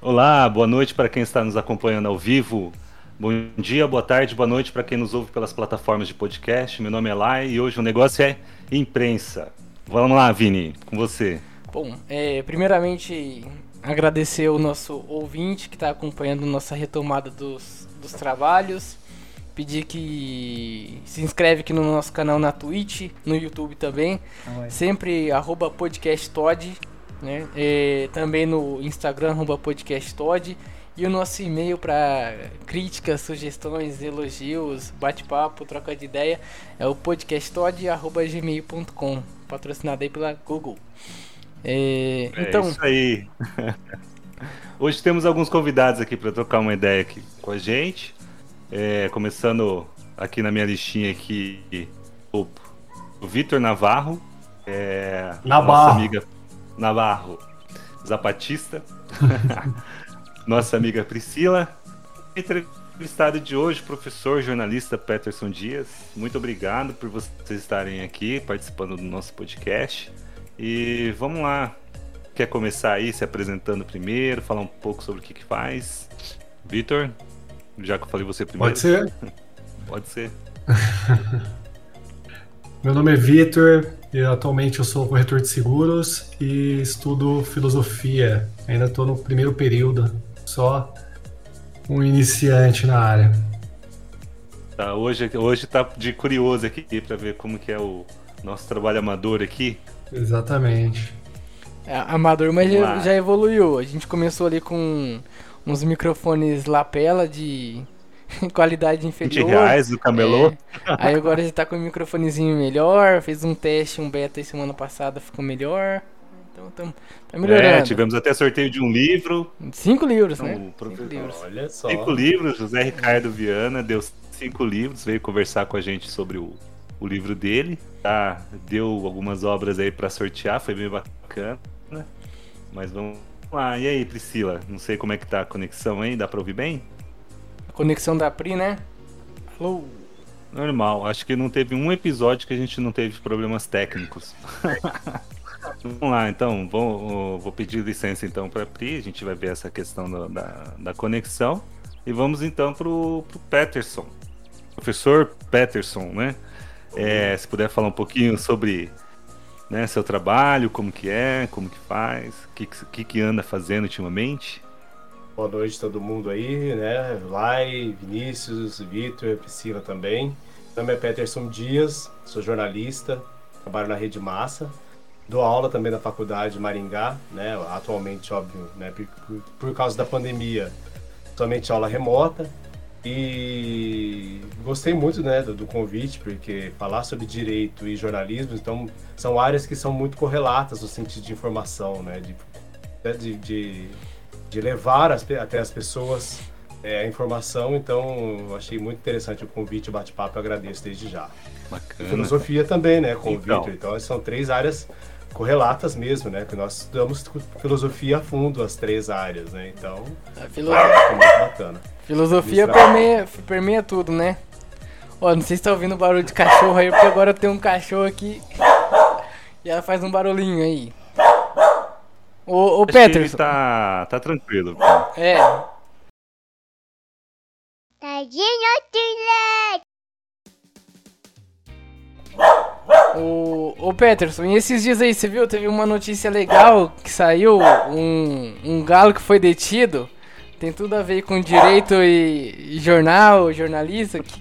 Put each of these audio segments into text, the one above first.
Olá, boa noite para quem está nos acompanhando ao vivo. Bom dia, boa tarde, boa noite para quem nos ouve pelas plataformas de podcast. Meu nome é Lai e hoje o negócio é imprensa. Vamos lá, Vini, com você. Bom, é, primeiramente agradecer o nosso ouvinte que está acompanhando nossa retomada dos, dos trabalhos. Pedir que se inscreve aqui no nosso canal na Twitch, no YouTube também. Sempre arroba podcasttod, né? É, também no Instagram, arroba podcasttod. E o nosso e-mail para críticas, sugestões, elogios, bate-papo, troca de ideia é o podcasttod.gmail.com, patrocinado aí pela Google. É, então... É isso aí. Hoje temos alguns convidados aqui para trocar uma ideia aqui com a gente. É, começando aqui na minha listinha aqui, o, o Vitor Navarro. É, Navarro. Nossa amiga Navarro Zapatista. nossa amiga Priscila. Entrevistado de hoje, professor jornalista Peterson Dias. Muito obrigado por vocês estarem aqui participando do nosso podcast. E vamos lá. Quer começar aí se apresentando primeiro, falar um pouco sobre o que, que faz? Vitor, já que eu falei você primeiro. Pode ser? Pode ser. Meu nome é Vitor e atualmente eu sou corretor de seguros e estudo filosofia. Ainda estou no primeiro período, só um iniciante na área. Tá, hoje, hoje tá de curioso aqui para ver como que é o nosso trabalho amador aqui. Exatamente. É, amador, mas já, já, evoluiu. A gente começou ali com uns microfones lapela de qualidade inferior. 20 reais do camelô. É. Aí agora gente tá com um microfonezinho melhor. Fez um teste, um beta semana passada, ficou melhor. Então tam, tá melhorando. É, tivemos até sorteio de um livro. Cinco livros, então, né? Cinco livros. Olha só. Cinco livros. José Ricardo Viana deu cinco livros, veio conversar com a gente sobre o, o livro dele. Tá, deu algumas obras aí para sortear, foi bem bacana. Mas vamos lá. E aí, Priscila? Não sei como é que tá a conexão aí, dá pra ouvir bem? Conexão da Pri, né? Alô? Normal, acho que não teve um episódio que a gente não teve problemas técnicos. Vamos lá, então, vou, vou pedir licença então para a Pri, a gente vai ver essa questão da, da, da conexão. E vamos então para o Peterson. Professor Peterson, né? É, se puder falar um pouquinho sobre né, seu trabalho, como que é, como que faz, o que, que, que anda fazendo ultimamente. Boa noite todo mundo aí, né? Lai, Vinícius, Vitor, Priscila também. Meu nome é Peterson Dias, sou jornalista, trabalho na Rede Massa, dou aula também na faculdade Maringá, né? Atualmente, óbvio, né? Por, por, por causa da pandemia, somente aula remota, e gostei muito né, do, do, convite, porque falar sobre direito e jornalismo então, são áreas que são muito correlatas no sentido de informação, né, de, de, de, de levar as, até as pessoas é, a informação. Então, achei muito interessante o convite, o bate-papo, eu agradeço desde já. Bacana. filosofia também, né, com então. o Victor. Então, são três áreas correlatas mesmo, né? Que nós estudamos filosofia a fundo, as três áreas, né? Então, a filosofia... muito bacana. Filosofia permeia, permeia tudo, né? Ó, não sei se tá ouvindo barulho de cachorro aí, porque agora tem um cachorro aqui e ela faz um barulhinho aí. Ô, ô Peterson. Tá, tá tranquilo. É. O, o Peterson, e esses dias aí, você viu? Teve uma notícia legal que saiu: um, um galo que foi detido. Tem tudo a ver com direito e, e jornal, jornalista. Que...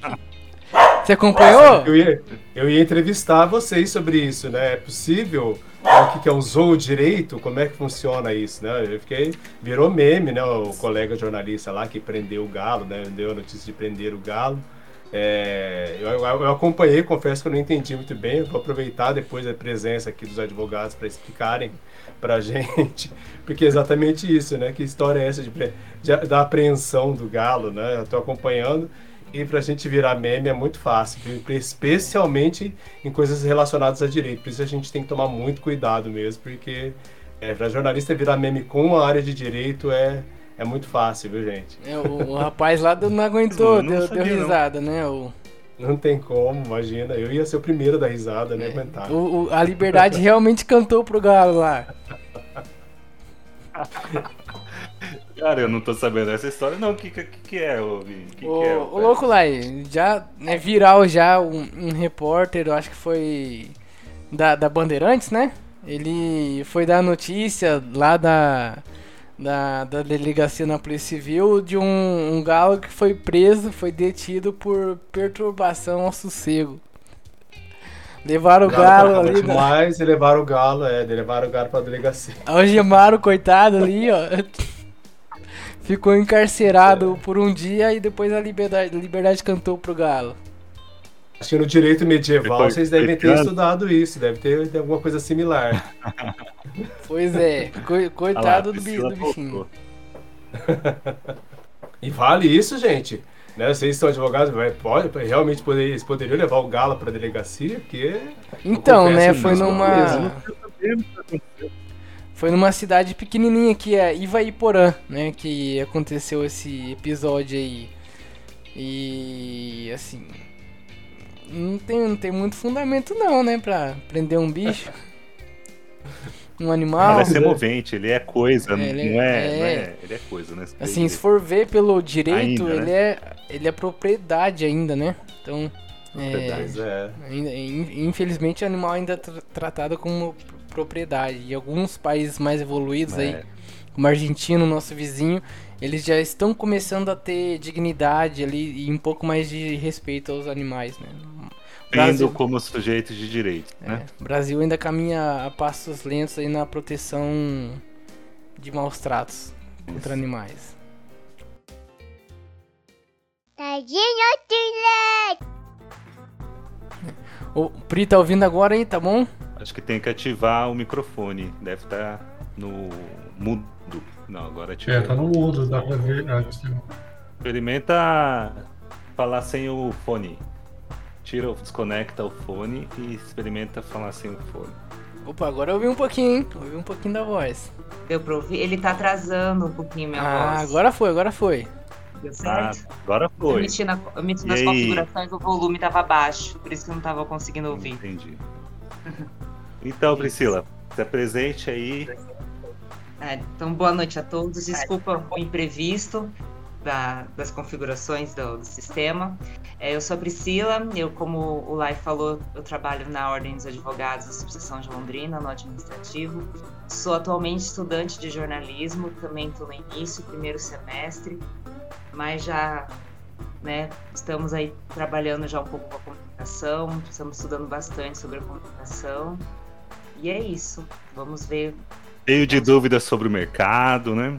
Você acompanhou? Eu ia, eu ia entrevistar vocês sobre isso, né? É possível? O que, é o direito? Como é que funciona isso, né? Eu fiquei... Virou meme, né? O colega jornalista lá que prendeu o galo, né? Deu a notícia de prender o galo. É, eu, eu, acompanhei, confesso que eu não entendi muito bem. Vou aproveitar depois a presença aqui dos advogados para explicarem para a gente, porque é exatamente isso, né? Que história é essa de, de da apreensão do galo, né? Estou acompanhando e para a gente virar meme é muito fácil, especialmente em coisas relacionadas a direito. Por isso a gente tem que tomar muito cuidado mesmo, porque é, para jornalista virar meme com a área de direito é é muito fácil, viu, gente? É, o, o rapaz lá não aguentou, não, deu, deu, risada, não. né? O... Não tem como, imagina. Eu ia ser o primeiro da risada, nem é. aguentar. O, o, a liberdade realmente cantou pro galo lá. Cara, eu não tô sabendo essa história, não. O que, que, que é, ô Vini? Que o, que é, o louco lá, já é viral já um, um repórter, eu acho que foi da, da Bandeirantes, né? Ele foi dar notícia lá da, da, da delegacia na Polícia Civil de um, um galo que foi preso, foi detido por perturbação ao sossego. Levaram o galo, tava ali. demais e levaram o galo, é, levaram o galo pra delegacia. Algemaram coitado ali, ó. Ficou encarcerado por um dia e depois a liberdade, a liberdade cantou pro galo. Acho que no direito medieval Depois- vocês devem ter estudado isso, deve ter alguma coisa similar. Pois é, co- Olha lá, coitado do, do bichinho. E vale isso, gente. Né, vocês são advogados, vai- pode, realmente poder, eles poderiam levar o galo pra delegacia, porque Então, né, foi numa. mesmo. Foi numa cidade pequenininha que é Ivaiporã, né, que aconteceu esse episódio aí. E assim, não tem, não tem muito fundamento não, né, pra prender um bicho. Um animal. Parece ser movente, ele é coisa, não, Ele é- não é, é. não é- Ele é coisa, né? Assim, se for ver pelo direito, Ainda, né? ele é ele é propriedade ainda, né? Então, é, Propriedade. É. in- infelizmente o animal ainda é tra- tratado como propriedade. E alguns países mais evoluídos aí, É. como a Argentina, nosso vizinho, eles já estão começando a ter dignidade ali e um pouco mais de respeito aos animais, né? O Tendo Brasil, como sujeito de direito, é, né? o Brasil ainda caminha a passos lentos aí na proteção de maus tratos contra animais. Tadinho. O Pri tá ouvindo agora aí, tá bom? Acho que tem que ativar o microfone. Deve estar no mudo. Não, agora ativou. É, tá no mudo, dá pra ver. Ah, Experimenta falar sem o fone. Tira, desconecta o fone e experimenta falar sem o fone. Opa, agora eu ouvi um pouquinho, hein? Ouvi um pouquinho da voz. Deu pra ouvir? Ele tá atrasando um pouquinho minha ah, voz. agora foi, agora foi. Deu Ah, certo? agora eu foi. mexi, na, eu mexi E nas aí? configurações, o volume tava baixo, por isso que eu não tava conseguindo ouvir. Entendi. Então, Priscila, se apresente aí. É, então, boa noite a todos. Desculpa o imprevisto da- das configurações do, do sistema. É, eu sou a Priscila, eu, como o Lai falou, eu trabalho na Ordem dos Advogados da Subseção de Londrina, no administrativo. Sou atualmente estudante de jornalismo, também estou no início, primeiro semestre, mas já né, estamos aí trabalhando já um pouco com a comunicação, estamos estudando bastante sobre a comunicação. E é isso. Vamos ver Cheio de dúvidas sobre o mercado, né?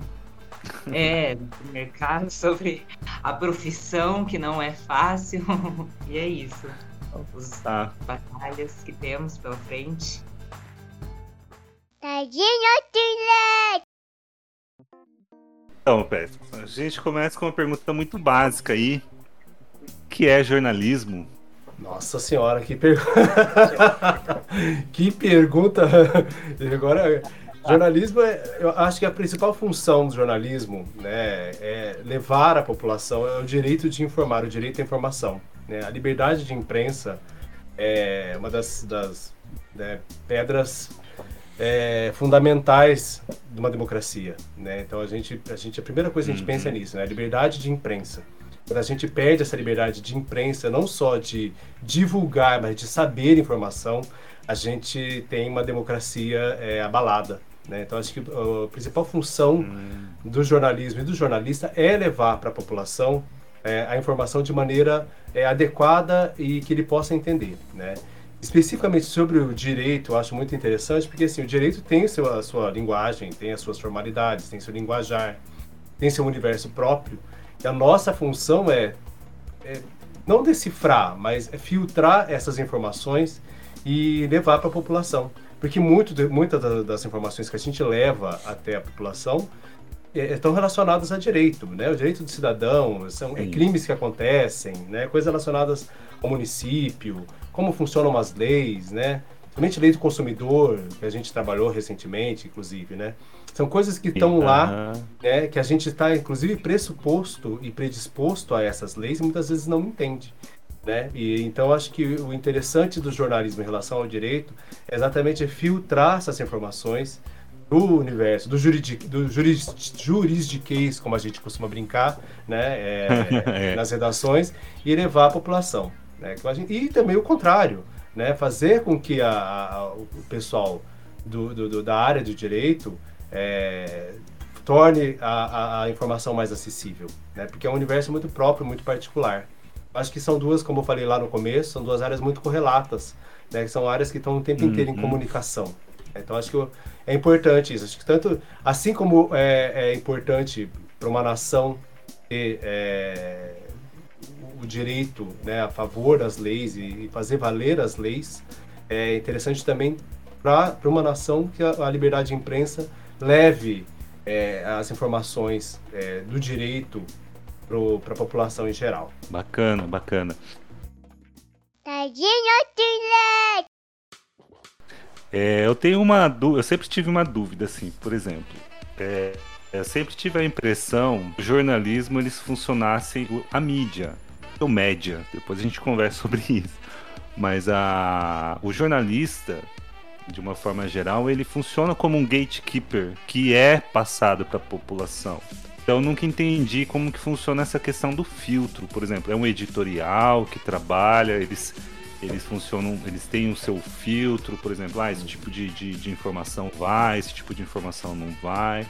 é, do mercado, sobre a profissão, que não é fácil. e é isso. Os Tá. batalhas que temos pela frente. Tadinho do leite. Então, Pé, a gente começa com uma pergunta muito básica aí. O que é jornalismo? Nossa senhora, que pergunta. que pergunta. Agora, jornalismo, é, eu acho que a principal função do jornalismo né, é levar à população é o direito de informar, o direito à informação. né? A liberdade de imprensa é uma das, das, né, pedras é, fundamentais de uma democracia. Né? Então, a gente, a gente, a primeira coisa que a gente Uhum. pensa nisso, né? a liberdade de imprensa. Quando a gente perde essa liberdade de imprensa, não só de divulgar, mas de saber informação, a gente tem uma democracia é, abalada. Né? Então, acho que a principal função do jornalismo e do jornalista é levar para a população é, a informação de maneira é, adequada e que ele possa entender. Né? Especificamente sobre o direito, eu acho muito interessante, porque assim, o direito tem seu, a sua linguagem, tem as suas formalidades, tem seu linguajar, tem seu universo próprio. E a nossa função é, é não decifrar, mas é filtrar essas informações e levar para a população. Porque muitas da- das informações que a gente leva até a população é, estão relacionadas a direito, né? O direito do cidadão, são é, crimes que acontecem, né? Coisas relacionadas ao município, como funcionam as leis, né? Somente lei do consumidor, que a gente trabalhou recentemente, inclusive, né? São coisas que estão lá Aham. né, que a gente está inclusive pressuposto e predisposto a essas leis e muitas vezes não entende. Né? E então acho que o interessante do jornalismo em relação ao direito é exatamente filtrar essas informações do universo, do, juridic, do juris, jurisdiquês, como a gente costuma brincar, né, é, é. nas redações, e levar à população. Né, e também o contrário, né, fazer com que a, a, o pessoal do, do, da área do direito é, torne a, a, informação mais acessível, né, porque é um universo muito próprio, muito particular. Acho que são duas, como eu falei lá no começo, são duas áreas muito correlatas, né, que são áreas que estão o tempo inteiro em uhum. comunicação. Então acho que é importante isso. Acho que tanto, assim como é, é importante para uma nação ter é, o direito né, a favor das leis e, e, fazer valer as leis, é interessante também para uma nação que a, a, liberdade de imprensa leve é, as informações é, do direito para a população em geral. Bacana, bacana. Tadinho, é, eu tenho uma eu sempre tive uma dúvida, assim, por exemplo. É, eu sempre tive a impressão que o jornalismo eles funcionassem a mídia, ou média. Depois a gente conversa sobre isso. Mas a, o jornalista, de uma forma geral, ele funciona como um gatekeeper que é passado para a população. Então eu nunca entendi como que funciona essa questão do filtro, por exemplo, é um editorial que trabalha, eles eles funcionam, eles têm o seu filtro, por exemplo, ah, esse tipo de, de, de informação vai, esse tipo de informação não vai.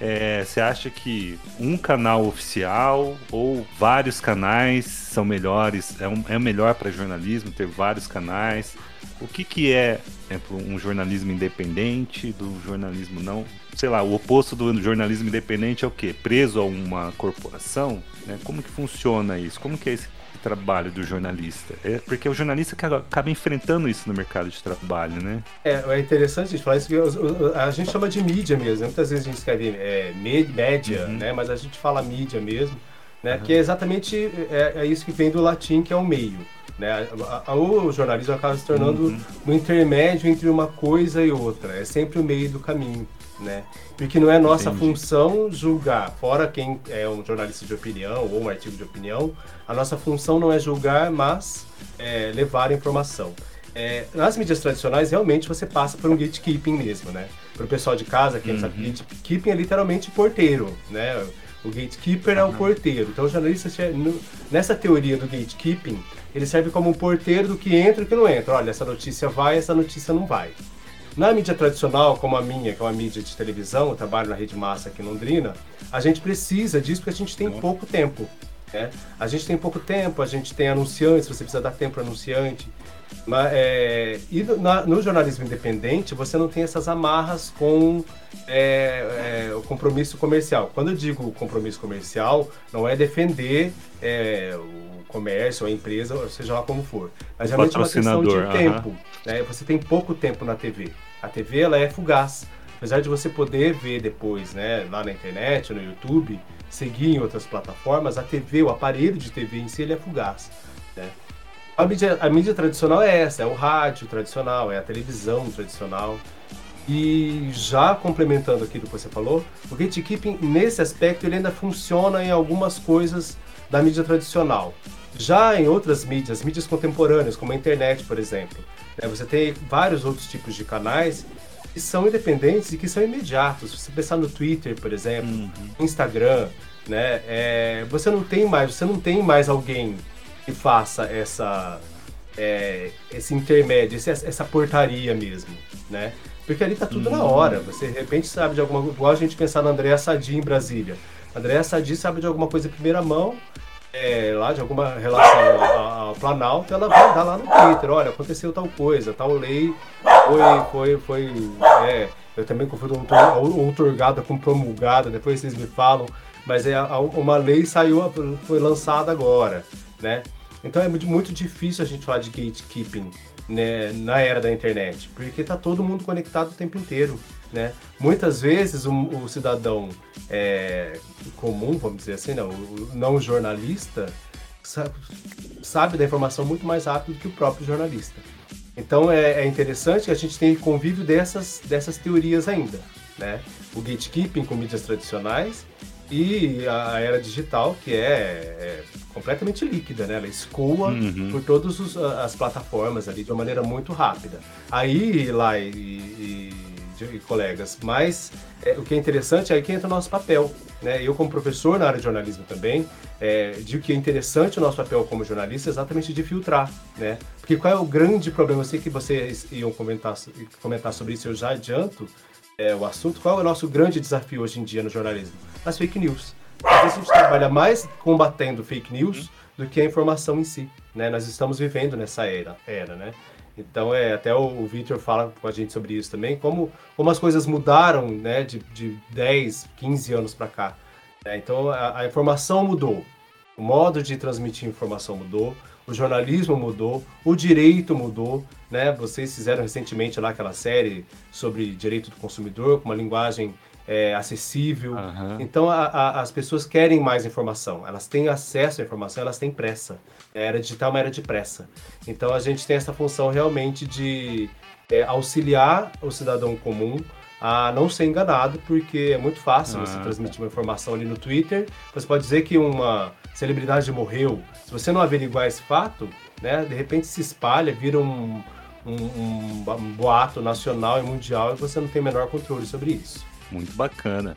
É, você acha que um canal oficial ou vários canais são melhores? É, um, é melhor para jornalismo ter vários canais? O que, que é, exemplo, um jornalismo independente do jornalismo não? Sei lá, o oposto do jornalismo independente é o quê? Preso a uma corporação? Né? Como que funciona isso? Como que é esse trabalho do jornalista. É porque é o jornalista que acaba enfrentando isso no mercado de trabalho, né? É, é interessante a gente falar isso, porque a gente chama de mídia mesmo. Muitas vezes a gente escreve é, média, uhum. né? Mas a gente fala mídia mesmo, né? Uhum. Que é exatamente é, é, isso que vem do latim, que é o meio. Né? O jornalismo acaba se tornando uhum. um intermédio entre uma coisa e outra. É sempre o meio do caminho né? Porque não é nossa Entendi. função julgar, fora quem é um jornalista de opinião ou um artigo de opinião, a nossa função não é julgar, mas é, levar a informação. É, nas mídias tradicionais, realmente você passa por um gatekeeping mesmo, né? Para o pessoal de casa, quem uhum. sabe, gatekeeping é literalmente porteiro, né? O gatekeeper uhum. é o porteiro. Então, o jornalista, nessa teoria do gatekeeping, ele serve como um porteiro do que entra e o que não entra. Olha, essa notícia vai, essa notícia não vai. Na mídia tradicional, como a minha, que é uma mídia de televisão, eu trabalho na Rede Massa aqui em Londrina, a gente precisa disso porque a gente tem pouco tempo. Né? A gente tem pouco tempo, a gente tem anunciantes, você precisa dar tempo para anunciante. Mas, é, e na, no jornalismo independente, você não tem essas amarras com é, é, o compromisso comercial. Quando eu digo compromisso comercial, não é defender é, o comércio, a empresa, seja lá como for. Mas realmente é uma questão de tempo. Né? Você tem pouco tempo na TV. A TV ela é fugaz. Apesar de você poder ver depois, né, lá na internet, no YouTube, seguir em outras plataformas, a TV, o aparelho de TV em si, ele é fugaz. Né? A, mídia, a mídia tradicional é essa, é o rádio tradicional, é a televisão tradicional. E já complementando aquilo que você falou, o gatekeeping, nesse aspecto, ele ainda funciona em algumas coisas da mídia tradicional. Já em outras mídias, mídias contemporâneas, como a internet, por exemplo, né, você tem vários outros tipos de canais que são independentes e que são imediatos. Se você pensar no Twitter, por exemplo, uhum. Instagram, né, é, você não tem mais, você não tem mais alguém que faça essa é, esse intermédio, essa portaria mesmo, né? Porque ali tá tudo uhum. na hora. Você de repente sabe de alguma igual a gente pensar na Andréa Sadi em Brasília. Andréa Sadi sabe de alguma coisa em primeira mão, é, lá de alguma relação ao, Planalto, ela vai dar lá no Twitter, olha, aconteceu tal coisa, tal lei foi, foi, foi, é, eu também confundo outorgada com promulgada, depois vocês me falam, mas é uma lei saiu, foi lançada agora, né? Então é muito difícil a gente falar de gatekeeping né, na era da internet, porque está todo mundo conectado o tempo inteiro. Né? Muitas vezes o, o cidadão é, comum, vamos dizer assim, não, o não jornalista, sabe, sabe, da informação muito mais rápido do que o próprio jornalista. Então é, é interessante que a gente tenha convívio dessas, dessas teorias ainda. Né? O gatekeeping com mídias tradicionais e a era digital, que é, é completamente líquida, né? Ela escoa uhum. por todas as plataformas ali de uma maneira muito rápida. Aí, lá e, e colegas. Mas é, o que é interessante é que entra o nosso papel. Né? Eu, como professor na área de jornalismo também, é, digo que é interessante o nosso papel como jornalista exatamente de filtrar. Né? Porque qual é o grande problema? Eu sei que vocês iam comentar, comentar sobre isso, eu já adianto é, o assunto. Qual é o nosso grande desafio hoje em dia no jornalismo? As fake news. Às vezes a gente trabalha mais combatendo fake news do que a informação em si. Né? Nós estamos vivendo nessa era, era né? Então, é, até o, Victor fala com a gente sobre isso também, como, como as coisas mudaram né, de, de 10, 15 anos para cá. É, então, a, a, informação mudou, o modo de transmitir informação mudou, o jornalismo mudou, o direito mudou. Né? Vocês fizeram recentemente lá aquela série sobre direito do consumidor, com uma linguagem é, acessível. Uhum. Então a, a, as pessoas querem mais informação, elas têm acesso à informação, elas têm pressa. A era digital é uma era de pressa. Então a gente tem essa função realmente de é, auxiliar o cidadão comum a não ser enganado, porque é muito fácil você transmitir uma informação ali no Twitter. Você pode dizer que uma celebridade morreu. Se você não averiguar esse fato, né, de repente se espalha, vira um, um, um, um boato nacional e mundial e você não tem o menor controle sobre isso. Muito bacana.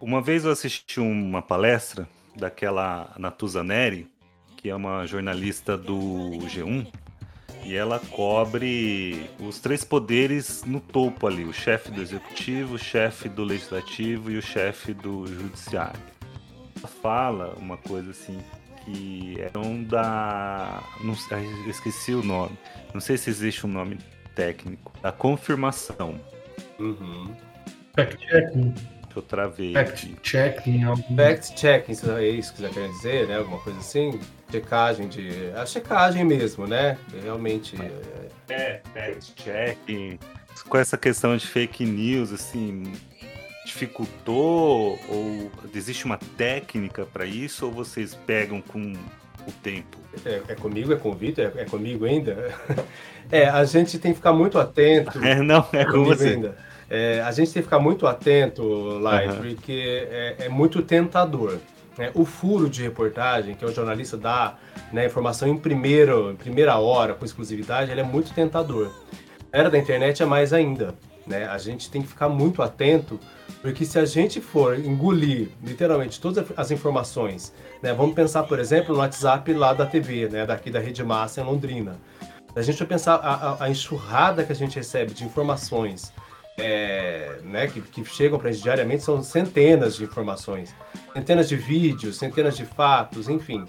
Uma vez eu assisti uma palestra daquela Natuza Neri, que é uma jornalista do G1, e ela cobre os três poderes no topo ali: o chefe do executivo, o chefe do legislativo e o chefe do judiciário. Ela fala uma coisa assim que é um da. Não, esqueci o nome. Não sei se existe um nome técnico da confirmação. Uhum. Fact-checking. Eu travei. Fact-checking. Fact-checking, é isso que você quer dizer, né? Alguma coisa assim? Checagem de. A checagem mesmo, né? Realmente. É, fact-checking. Com essa questão de fake news, assim, dificultou ou existe uma técnica para isso ou vocês pegam com o tempo? É, é comigo, é com o Vitor, é, é, comigo ainda? É, a gente tem que ficar muito atento. É, não, é com você. Ainda. É, a gente tem que ficar muito atento, Live, uhum. porque é, é, muito tentador. Né? O furo de reportagem, que é o jornalista dá né, informação em, primeiro, em primeira hora, com exclusividade, ele é muito tentador. A era da internet é mais ainda. Né? A gente tem que ficar muito atento, porque se a gente for engolir literalmente todas as informações, né? vamos pensar, por exemplo, no WhatsApp lá da TV, né? daqui da Rede Massa em Londrina. A gente vai pensar a, a, a enxurrada que a gente recebe de informações é, né, que, que chegam para a gente diariamente são centenas de informações, centenas de vídeos, centenas de fatos, enfim.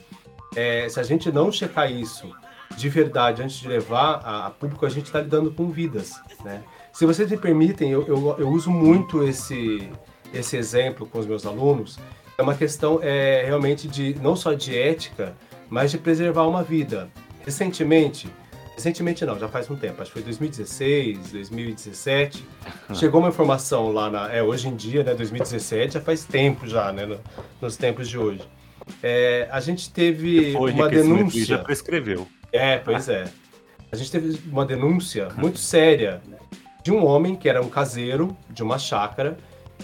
É, se a gente não checar isso de verdade antes de levar a, a público, a gente está lidando com vidas, né? Se vocês me permitem, eu, eu, eu, uso muito esse, esse exemplo com os meus alunos. É uma questão é, realmente de não só de ética, mas de preservar uma vida. Recentemente, recentemente não, já faz um tempo, acho que foi 2016, 2017, chegou uma informação lá na, é hoje em dia, né, 2017, já faz tempo já, né, no, nos tempos de hoje. É, a gente teve foi, uma denúncia. Já prescreveu. É, pois é. A gente teve uma denúncia muito séria de um homem que era um caseiro de uma chácara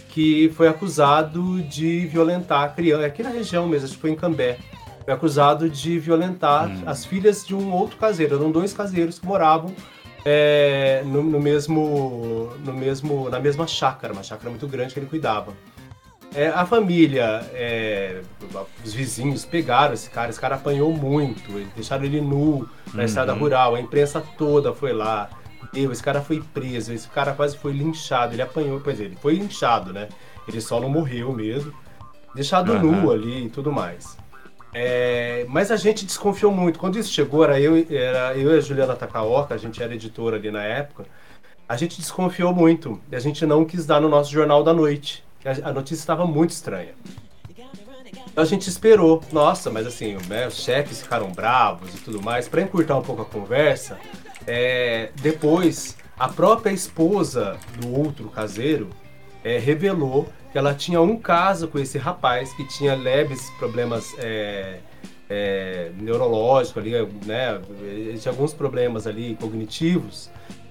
que foi acusado de violentar criança, aqui na região mesmo, acho que foi em Cambé. Foi acusado de violentar hum. as filhas de um outro caseiro. Eram dois caseiros que moravam é, no, no, mesmo, no mesmo, na mesma chácara, uma chácara muito grande que ele cuidava. É, a família, é, os vizinhos pegaram esse cara, esse cara apanhou muito, deixaram ele nu na uhum. estrada rural, a imprensa toda foi lá, eu, esse cara foi preso, esse cara quase foi linchado, ele apanhou, pois é, ele foi linchado, né? Ele só não morreu mesmo, deixado uhum. nu ali e tudo mais. É, mas a gente desconfiou muito. Quando isso chegou, era eu, era eu e a Juliana Takaoka, a gente era editora ali na época, a gente desconfiou muito. E a gente não quis dar no nosso jornal da noite. A, a notícia estava muito estranha. Então a gente esperou. Nossa, mas assim, né, os chefes ficaram bravos e tudo mais. Para encurtar um pouco a conversa, é, depois, a própria esposa do outro caseiro é, revelou que ela tinha um caso com esse rapaz que tinha leves problemas é, é, neurológicos ali, né? Tinha alguns problemas ali cognitivos.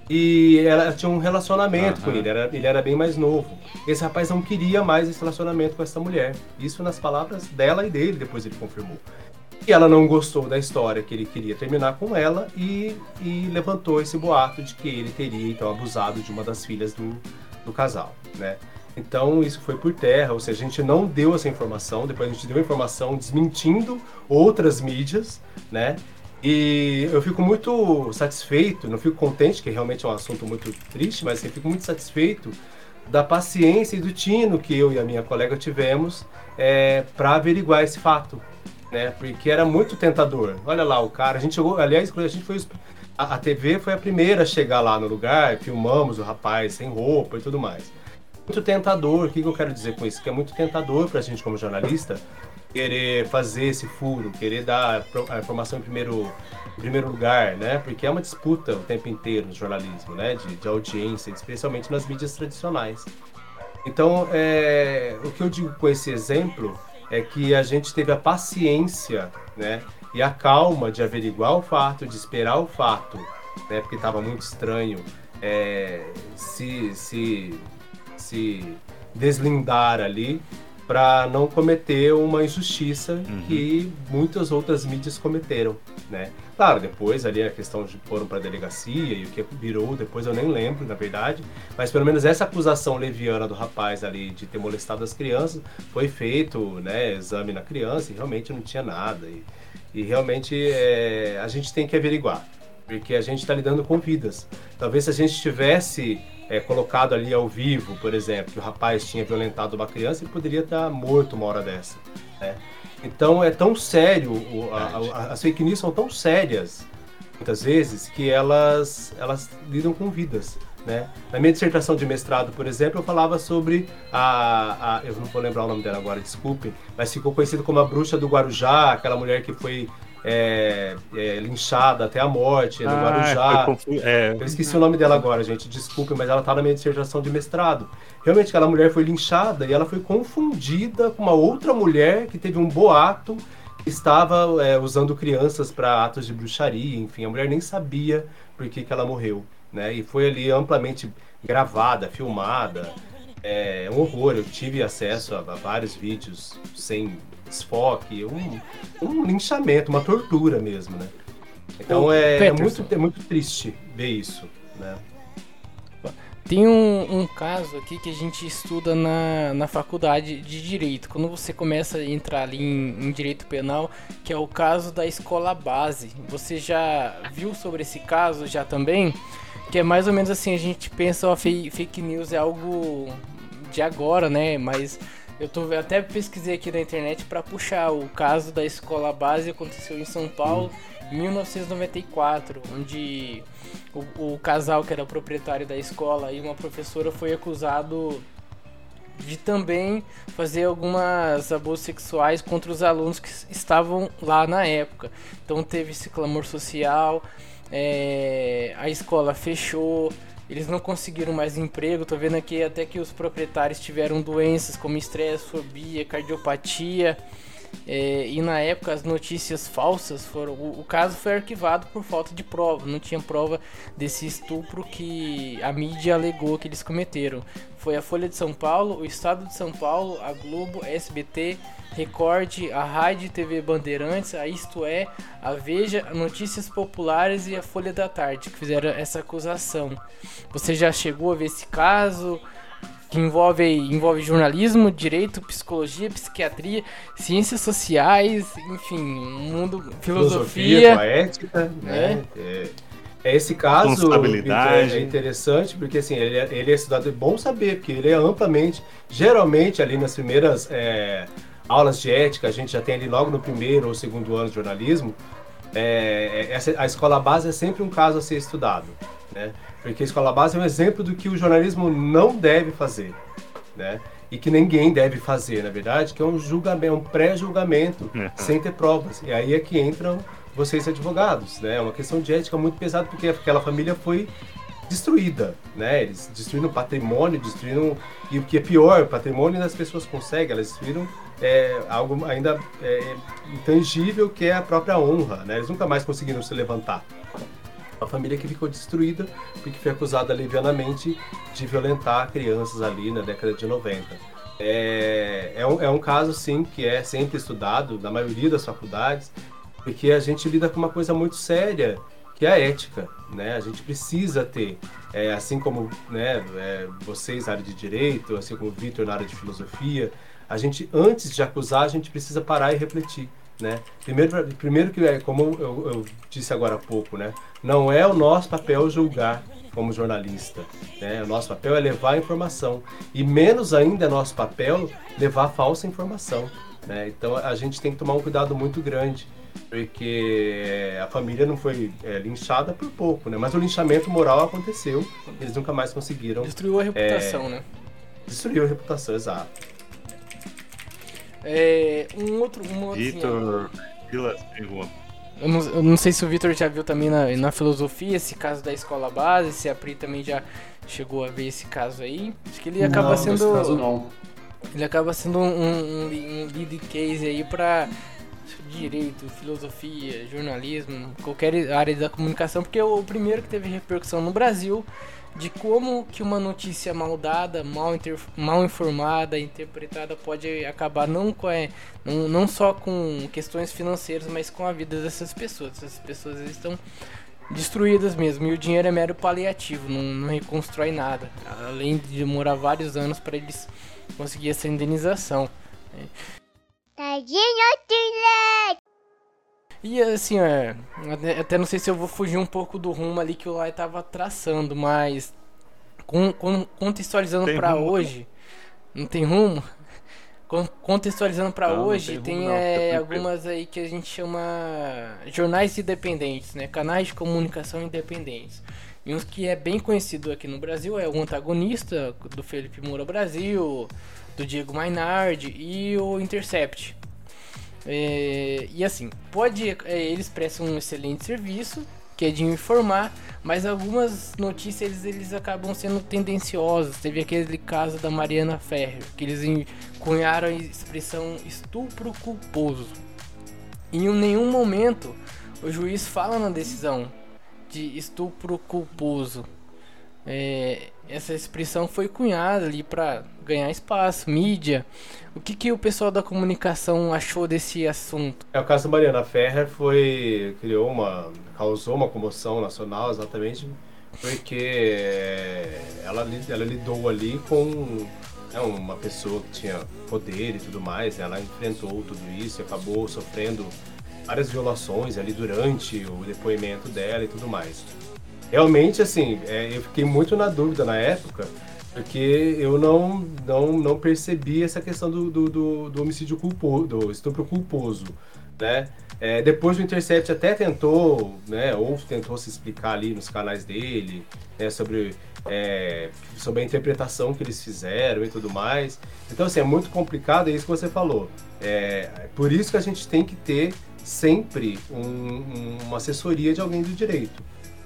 E ela tinha um relacionamento uhum. com ele, era, ele era bem mais novo. Esse rapaz não queria mais esse relacionamento com essa mulher. Isso nas palavras dela e dele, depois ele confirmou. E ela não gostou da história que ele queria terminar com ela e, e levantou esse boato de que ele teria então abusado de uma das filhas do, do casal, né? Então isso foi por terra, ou seja, a gente não deu essa informação, depois a gente deu a informação desmentindo outras mídias, né? E eu fico muito satisfeito, não fico contente, que realmente é um assunto muito triste, mas eu fico muito satisfeito da paciência e do tino que eu e a minha colega tivemos é, para averiguar esse fato, né? Porque era muito tentador. Olha lá, o cara, a gente chegou, aliás, quando a gente foi a, a TV foi a primeira a chegar lá no lugar, filmamos o rapaz sem roupa e tudo mais. Muito tentador, o que, que eu quero dizer com isso? Que é muito tentador para a gente como jornalista querer fazer esse furo, querer dar a informação em primeiro, em primeiro lugar, né? Porque é uma disputa o tempo inteiro no jornalismo, né? De, de audiência, especialmente nas mídias tradicionais. Então, é, o que eu digo com esse exemplo é que a gente teve a paciência, né? E a calma de averiguar o fato, de esperar o fato, né? Porque estava muito estranho é, se, se, se deslindar ali para não cometer uma injustiça uhum. que muitas outras mídias cometeram, né? Claro, depois ali a questão de foram para a delegacia e o que virou depois eu nem lembro, na verdade, mas pelo menos essa acusação leviana do rapaz ali de ter molestado as crianças foi feito, né, exame na criança e realmente não tinha nada e, e realmente é, a gente tem que averiguar porque a gente está lidando com vidas. Talvez se a gente tivesse é, colocado ali ao vivo, por exemplo, que o rapaz tinha violentado uma criança, ele poderia estar morto uma hora dessa. Né? Então é tão sério, o, a, a, as fake news são tão sérias, muitas vezes, que elas, elas lidam com vidas. Né? Na minha dissertação de mestrado, por exemplo, eu falava sobre a, a, Eu não vou lembrar o nome dela agora, desculpem, mas ficou conhecida como a bruxa do Guarujá, aquela mulher que foi é, é, linchada até a morte no ah, Guarujá. É. Eu esqueci o nome dela agora, gente, desculpe, mas ela está na minha dissertação de mestrado. Realmente, aquela mulher foi linchada e ela foi confundida com uma outra mulher que teve um boato que estava é, usando crianças para atos de bruxaria, enfim, a mulher nem sabia por que, que ela morreu. Né? E foi ali amplamente gravada, filmada. É um horror. Eu tive acesso a, a vários vídeos sem desfoque, um, um linchamento, uma tortura mesmo, né? Então é, é, muito, é muito triste ver isso, né? Tem um, um, caso aqui que a gente estuda na, na faculdade de Direito, quando você começa a entrar ali em, em, Direito Penal, que é o caso da escola base. Você já viu sobre esse caso já também? Que é mais ou menos assim, a gente pensa, ó, fake news é algo de agora, né? Mas eu tô, até pesquisei aqui na internet para puxar o caso da escola base aconteceu em São Paulo em 1994, onde o, o casal que era proprietário da escola e uma professora foi acusado de também fazer algumas abusos sexuais contra os alunos que estavam lá na época. Então teve esse clamor social, é, a escola fechou, eles não conseguiram mais emprego. Tô vendo aqui até que os proprietários tiveram doenças como estresse, fobia, cardiopatia. É, e na época as notícias falsas foram. O, o, caso foi arquivado por falta de prova. Não tinha prova desse estupro que a mídia alegou que eles cometeram. Foi a Folha de São Paulo, o Estado de São Paulo, a Globo, SBT, Record, a Rádio TV Bandeirantes, a Isto É, a Veja, Notícias Populares e a Folha da Tarde que fizeram essa acusação. Você já chegou a ver esse caso? Que envolve, envolve jornalismo, direito, psicologia, psiquiatria, ciências sociais, enfim, mundo, filosofia, filosofia ética, né? É. é. Esse caso é interessante porque assim ele é, ele é estudado, é bom saber porque ele é amplamente, geralmente ali nas primeiras é, aulas de ética, a gente já tem ali logo no primeiro ou segundo ano de jornalismo, é, é, essa, a escola base é sempre um caso a ser estudado, né? Porque a escola base é um exemplo do que o jornalismo não deve fazer, né? E que ninguém deve fazer, na verdade, que é um julgamento, um pré-julgamento uhum. sem ter provas. E aí é que entram vocês advogados, né? É uma questão de ética muito pesada porque aquela família foi destruída, né? Eles destruíram patrimônio, destruíram e o que é pior, o patrimônio das pessoas conseguem, elas destruíram é, algo ainda é, intangível que é a própria honra, né? Eles nunca mais conseguiram se levantar. Uma família que ficou destruída porque foi acusada levianamente de violentar crianças ali na década de 90. É, é, um, é um caso, sim, que é sempre estudado na maioria das faculdades. porque a gente lida com uma coisa muito séria, que é a ética, né? A gente precisa ter, é, assim como né, é, vocês na área de direito, assim como o Vitor na área de filosofia, a gente antes de acusar a gente precisa parar e refletir. Né? Primeiro, primeiro que é como eu, eu, disse agora há pouco, né? Não é o nosso papel julgar como jornalista, né? O nosso papel é levar a informação e menos ainda é nosso papel levar falsa informação, né? Então a gente tem que tomar um cuidado muito grande porque a família não foi é, linchada por pouco, né? Mas o linchamento moral aconteceu, eles nunca mais conseguiram. Destruiu a reputação, é, né? Destruiu a reputação, exato. É, um outro. Um Vitor Vilas eu não, eu não sei se o Vitor já viu também na, na filosofia esse caso da escola base, se a Pri também já chegou a ver esse caso aí. Acho que ele acaba não, sendo. Caso não. Ele acaba sendo um, um, um lead case aí pra direito, filosofia, jornalismo, qualquer área da comunicação, porque o primeiro que teve repercussão no Brasil de como que uma notícia mal dada, mal, mal informada, interpretada pode acabar não, com, é, não, não só com questões financeiras, mas com a vida dessas pessoas. Essas pessoas estão destruídas mesmo e o dinheiro é mero paliativo, não, não reconstrói nada, além de demorar vários anos para eles conseguir essa indenização. Tadinho, e assim, é, até não sei se eu vou fugir um pouco do rumo ali que o Lai tava traçando, mas com, com, contextualizando para hoje, não tem rumo? Contextualizando para hoje, tem, tem é, algumas aí que a gente chama jornais independentes, né? Canais de comunicação independentes. E uns que é bem conhecido aqui no Brasil é o antagonista do Felipe Moura Brasil, do Diego Mainardi e o Intercept. É, e assim, pode é, eles prestam um excelente serviço, que é de informar, mas algumas notícias eles, eles acabam sendo tendenciosos. Teve aquele caso da Mariana Ferrer, que eles cunharam a expressão estupro culposo. Em nenhum momento o juiz fala na decisão de estupro culposo. É, essa expressão foi cunhada ali para ganhar espaço, mídia. O que, que o pessoal da comunicação achou desse assunto? É, o caso da Mariana Ferrer foi criou uma causou uma comoção nacional exatamente porque é, ela, ela lidou ali com né, uma pessoa que tinha poder e tudo mais, ela enfrentou tudo isso e acabou sofrendo várias violações ali durante o depoimento dela e tudo mais. Realmente, assim, é, eu fiquei muito na dúvida na época, porque eu não, não, não percebi essa questão do, do, do, do homicídio culposo, do estupro culposo, né? É, depois o Intercept até tentou, né, ou tentou se explicar ali nos canais dele, né, sobre, é, sobre a interpretação que eles fizeram e tudo mais. Então, assim, é muito complicado, é isso que você falou. É, por isso que a gente tem que ter sempre um, uma assessoria de alguém do direito.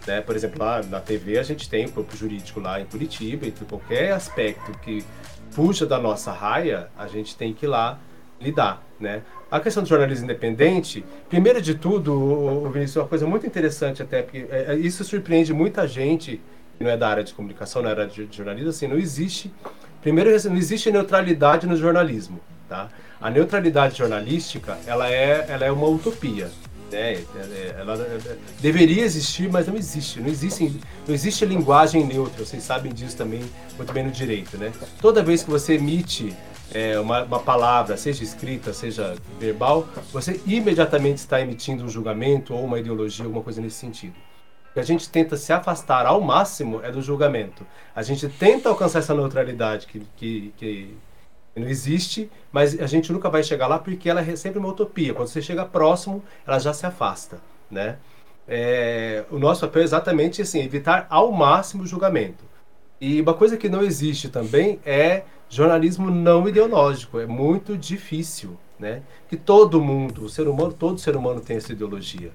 Né? Por exemplo, lá na TV a gente tem o corpo jurídico lá em Curitiba, e qualquer aspecto que fuja da nossa raia, a gente tem que ir lá lidar, né? A questão do jornalismo independente, primeiro de tudo, Vinícius, uma coisa muito interessante até, porque é, é, isso surpreende muita gente que não é da área de comunicação, não é da área de jornalismo, assim, não existe, primeiro, não existe neutralidade no jornalismo, tá? A neutralidade jornalística, ela é, ela é uma utopia, né? É, é, ela deveria existir, mas não existe. Não existe, não existe linguagem neutra. Vocês sabem disso também muito bem no direito, né? Toda vez que você emite é, uma, uma, palavra, seja escrita, seja verbal, você imediatamente está emitindo um julgamento ou uma ideologia, alguma coisa nesse sentido. O que a gente tenta se afastar ao máximo é do julgamento. A gente tenta alcançar essa neutralidade que, que, que não existe, mas a gente nunca vai chegar lá porque ela é sempre uma utopia. Quando você chega próximo, ela já se afasta, né? É, o nosso papel é exatamente assim, evitar ao máximo o julgamento. E uma coisa que não existe também é jornalismo não ideológico. É muito difícil, né? Que todo mundo, o ser humano, todo ser humano tem essa ideologia.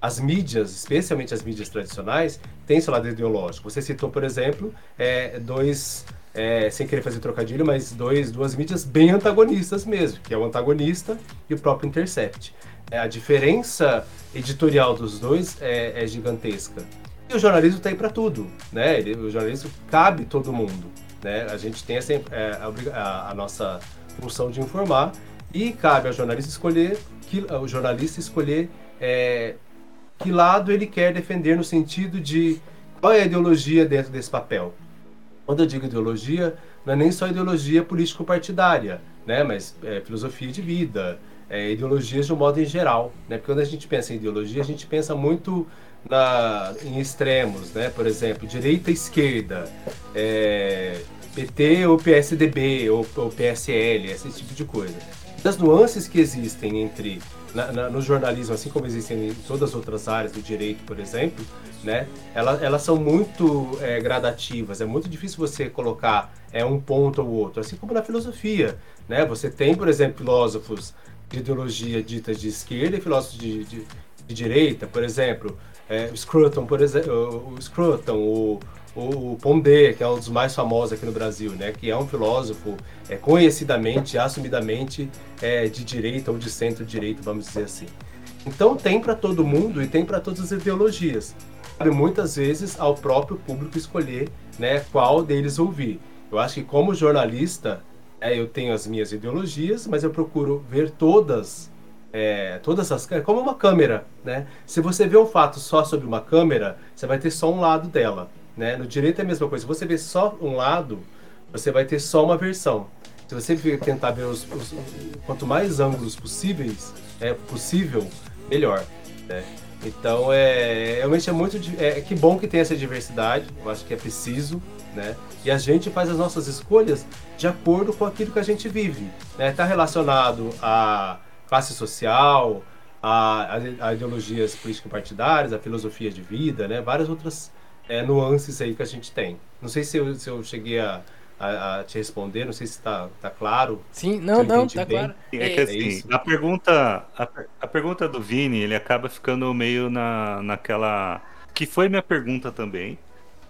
As mídias, especialmente as mídias tradicionais, têm seu lado ideológico. Você citou, por exemplo, é, dois é, sem querer fazer trocadilho, mas dois, duas mídias bem antagonistas mesmo, que é o antagonista e o próprio Intercept. É, a diferença editorial dos dois é, é gigantesca. E o jornalismo está aí para tudo, né? Ele, o jornalismo cabe todo mundo, né? A gente tem essa, é, a, a, nossa função de informar e cabe ao jornalista escolher, que, o jornalista escolher é, que lado ele quer defender no sentido de qual é a ideologia dentro desse papel. Quando eu digo ideologia, não é nem só ideologia político-partidária, né, mas é, filosofia de vida, é, ideologias de um modo em geral. Né? Porque quando a gente pensa em ideologia, a gente pensa muito na, em extremos, né? por exemplo, direita e esquerda, é, PT ou PSDB ou, ou PSL, esse tipo de coisa. Das nuances que existem entre na, na, no jornalismo, assim como existem em todas as outras áreas do direito, por exemplo, né, elas, elas são muito é, gradativas. É muito difícil você colocar é, um ponto ou outro, assim como na filosofia. Né? Você tem, por exemplo, filósofos de ideologia dita de esquerda e filósofos de, de, de direita, por exemplo, é, o Scruton, por exemplo, o Scruton, o, o, Pondé, que é um dos mais famosos aqui no Brasil, né, que é um filósofo é, conhecidamente, assumidamente é, de direita ou de centro-direita, vamos dizer assim. Então tem para todo mundo e tem para todas as ideologias. Cabe muitas vezes ao próprio público escolher né, qual deles ouvir. Eu acho que como jornalista, é, eu tenho as minhas ideologias, mas eu procuro ver todas é, todas as como uma câmera, né? Se você vê um fato só sobre uma câmera, você vai ter só um lado dela. Né? No direito é a mesma coisa. Se você vê só um lado, você vai ter só uma versão. Se você tentar ver os, os quanto mais ângulos possíveis, é possível, melhor. Né? Então é realmente é muito é, que bom que tem essa diversidade. Eu acho que é preciso, né? E a gente faz as nossas escolhas de acordo com aquilo que a gente vive. Está né? Tá relacionado à classe social, a, a, a ideologias político-partidárias, a filosofia de vida, né? Várias outras é, nuances aí que a gente tem. Não sei se eu, se eu cheguei a, a, a, te responder, não sei se está tá claro. Sim, não, não, tá bem. claro. É que assim, é a pergunta, a, a, pergunta do Vini, ele acaba ficando meio na, naquela. Que foi minha pergunta também,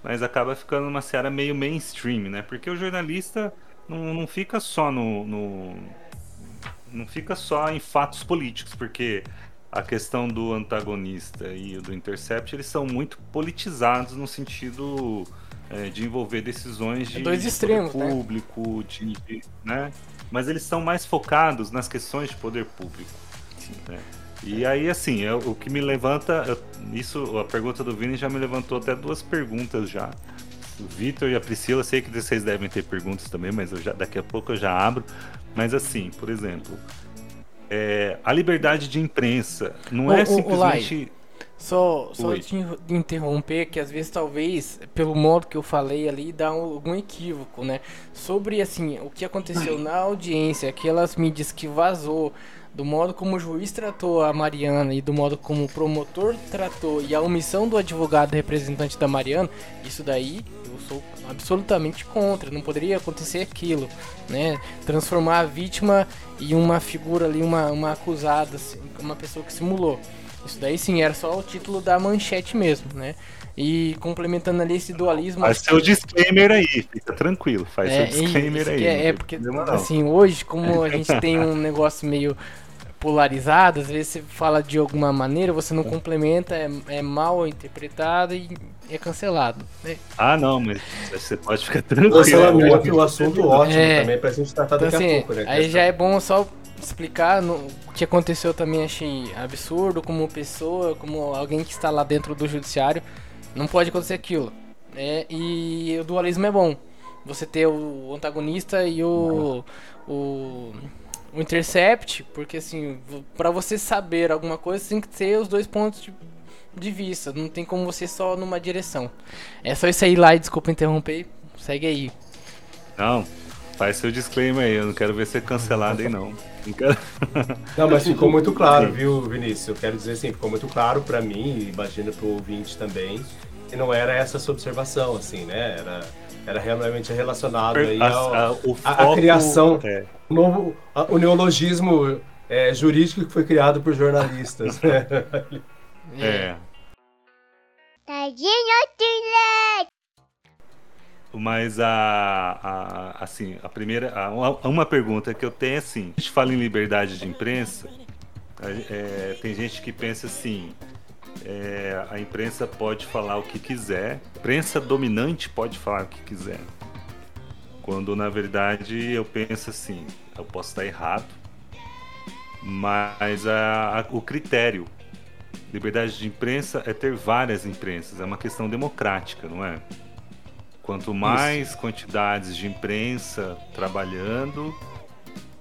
mas acaba ficando numa seara meio mainstream, né? Porque o jornalista não, não fica só no, no não fica só em fatos políticos, porque a questão do antagonista e do Intercept, eles são muito politizados no sentido é, de envolver decisões de, é dois extremos, poder público, né? De, de, né? Mas eles são mais focados nas questões de poder público. Né? E aí, assim, eu, o que me levanta. Eu, isso, a pergunta do Vini já me levantou até duas perguntas já. O Vitor e a Priscila, sei que vocês devem ter perguntas também, mas já, daqui a pouco eu já abro. Mas assim, por exemplo, é, a liberdade de imprensa não o, é simplesmente. só, só te interromper, que às vezes, talvez, pelo modo que eu falei ali, dá algum equívoco, né? Sobre, assim, o que aconteceu na audiência, aquelas mídias que vazou, do modo como o juiz tratou a Mariana e do modo como o promotor tratou e a omissão do advogado representante da Mariana, isso daí eu sou absolutamente contra, não poderia acontecer aquilo, né? Transformar a vítima em uma figura ali, uma, uma acusada, assim, uma pessoa que simulou. Isso daí sim era só o título da manchete mesmo, né? E complementando ali esse dualismo. Faz seu disclaimer aí, fica tranquilo. Faz é, seu disclaimer aí. É, é porque, assim, hoje, como a gente tem um negócio meio polarizado, às vezes você fala de alguma maneira, você não complementa, é, é mal interpretado e é cancelado. Né? Ah, não, mas você pode ficar tranquilo. Cancelamento é um assunto ótimo é, também pra gente tratar então, daqui assim, a pouco, né? Aí já é bom só explicar no, o que aconteceu também achei absurdo como pessoa, como alguém que está lá dentro do judiciário, não pode acontecer aquilo. É, e o dualismo é bom. Você ter o antagonista e o, o o intercept, porque assim, para você saber alguma coisa, tem que ter os dois pontos de, de, vista. Não tem como você só numa direção. É só isso aí lá e desculpa interromper. Segue aí. Não, faz seu disclaimer aí. Eu não quero ver ser cancelado aí, não. Não, quero... não mas ficou muito claro, viu, Vinícius? Eu quero dizer assim, ficou muito claro para mim e imagino pro ouvinte também. Que não era essa sua observação, assim, né? Era era realmente relacionado aí ao, a, a, foco, a, criação, é. o, novo, o neologismo é, jurídico que foi criado por jornalistas. é. Mas a, a, assim, a primeira, a, uma pergunta que eu tenho é assim: a gente fala em liberdade de imprensa, é, tem gente que pensa assim, é, a imprensa pode falar o que quiser, a imprensa dominante pode falar o que quiser. Quando na verdade eu penso assim, eu posso estar errado, mas a, a, o critério Liberdade de imprensa é ter várias imprensas, é uma questão democrática, não é? Quanto mais Isso. quantidades de imprensa trabalhando,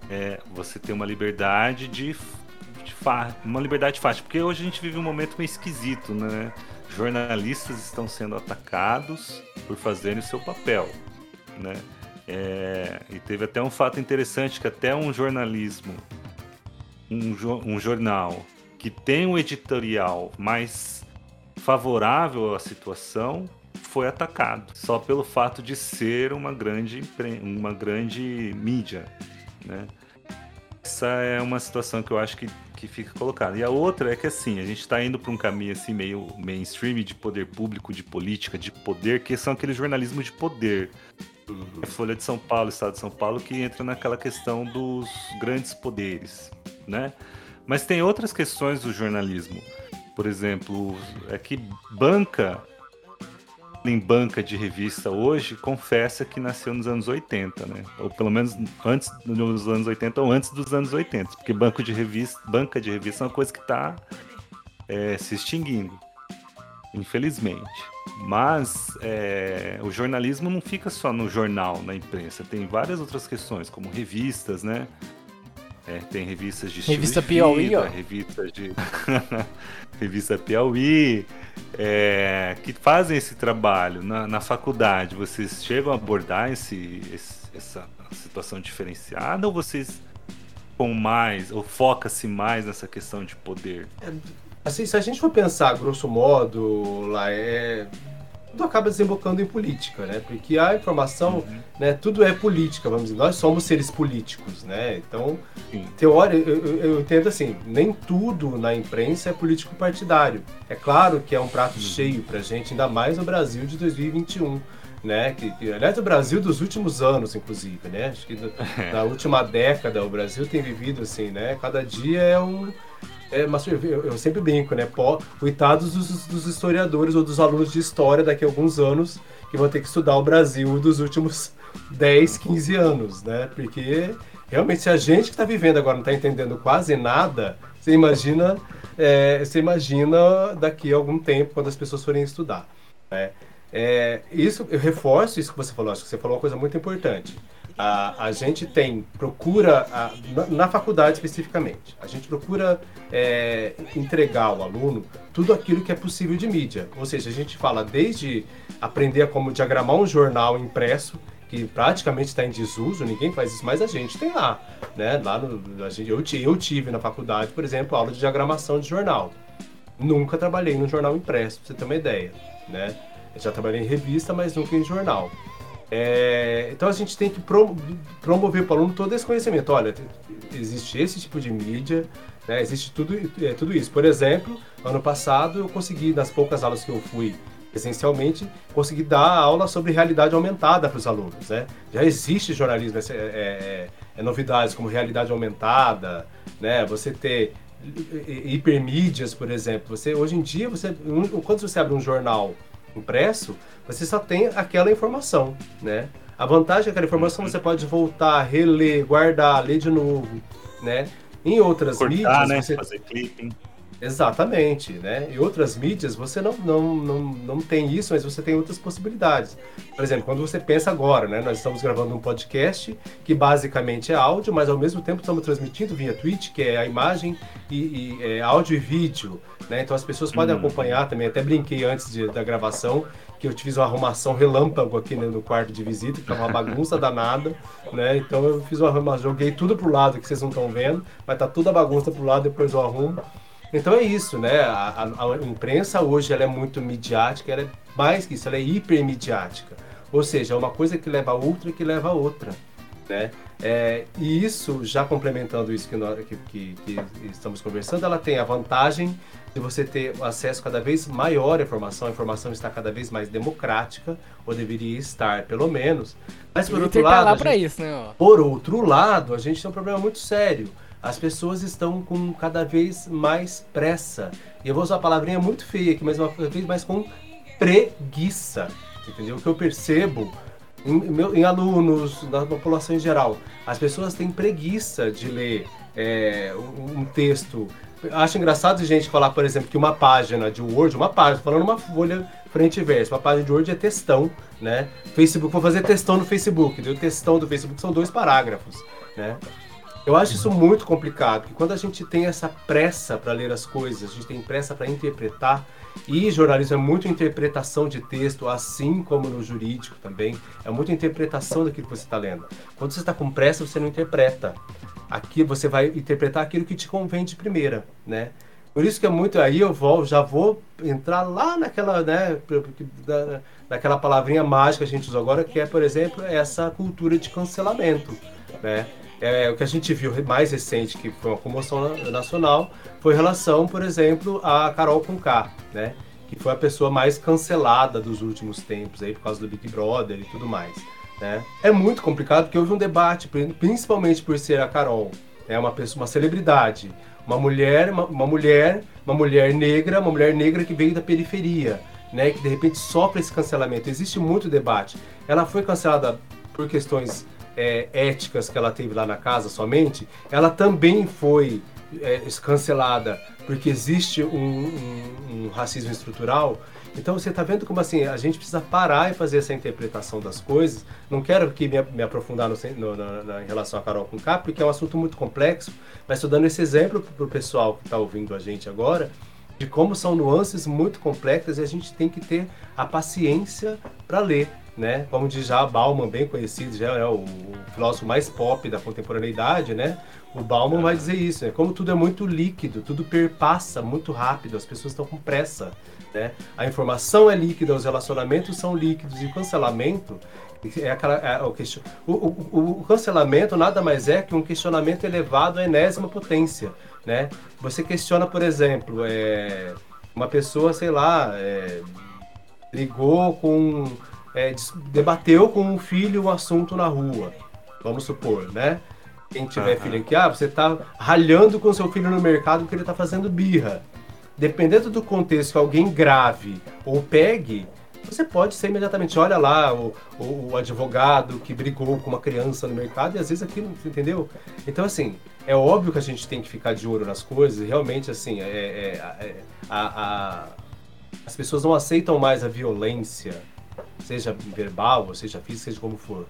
é, você tem uma liberdade de, de uma liberdade fácil. Porque hoje a gente vive um momento meio esquisito, né? Jornalistas estão sendo atacados por fazerem o seu papel, né? É, e teve até um fato interessante que até um jornalismo, um, um jornal que tem um editorial mais favorável à situação foi atacado só pelo fato de ser uma grande uma grande mídia, né? Essa é uma situação que eu acho que, que fica colocada. E a outra é que assim, a gente está indo para um caminho assim meio mainstream de poder público, de política, de poder, que são aqueles jornalismos de poder. É Folha de São Paulo, Estado de São Paulo, que entra naquela questão dos grandes poderes, né? Mas tem outras questões do jornalismo. Por exemplo, é que banca em banca de revista hoje confessa que nasceu nos anos 80, né? Ou pelo menos antes dos anos 80 ou antes dos anos 80, porque banco de revista, banca de revista é uma coisa que está é, se extinguindo, infelizmente. Mas é, o jornalismo não fica só no jornal, na imprensa, tem várias outras questões, como revistas, né? É, tem revistas de Revista Piauí, vida, ó. Revistas de. revista Piauí, é, que fazem esse trabalho na, na, faculdade. Vocês chegam a abordar esse, esse, essa situação diferenciada ou vocês com mais, ou foca-se mais nessa questão de poder? É, assim, se a gente for pensar, grosso modo, lá é tudo acaba desembocando em política, né? Porque a informação, uhum. né, tudo é política, vamos dizer, nós somos seres políticos, né? Então, teoria, eu, eu, entendo assim, nem tudo na imprensa é político partidário. É claro que é um prato uhum. cheio pra gente, ainda mais no Brasil de 2021. Né? Que, que, aliás, o Brasil dos últimos anos, inclusive, né? Acho que na última década o Brasil tem vivido assim, né? Cada dia é um, é, mas eu, eu, sempre brinco, né? Pó, coitados dos, dos, historiadores ou dos alunos de história daqui a alguns anos que vão ter que estudar o Brasil dos últimos 10, 15 anos, né? Porque realmente se a gente que está vivendo agora não está entendendo quase nada, você imagina, é, você imagina daqui a algum tempo quando as pessoas forem estudar. Né? É, isso eu reforço isso que você falou. Acho que você falou uma coisa muito importante a, a gente tem, procura, a, na, na, faculdade especificamente, a gente procura é, entregar ao aluno tudo aquilo que é possível de mídia. Ou seja, a gente fala desde aprender como diagramar um jornal impresso, que praticamente está em desuso, ninguém faz isso, mas a gente tem lá. Né? lá no, a gente, eu, eu tive na faculdade, por exemplo, aula de diagramação de jornal. Nunca trabalhei no jornal impresso, para você ter uma ideia. Né? Eu já trabalhei em revista, mas nunca em jornal. É, então a gente tem que pro, promover para o aluno todo esse conhecimento. Olha, existe esse tipo de mídia, né, existe tudo, é, tudo isso. Por exemplo, ano passado eu consegui, nas poucas aulas que eu fui essencialmente, conseguir dar aula sobre realidade aumentada para os alunos. Né? Já existe jornalismo, é, é, é, novidades como realidade aumentada, né? você ter hipermídias, por exemplo. Você, hoje em dia, você, quando você abre um jornal impresso, você só tem aquela informação, né? A vantagem é que aquela informação você pode voltar, reler, guardar, ler de novo, né? Em outras Cortar, mídias, né? você... fazer clipping. Exatamente, né? Em outras mídias você não, não, não, não tem isso, mas você tem outras possibilidades. Por exemplo, quando você pensa agora, né? Nós estamos gravando um podcast que basicamente é áudio, mas ao mesmo tempo estamos transmitindo via Twitch, que é a imagem e, e é, áudio e vídeo, né? Então as pessoas podem hum. acompanhar também. Até brinquei antes de, da gravação que eu fiz uma arrumação relâmpago aqui né, no quarto de visita, que tava uma bagunça danada, né? Então eu fiz uma arrumação, joguei tudo pro lado que vocês não estão vendo, mas tá toda a bagunça pro lado, depois eu arrumo. Então é isso, né? A, a, a, imprensa hoje ela é muito midiática, ela é mais que isso, ela é hipermidiática. Ou seja, é uma coisa que leva a outra que leva a outra, né? É, e isso, já complementando isso que, nós, que, que, que, estamos conversando, ela tem a vantagem de você ter acesso cada vez maior à informação, a informação está cada vez mais democrática, ou deveria estar, pelo menos. Mas por outro lado, tá gente, isso, né, por outro lado, a gente tem um problema muito sério. As pessoas estão com cada vez mais pressa. E eu vou usar uma palavrinha muito feia aqui, mas uma vez mais com preguiça. Entendeu? O que eu percebo em, em, alunos, na população em geral, as pessoas têm preguiça de ler é, um, texto acho engraçado a gente falar, por exemplo, que uma página de Word, uma página, falando uma folha frente e verso, uma página de Word é textão, né? Facebook, vou fazer textão no Facebook. O textão do Facebook são dois parágrafos, né? Eu acho isso muito complicado, porque quando a gente tem essa pressa para ler as coisas, a gente tem pressa para interpretar, e jornalismo é muito interpretação de texto, assim como no jurídico também, é muita interpretação daquilo que você está lendo. Quando você está com pressa, você não interpreta. Aqui você vai interpretar aquilo que te convém de primeira, né? Por isso que é muito aí eu vou, já vou entrar lá naquela, né, naquela palavrinha mágica que a gente usa agora, que é, por exemplo, essa cultura de cancelamento, né? É, o que a gente viu mais recente, que foi uma comoção nacional, foi em relação, por exemplo, a Carol Conká, né? Que foi a pessoa mais cancelada dos últimos tempos aí por causa do Big Brother e tudo mais. Né? É muito complicado porque houve um debate, principalmente por ser a Carol, né? uma pessoa, uma celebridade, uma mulher, uma, uma, mulher, uma mulher negra, uma mulher negra que veio da periferia, né? Que de repente sofre esse cancelamento. Existe muito debate. Ela foi cancelada por questões é, éticas que ela teve lá na casa somente. Ela também foi é, cancelada porque existe um, um, um racismo estrutural então você está vendo como assim a gente precisa parar e fazer essa interpretação das coisas. Não quero aqui me, me aprofundar no, no, na, em relação a Carol com K, porque é um assunto muito complexo, mas estou dando esse exemplo para o pessoal que está ouvindo a gente agora, de como são nuances muito complexas e a gente tem que ter a paciência para ler. Né? Como diz já Bauman, bem conhecido, já é o, o filósofo mais pop da contemporaneidade, né? O Bauman vai dizer isso, né? Como tudo é muito líquido, tudo perpassa muito rápido, as pessoas estão com pressa. Né? A informação é líquida, os relacionamentos são líquidos e o cancelamento é aquela, é, o, question... o, o, o, cancelamento nada mais é que um questionamento elevado à enésima potência. Né? Você questiona, por exemplo, é, uma pessoa, sei lá, é, brigou com. É, debateu com um filho um assunto na rua, vamos supor, né? Quem tiver uhum. filho aqui, ah, você está ralhando com seu filho no mercado porque ele está fazendo birra dependendo do contexto que alguém grave ou pegue, você pode ser imediatamente, olha lá, o, o, o, advogado que brigou com uma criança no mercado e às vezes aquilo, entendeu? Então, assim, é óbvio que a gente tem que ficar de olho nas coisas e realmente, assim, é, é, é a, a, as pessoas não aceitam mais a violência, seja verbal, ou seja física, seja como for.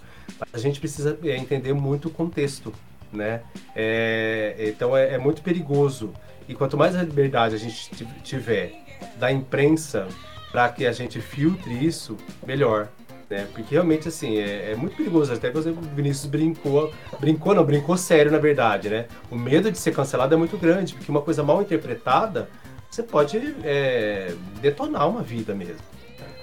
A gente precisa é, entender muito o contexto, né? É, então, é, é muito perigoso e quanto mais liberdade a gente tiver da imprensa para que a gente filtre isso, melhor. Né? Porque realmente, assim, é, é muito perigoso. Até que o Vinícius brincou, brincou não, brincou sério, na verdade, né? O medo de ser cancelado é muito grande, porque uma coisa mal interpretada, você pode é, detonar uma vida mesmo.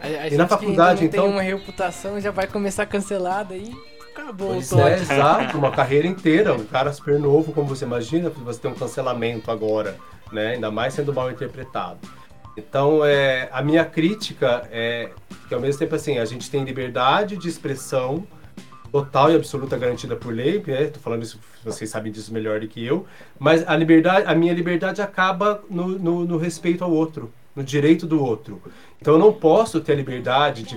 A, a e na faculdade, então... tem uma reputação, já vai começar cancelada aí acabou pois o é, exato, uma carreira inteira, um cara super novo, como você imagina, você tem um cancelamento agora, né? Ainda mais sendo mal interpretado. Então, é, a minha crítica é que ao mesmo tempo assim, a gente tem liberdade de expressão total e absoluta garantida por lei, né? Tô falando isso, vocês sabem disso melhor do que eu, mas a liberdade, a minha liberdade acaba no, no, no respeito ao outro, no direito do outro. Então eu não posso ter a liberdade de,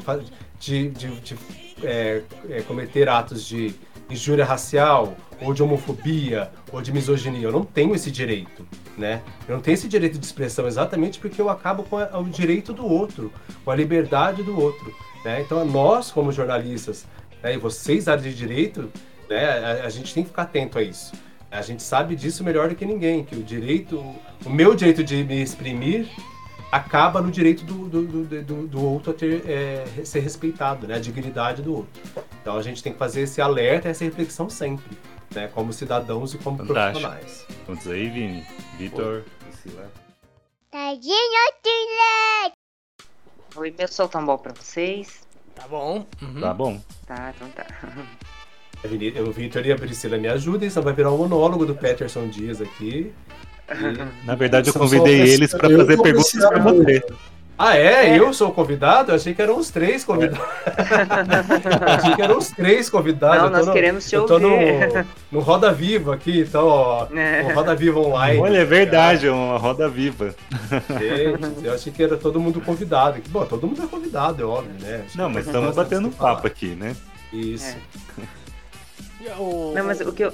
de, de, de é, é, cometer atos de injúria racial, ou de homofobia, ou de misoginia. Eu não tenho esse direito, né? Eu não tenho esse direito de expressão exatamente porque eu acabo com a, o direito do outro, com a liberdade do outro, né? Então, nós, como jornalistas, né, e vocês, área de direito, né, a, a gente tem que ficar atento a isso. A gente sabe disso melhor do que ninguém, que o direito, o meu direito de me exprimir acaba no direito do, do, do, do outro a ter, é, ser respeitado, né? A dignidade do outro. Então a gente tem que fazer esse alerta, essa reflexão sempre, né? Como cidadãos e como Fantástico. profissionais. Vamos aí, Vini, Vitor, Priscila. Tadinho, Oi, meu som tá bom pra vocês? Tá bom. Uhum. Tá bom. Tá, então tá. O Vitor e a Priscila me ajudem, só vai virar um monólogo do Peterson Dias aqui. Na verdade, eu convidei eles para fazer perguntas para você. Ah, é? é? Eu sou o convidado? Eu achei que eram os três convidados. Achei que eram os três convidados. Não, nós no, queremos te ouvir. Eu tô no, no Roda Viva aqui, então, ó. É. No Roda Viva online. Olha, é verdade, é uma Roda Viva. Gente, eu achei que era todo mundo convidado. Bom, todo mundo é convidado, é óbvio, né? Acho Não, mas estamos batendo papo aqui, né? Isso. É. Não, mas o que eu,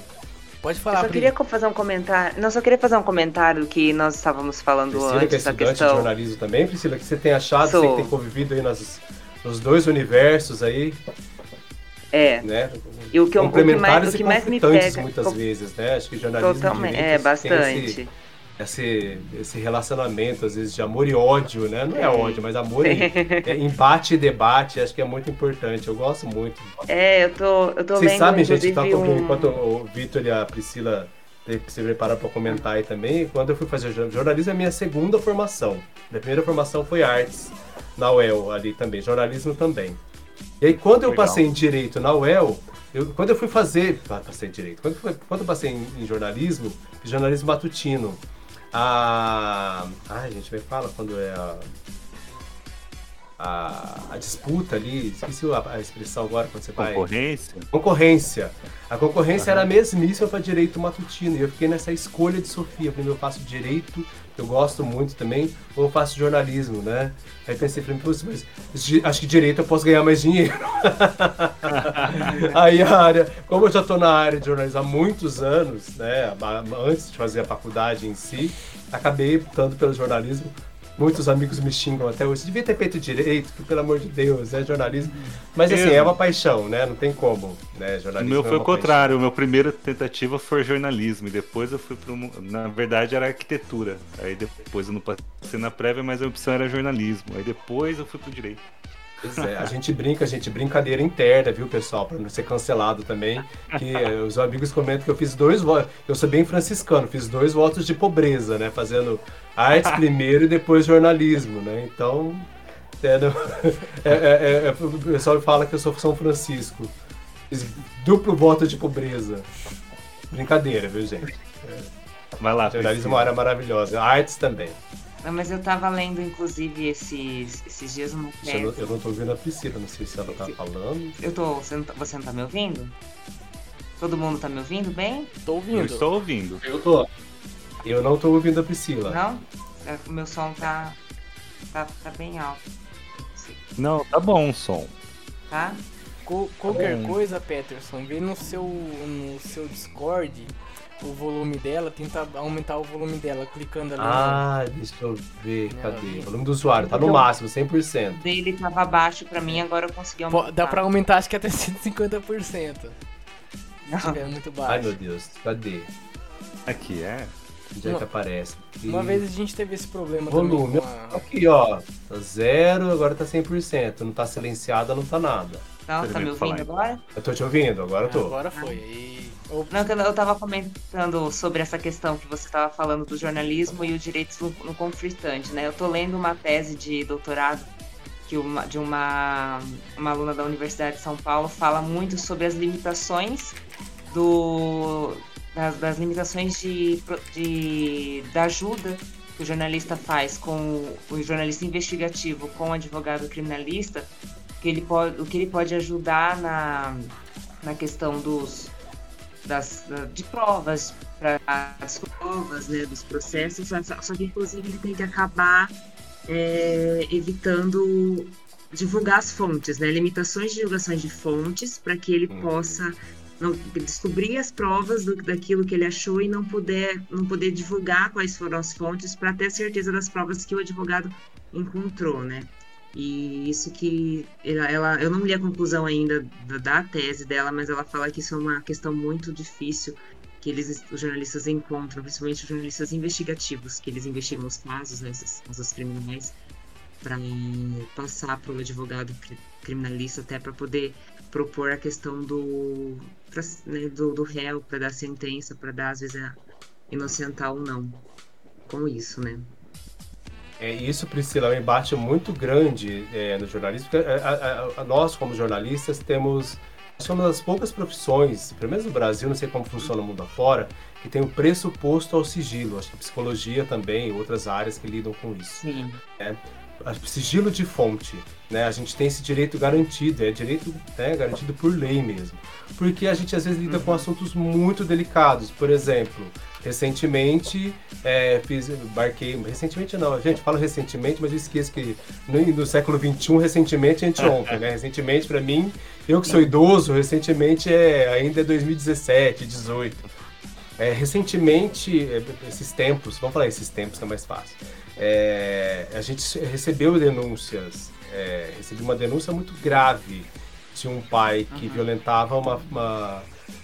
Pode Eu falar, só Pri. queria fazer um comentário. Não, só queria fazer um comentário que nós estávamos falando Priscila, que é antes da estudante de questão. jornalismo também, Priscila, que você tem achado, Sou. você que tem convivido aí nas, nos dois universos aí, É. né? E o que, eu- o que Complementares mais, o que mais me pega. muitas co- vezes, né? Acho que jornalismo Totalmente. É, tem bastante. Esse, esse, esse relacionamento, às vezes, de amor e ódio, né? Não é ódio, mas amor e é, embate e debate, acho que é muito importante. Eu gosto muito. É, eu tô, eu tô Vocês lendo, sabem, gente, tá, um... enquanto o Vitor e a Priscila se preparar para comentar aí também, quando eu fui fazer jor- jornalismo é a minha segunda formação. Minha primeira formação foi artes na UEL ali também, jornalismo também. E aí quando eu Legal. passei em direito na UEL, eu, quando eu fui fazer, ah, passei em direito, quando, foi- quando eu passei em, em jornalismo, jornalismo matutino. A, ai, gente, me fala quando é a a, a disputa ali, esqueci a, a expressão agora quando você vai. Concorrência? Concorrência. A concorrência era a mesmíssima para direito matutino. E eu fiquei nessa escolha de Sofia. Primeiro eu faço direito, eu gosto muito também, ou eu faço jornalismo, né? Aí pensei, falei, "Putz, mas acho que direito eu posso ganhar mais dinheiro. Aí a área, como eu já estou na área de jornalismo há muitos anos, né? Antes de fazer a faculdade em si, acabei optando pelo jornalismo. Muitos amigos me xingam até hoje. Devia ter feito direito, que, pelo amor de Deus, é jornalismo. Mas assim, Eu- é uma paixão, né? Não tem como, né? O Jornalismo meu é foi o uma contrário, o meu primeira tentativa foi jornalismo e depois eu fui pro. Na verdade era arquitetura. Aí depois eu não passei na prévia, mas a opção era jornalismo. Aí depois eu fui pro direito. Pois é, a gente brinca, a gente brincadeira interna, viu, pessoal? Pra não ser cancelado também. Que os amigos comentam que eu fiz dois votos. Eu sou bem franciscano, fiz dois votos de pobreza, né? Fazendo artes primeiro e depois jornalismo, né? Então. É, não- é, é, é, é, o pessoal fala que eu sou São Francisco. Fiz duplo voto de pobreza. Brincadeira, viu, gente? Vai lá, Jornalismo é uma área maravilhosa. Artes também. Não, mas eu tava lendo, inclusive, esses, esses dias uma Eu eu não tô ouvindo a Priscila, não sei se ela tá falando. Eu tô. Você não, tá- você não tá me ouvindo? Todo mundo tá me ouvindo bem? Tô Eu ouvindo. estou ouvindo. Eu tô. Eu não tô ouvindo a Priscila. Não? É, O meu som tá. tá, tá bem alto. Não, tá bom o som. Tá? Co- qualquer Bom. coisa, Peterson, vê no seu, no seu Discord o volume dela, tenta aumentar o volume dela, clicando ali. Ah, deixa eu ver. Não, Cadê? O volume do usuário tá no máximo, O 100%. dele tava baixo pra mim, agora eu consegui aumentar. Dá pra aumentar acho que até 150%. Se Não. tiver muito baixo. Ai, meu Deus. Cadê? Aqui é. Onde é que aparece? Aqui. Uma vez a gente teve esse problema Volume. também a... Aqui, ó. Tá zero, agora tá 100%. Não tá silenciada, não tá nada. Não, tá me falar, ouvindo então. agora? Eu tô te ouvindo, agora eu tô. Agora foi. E... Não, eu- eu tava comentando sobre essa questão que você tava falando do jornalismo e o direito no, no conflitante, né? Eu tô lendo uma tese de doutorado que uma, de uma, uma aluna da Universidade de São Paulo fala muito sobre as limitações do das, das limitações de, de da ajuda que o jornalista faz com o jornalista investigativo com o advogado criminalista, que ele pode, o que ele pode ajudar na, na questão dos das, da- de provas, para as provas, né, dos processos, só, só que inclusive ele tem que acabar é, evitando divulgar as fontes, né, limitações de divulgações de fontes, para que ele Uhum. possa não, descobrir as provas do, daquilo que ele achou e não poder, não poder divulgar quais foram as fontes para ter certeza das provas que o advogado encontrou, né? E isso que ela, ela- eu não li a conclusão ainda da, da tese dela, mas ela fala que isso é uma questão muito difícil que eles, os jornalistas encontram, principalmente os jornalistas investigativos, que eles investigam os casos, né, esses casos criminais, para passar para o advogado cri- criminalista até para poder propor a questão do, pra- né, do, do réu, para dar sentença, para dar às vezes a inocentar ou não com isso, né? É, isso, Priscila, é um embate muito grande é, no jornalismo. Porque, é, a- a- a- nós, como jornalistas, temos. Somos das poucas profissões, pelo menos no Brasil, não sei como funciona no mundo afora, que tem o pressuposto ao sigilo. Acho que psicologia também, outras áreas que lidam com isso. Sim. a- sigilo de fonte, né? A gente tem esse direito garantido, é direito né, garantido por lei mesmo. Porque a gente às vezes lida com assuntos muito delicados. Por exemplo, recentemente é, fiz, embarquei, recentemente não, gente, falo recentemente, mas eu esqueço que no, no século XXI, recentemente é anteontem, né? Recentemente, para mim, eu que sou idoso, recentemente é ainda é 2017, 18. É, recentemente, é, esses tempos, vamos falar esses tempos que é mais fácil. É, a gente recebeu denúncias, é, recebi uma denúncia muito grave de um pai que violentava uma, uma,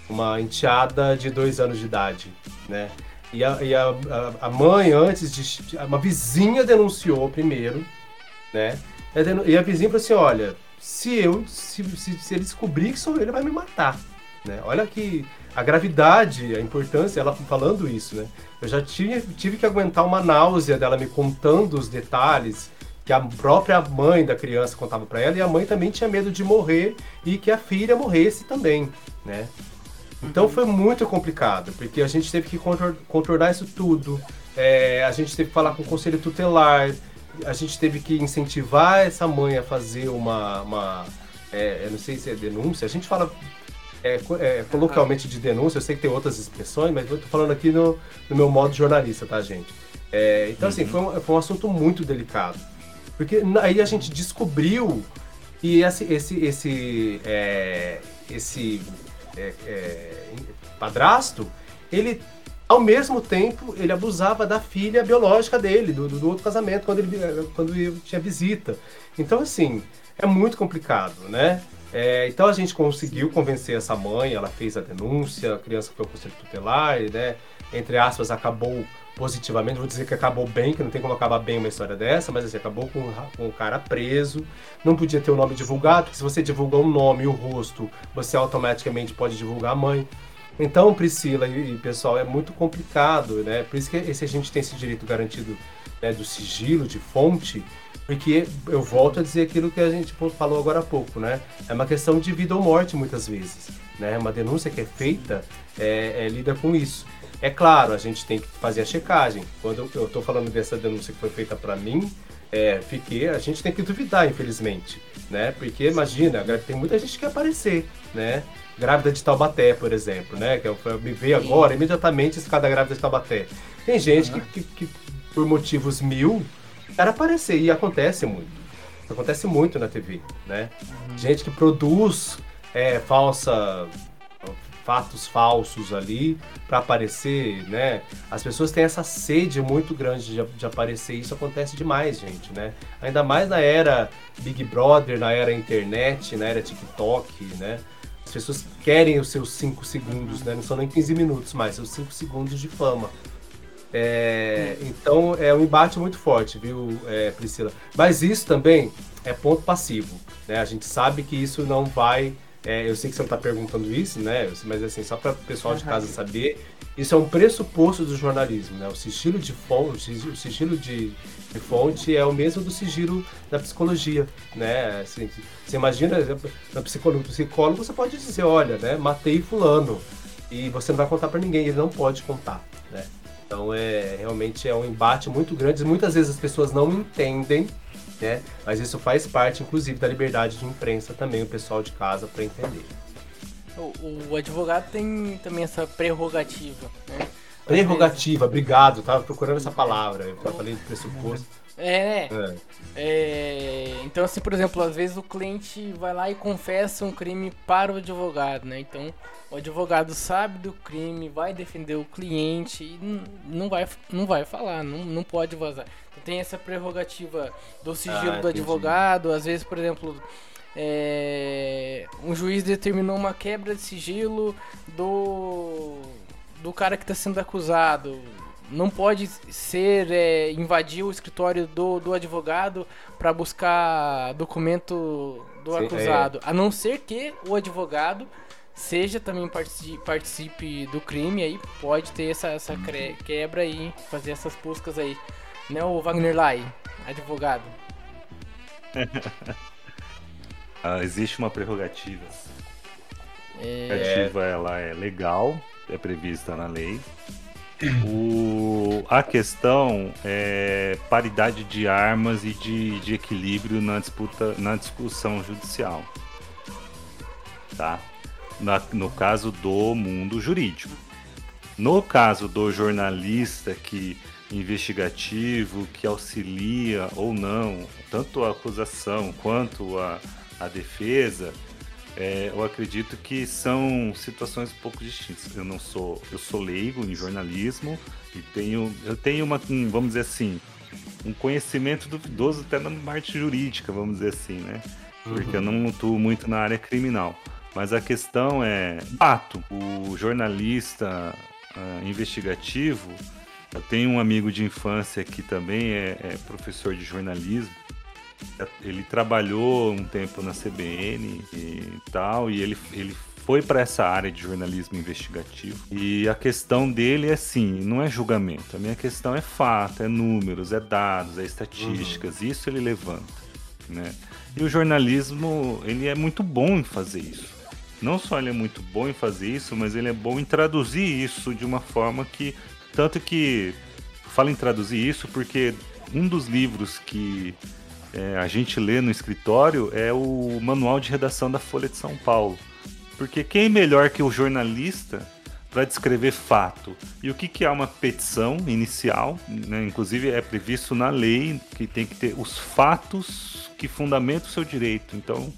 uma enteada de dois anos de idade, né? E a, e a, a- mãe, antes de. Uma vizinha denunciou primeiro, né? E a vizinha falou assim: olha, se eu. Se, se, se ele descobrir que sou eu, ele vai me matar. Né? Olha que a gravidade, a importância, ela falando isso, né? Eu já tive, tive que aguentar uma náusea dela me contando os detalhes que a própria mãe da criança contava pra ela e a mãe também tinha medo de morrer e que a filha morresse também, né? Então foi muito complicado, porque a gente teve que contor- contornar isso tudo. É, a gente teve que falar com o conselho tutelar, a gente teve que incentivar essa mãe a fazer uma. uma é, eu não sei se é denúncia, a gente fala é, é, coloquialmente de denúncia, eu sei que tem outras expressões, mas eu tô falando aqui no, no meu modo jornalista, tá, gente? É, então, assim, foi um, foi um assunto muito delicado. Porque aí a gente descobriu e esse, esse, esse, é, esse é, é, padrasto, ele, ao mesmo tempo, ele abusava da filha biológica dele, do, do outro casamento, quando ele, quando ele tinha visita. Então, assim, é muito complicado, né? É, então a gente conseguiu convencer essa mãe, ela fez a denúncia, a criança foi ao conselho tutelar, e, né? Entre aspas, acabou positivamente, vou dizer que acabou bem, que não tem como acabar bem uma história dessa, mas assim, acabou com, com o cara preso, não podia ter o nome divulgado, porque se você divulgar o nome e o rosto, você automaticamente pode divulgar a mãe. Então, Priscila e, e pessoal, é muito complicado, né? Por isso que esse, a gente tem esse direito garantido né, do sigilo, de fonte, porque eu volto a dizer aquilo que a gente falou agora há pouco, né? É uma questão de vida ou morte muitas vezes, né? Uma denúncia que é feita é, é, lida com isso. É claro, a gente tem que fazer a checagem. Quando eu estou falando dessa denúncia que foi feita para mim, é, fiquei, a gente tem que duvidar, infelizmente, né? Porque imagina, tem muita gente que quer aparecer, né? Grávida de Taubaté, por exemplo, né? Que eu, eu me veio agora, imediatamente, esse cara da grávida de Taubaté. Tem gente que, que- que, por motivos mil, quer aparecer, e acontece muito. Acontece muito na TV, né? Gente que produz é, falsa fatos falsos ali para aparecer, né? As pessoas têm essa sede muito grande de, de aparecer, isso acontece demais, gente, né? Ainda mais na era Big Brother, na era internet, na era TikTok, né? As pessoas querem os seus 5 segundos, né? Não são nem 15 minutos mais, são 5 segundos de fama. É, então é um embate muito forte, viu, é, Priscila? Mas isso também é ponto passivo, né? A gente sabe que isso não vai. É, eu sei que você não está perguntando isso, né? Mas assim, só para o pessoal de casa saber, isso é um pressuposto do jornalismo, né? O sigilo de fonte, o sigilo de, de fonte é o mesmo do sigilo da psicologia, né? Assim, você imagina, no psicólogo, psicólogo você pode dizer, olha, né? Matei fulano e você não vai contar para ninguém, ele não pode contar, né? Então é realmente é um embate muito grande. Muitas vezes as pessoas não entendem, né? Mas isso faz parte, inclusive, da liberdade de imprensa também, o pessoal de casa para entender. O, o advogado tem também essa prerrogativa, né? Prerrogativa, obrigado, tava procurando essa palavra. Eu falei de pressuposto. É, né? É. É, então, assim, por exemplo, às vezes o cliente vai lá e confessa um crime para o advogado, né? Então, o advogado sabe do crime, vai defender o cliente e não vai, não vai falar, não, não pode vazar. Então, tem essa prerrogativa do sigilo Ah, do advogado, às vezes, por exemplo, é, um juiz determinou uma quebra de sigilo do, do cara que está sendo acusado. Não pode ser é, invadir o escritório do, do advogado para buscar documento do Sim, acusado, a não ser que o advogado seja também partici- participe do crime, aí pode ter essa, essa quebra aí, fazer essas buscas aí. Né, o Wagner Lai, advogado. Ah, existe uma prerrogativa. A É, prerrogativa ela é legal, é prevista na lei. O, a questão é paridade de armas e de, de equilíbrio na disputa, na discussão judicial. Tá? Na- no caso do mundo jurídico. No caso do jornalista que investigativo que auxilia ou não tanto a acusação quanto a, a defesa, é, eu acredito que são situações um pouco distintas. Eu não sou, eu sou leigo em jornalismo e tenho, eu tenho uma, um, vamos dizer assim, um conhecimento duvidoso até na parte jurídica, vamos dizer assim, né? Porque eu não atuo muito na área criminal. Mas a questão é, fato, o jornalista ah, investigativo, eu tenho um amigo de infância que também é, é professor de jornalismo. Ele trabalhou um tempo na CBN e tal, e ele, ele foi para essa área de jornalismo investigativo. E a questão dele é assim, não é julgamento. A minha questão é fato, é números, é dados, é estatísticas. Uhum. Isso ele levanta, né? E o jornalismo, ele é muito bom em fazer isso. Não só ele é muito bom em fazer isso, mas ele é bom em traduzir isso de uma forma que tanto que falo em traduzir isso porque um dos livros que é, a gente lê no escritório é o manual de redação da Folha de São Paulo. Porque quem melhor que o jornalista para descrever fato? E o que, que é uma petição inicial? Né? Inclusive é previsto na lei que tem que ter os fatos que fundamentam o seu direito. Então,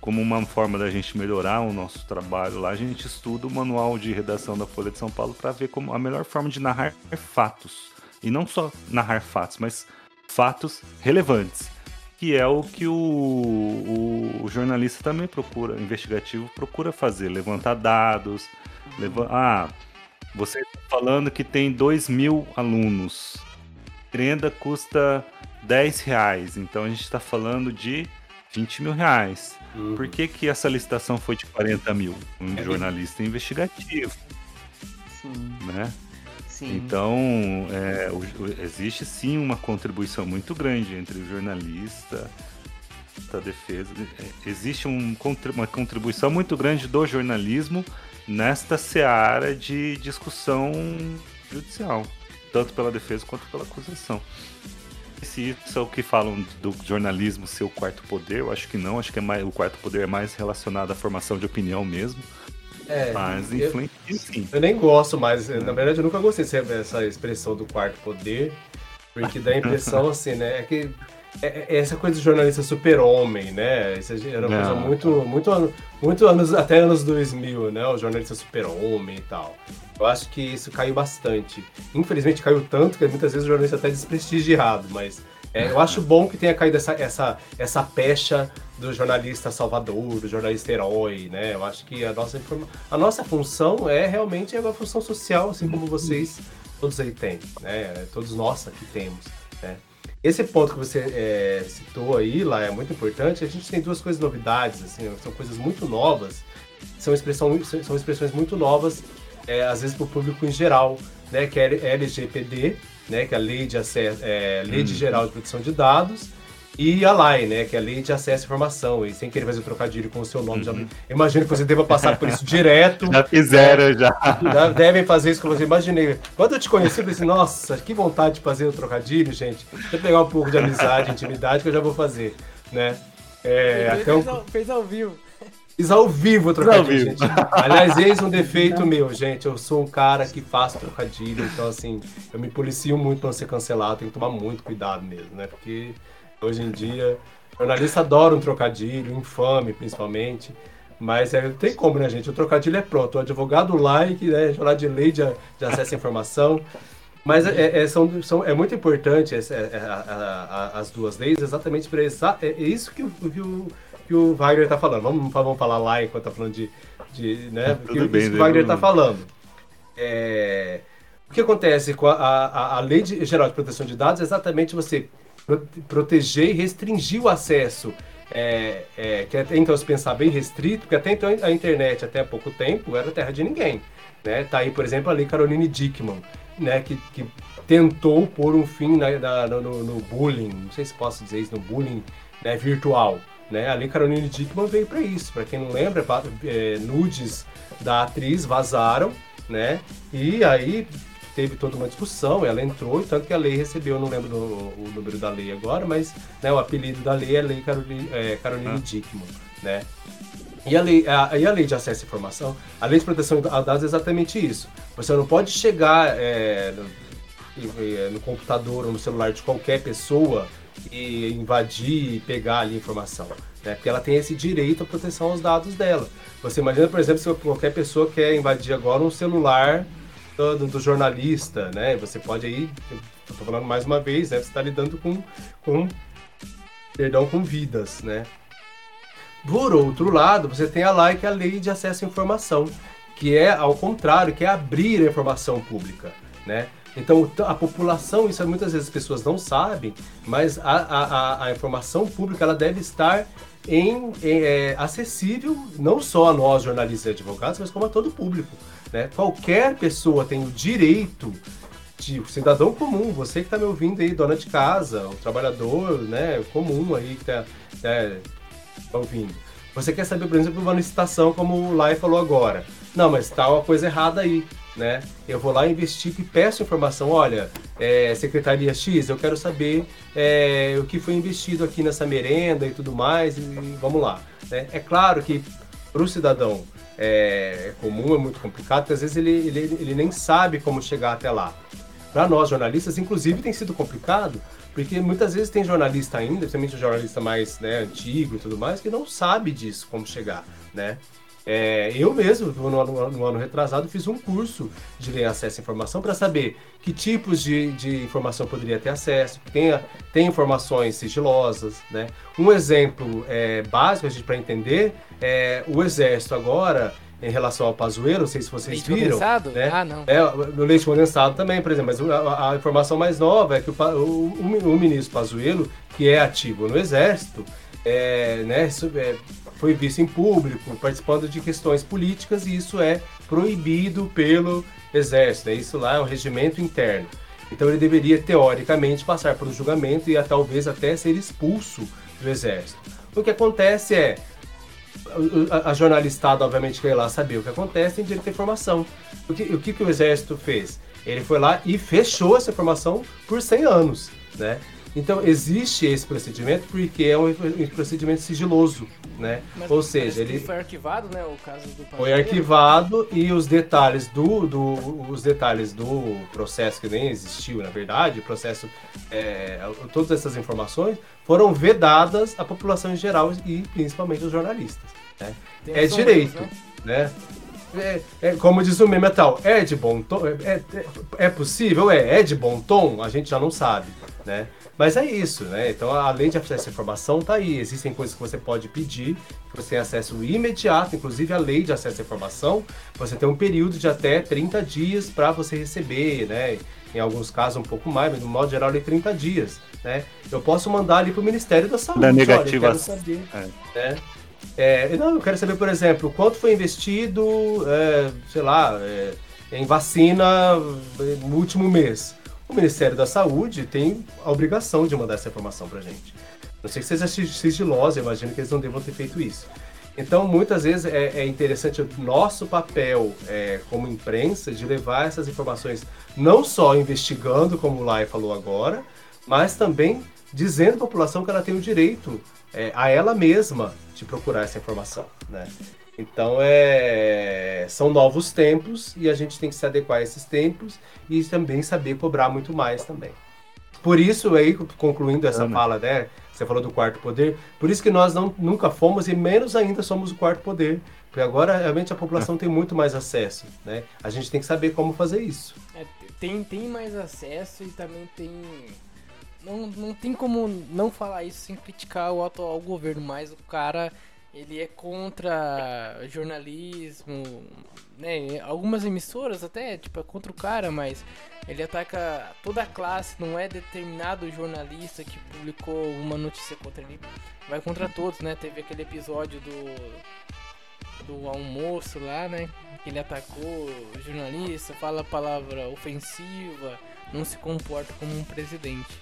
como uma forma da gente melhorar o nosso trabalho lá, a gente estuda o manual de redação da Folha de São Paulo para ver como a melhor forma de narrar fatos. E não só narrar fatos, mas fatos relevantes que é o que o, o, o, jornalista também procura, investigativo procura fazer, levantar dados, leva, ah, você está falando que tem 2 mil alunos, prenda custa 10 reais, então a gente está falando de 20 mil reais. Uhum. Por que, que essa licitação foi de 40 mil? Um é jornalista investigativo. Sim. Né? Sim. Então, é, o, existe sim uma contribuição muito grande entre o jornalista a defesa. É, existe um, uma contribuição muito grande do jornalismo nesta seara de discussão judicial, tanto pela defesa quanto pela acusação. Se isso é o que falam do jornalismo ser o quarto poder, eu acho que não, acho que é mais, o quarto poder é mais relacionado à formação de opinião mesmo é, mas influencia sim. Eu nem gosto mais, na verdade eu nunca gostei dessa expressão do quarto poder, porque dá a impressão assim, né? É que é, é essa coisa de jornalista super-homem, né? Isso era uma coisa muito, muito, muito anos, até anos 2000, né? O jornalista super-homem e tal. Eu acho que isso caiu bastante. Infelizmente caiu tanto que muitas vezes o jornalista até desprestigiado, mas é, eu acho bom que tenha caído essa, essa, essa pecha do jornalista salvador, do jornalista herói, né? Eu acho que a nossa, a nossa função é realmente é uma função social, assim como vocês todos aí têm, né? Todos nós aqui temos, né? Esse ponto que você é, citou aí, lá, é muito importante. A gente tem duas coisas novidades, assim, são coisas muito novas, são, expressão, são expressões muito novas, é, às vezes para o público em geral, né? Que é LGPD, né, que é a Lei de, Acesso, é, Lei de uhum. Geral de Proteção de Dados, e a LAI, né, que é a Lei de Acesso à Informação. E sem querer fazer um trocadilho com o seu nome, uhum. já, imagino que você deva passar por isso direto. já fizeram, né? já. já. Devem fazer isso com você. Imaginei. Quando eu te conheci, eu pensei, nossa, que vontade de fazer o um trocadilho, gente. Deixa eu pegar um pouco de amizade, intimidade, que eu já vou fazer, né? É, fez, até um... fez, ao, fez ao vivo. Fiz ao vivo o trocadilho, gente. Aliás, eis um defeito meu, gente. Eu sou um cara que faz trocadilho, então assim, eu me policio muito pra não ser cancelado, tenho que tomar muito cuidado mesmo, né? Porque hoje em dia, jornalistas adoram um trocadilho, infame principalmente. Mas é, tem como, né, gente? O trocadilho é pronto. O advogado like, né? Jornal de lei de, de acesso à informação. Mas é, é, são, são, é muito importante essa, é, a, a, as duas leis exatamente para isso. É, é isso que o, que o que o Wagner tá falando. Vamos, vamos falar lá enquanto tá falando de. de né? Tudo bem, isso que o Wagner tá falando. É, o que acontece com a, a, a Lei de, Geral de Proteção de Dados é exatamente você proteger e restringir o acesso. É, é, que até então se pensar bem restrito, porque até então a internet, até há pouco tempo, era terra de ninguém. Né? Tá aí, por exemplo, a Lei Caroline Dickman, né? que, que tentou pôr um fim na, na, no, no, bullying, não sei se posso dizer isso, no bullying né, virtual. Né? A Lei Caroline Dickman veio para isso. Para quem não lembra, é, nudes da atriz vazaram, né? E aí teve toda uma discussão, ela entrou, tanto que a lei recebeu, não lembro do, o número da lei agora, mas né, o apelido da lei é Lei Caroline, é, Caroline ah. Dickman, né? E a, lei, a, e a lei de acesso à informação, a lei de proteção a dados é exatamente isso. Você não pode chegar é, no, no computador ou no celular de qualquer pessoa e invadir e pegar ali informação. né? Porque ela tem esse direito à proteção aos dados dela. Você imagina, por exemplo, se qualquer pessoa quer invadir agora um celular do, do, jornalista, né? Você pode aí, estou falando mais uma vez, né? Você está lidando com, com, perdão, com vidas, né? Por outro lado, você tem a lei que é a lei de acesso à informação, que é ao contrário, que é abrir a informação pública, né? Então, a população, isso muitas vezes as pessoas não sabem, mas a, a, a informação pública ela deve estar em, em é, acessível não só a nós, jornalistas e advogados, mas como a todo o público. Né? Qualquer pessoa tem o direito de cidadão comum, você que está me ouvindo aí, dona de casa, o trabalhador né, comum aí que está né, tá ouvindo. Você quer saber, por exemplo, uma licitação, como o Lai falou agora. Não, mas está uma coisa errada aí né? Eu vou lá, investigo e peço informação. Olha, é, Secretaria X, eu quero saber é, o que foi investido aqui nessa merenda e tudo mais, e, e vamos lá. Né? É claro que para o cidadão é, comum é muito complicado, porque às vezes ele, ele, ele nem sabe como chegar até lá. Para nós jornalistas, inclusive, tem sido complicado, porque muitas vezes tem jornalista ainda, principalmente um jornalista mais né, antigo e tudo mais, que não sabe disso, como chegar, né? É, eu mesmo, no ano, no ano, retrasado, fiz um curso de acesso à informação para saber que tipos de, de informação poderia ter acesso, tem, tem informações sigilosas. Né? Um exemplo é, básico para entender é o Exército agora, em relação ao Pazuello, não sei se vocês leite viram. Condensado? Né? Ah, não. É, o leite condensado também, por exemplo, mas a, a informação mais nova é que o, o, o ministro Pazuello, que é ativo no Exército, é, né, foi visto em público, participando de questões políticas, e isso é proibido pelo Exército. Né? Isso lá é um regimento interno. Então ele deveria, teoricamente, passar por um julgamento e talvez até ser expulso do Exército. O que acontece é, a, a jornalistada, obviamente, quer ir lá saber o que acontece, tem direito à informação. O que, o que, que o Exército fez? Ele foi lá e fechou essa informação por 100 anos, né? Então, existe esse procedimento porque é um, procedimento sigiloso, né? Mas Ou seja, ele foi arquivado, né, o caso do foi arquivado e os detalhes do, do, os detalhes do processo que nem existiu, na verdade, o processo, é, todas essas informações foram vedadas à população em geral e principalmente aos jornalistas. Né? É direito, né? né? É, é, como diz o meme metal, é de bom tom? É, é, é, possível? É, é de bom tom? A gente já não sabe, né? Mas é isso, né? Então, além de acesso à informação, tá aí. Existem coisas que você pode pedir, você tem acesso imediato, inclusive a lei de acesso à informação. Você tem um período de até 30 dias para você receber, né? Em alguns casos um pouco mais, mas no modo geral é 30 dias, né? Eu posso mandar ali para o Ministério da Saúde. Da negativa. Olha, saber, é. né? É, não, eu quero saber, por exemplo, quanto foi investido, é, sei lá, é, em vacina no último mês o Ministério da Saúde tem a obrigação de mandar essa informação para a gente. Não sei que seja sigilosa, imagino que eles não devam ter feito isso. Então, muitas vezes é, é interessante o nosso papel é, como imprensa de levar essas informações não só investigando, como o Lai falou agora, mas também dizendo à população que ela tem o direito é, a ela mesma de procurar essa informação. Né? Então é, são novos tempos e a gente tem que se adequar a esses tempos e também saber cobrar muito mais também. Por isso aí, concluindo essa fala, né? Você falou do quarto poder, por isso que nós não, nunca fomos e menos ainda somos o quarto poder. Porque agora realmente a população tem muito mais acesso, né? A gente tem que saber como fazer isso. É, tem, tem mais acesso e também tem. Não, não tem como não falar isso sem criticar o atual governo, mas o cara ele é contra jornalismo, né? Algumas emissoras até, tipo, é contra o cara, mas ele ataca toda a classe, não é determinado jornalista que publicou uma notícia contra ele. Vai contra todos, né? Teve aquele episódio do do almoço lá, né? Ele atacou o jornalista, fala palavra ofensiva, não se comporta como um presidente.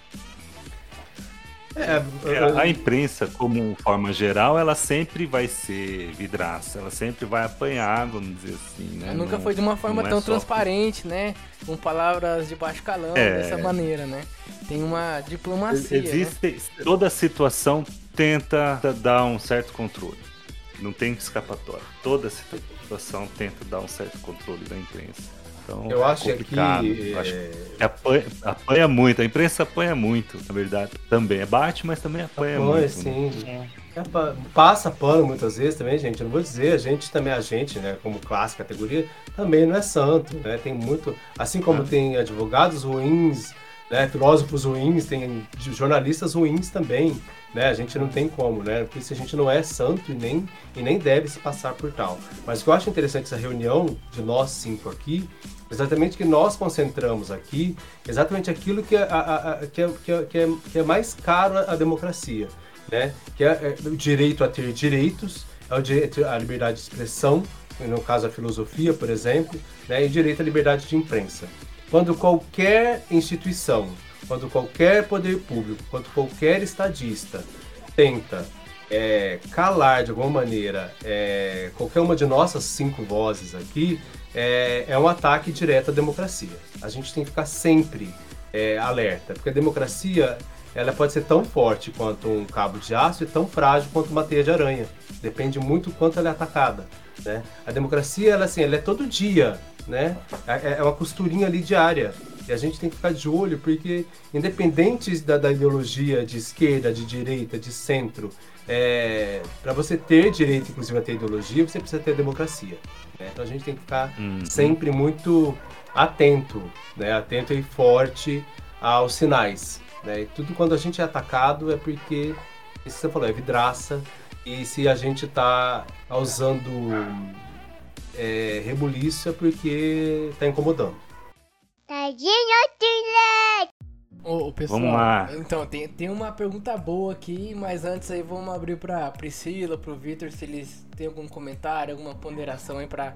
É, é, a imprensa, como forma geral, ela sempre vai ser vidraça, ela sempre vai apanhar, vamos dizer assim, né? Nunca não, foi de uma forma é tão transparente, né? Com palavras de baixo calão, é... dessa maneira, né? Tem uma diplomacia. Né? Existe, né? toda situação tenta dar um certo controle. Não tem escapatória. Toda situação tenta dar um certo controle da imprensa. Então, eu acho complicado. que. acho que apanha, apanha, muito, a imprensa apanha muito, na verdade. Também é bate, mas também apanha, apanha muito. Né? Sim. Né? É, pa- passa pano muitas vezes também, gente. Eu não vou dizer, a gente também, a gente, né, como classe, categoria, também não é santo, né? Tem muito. Assim como tem advogados ruins, né, filósofos ruins, tem jornalistas ruins também, né? A gente não tem como, né? Por isso a gente não é santo e nem, e nem deve se passar por tal. Mas o que eu acho interessante essa reunião de nós cinco aqui, exatamente que nós concentramos aqui, exatamente aquilo que é, a- a- que é, que é, que é, que é mais caro à democracia, né? Que é, é o direito a ter direitos, é o direito à liberdade de expressão, no caso a filosofia, por exemplo, né? e direito à liberdade de imprensa. Quando qualquer instituição, quando qualquer poder público, quando qualquer estadista tenta é, calar de alguma maneira é, qualquer uma de nossas cinco vozes aqui, é, é um ataque direto à democracia. A gente tem que ficar sempre é, alerta, porque a democracia ela pode ser tão forte quanto um cabo de aço e tão frágil quanto uma teia de aranha. Depende muito quanto ela é atacada. Né? A democracia, ela, assim, ela é todo dia, né? É, é uma costurinha ali diária. E a gente tem que ficar de olho, porque independente da, da ideologia de esquerda, de direita, de centro, é, para você ter direito, inclusive, a ter ideologia, você precisa ter democracia. Né? Então a gente tem que ficar Uhum. sempre muito atento, né? Atento e forte aos sinais. Né? E tudo quando a gente é atacado é porque, isso que você falou, é vidraça. E se a gente está usando é, rebuliço é porque está incomodando. Tadinho. Ô, pessoal, Vamos lá. então, tem, tem uma pergunta boa aqui, mas antes aí vamos abrir pra Priscila, pro Vitor, se eles têm algum comentário, alguma ponderação aí pra,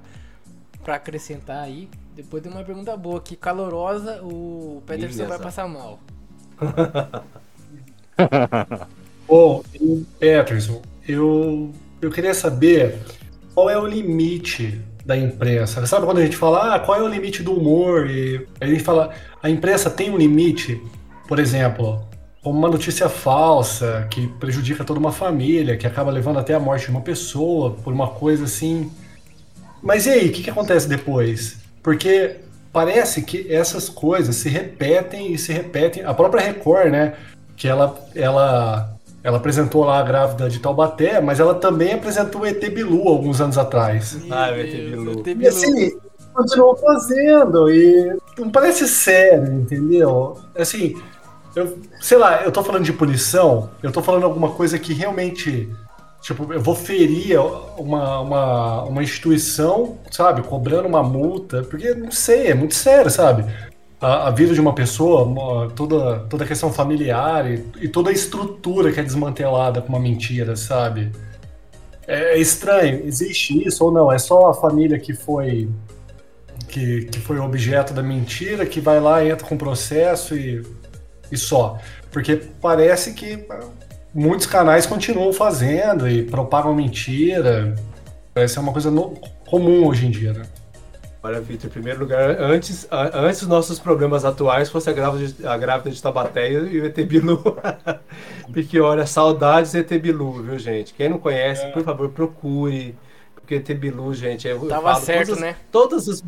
pra acrescentar aí. Depois tem uma pergunta boa aqui, calorosa, o Peterson vai Beleza. passar mal. Bom, e, Peterson, eu, eu queria saber qual é o limite da imprensa. Sabe quando a gente fala, ah, qual é o limite do humor? E a gente fala, a imprensa tem um limite, por exemplo, como uma notícia falsa que prejudica toda uma família, que acaba levando até a morte de uma pessoa por uma coisa assim. Mas e aí, o que, que acontece depois? Porque parece que essas coisas se repetem e se repetem. A própria Record, né? Que ela, ela, ela apresentou lá a grávida de Taubaté, mas ela também apresentou o ET Bilu alguns anos atrás. Ah, o ET Bilu. E assim, continuou fazendo e não parece sério, entendeu? Assim, eu, sei lá, eu tô falando de punição, eu tô falando alguma coisa que realmente, tipo, eu vou ferir uma, uma, uma instituição, sabe, cobrando uma multa, porque não sei, é muito sério, sabe? A, a vida de uma pessoa, toda, toda a questão familiar e, e toda a estrutura que é desmantelada com uma mentira, sabe? É, é estranho, existe isso ou não? É só a família que foi que, que foi objeto da mentira que vai lá, entra com processo e, e só. Porque parece que muitos canais continuam fazendo e propagam mentira. Parece ser uma coisa no- comum hoje em dia, né? Olha, Vitor, em primeiro lugar, antes, a- antes dos nossos problemas atuais fosse a grávida de, a grávida de Tabaté e o ET Bilu. Porque, olha, saudades ET Bilu, viu, gente? Quem não conhece, por favor, procure. Porque ET Bilu, gente, eu, eu Tava falo certo, todas, né? Todos os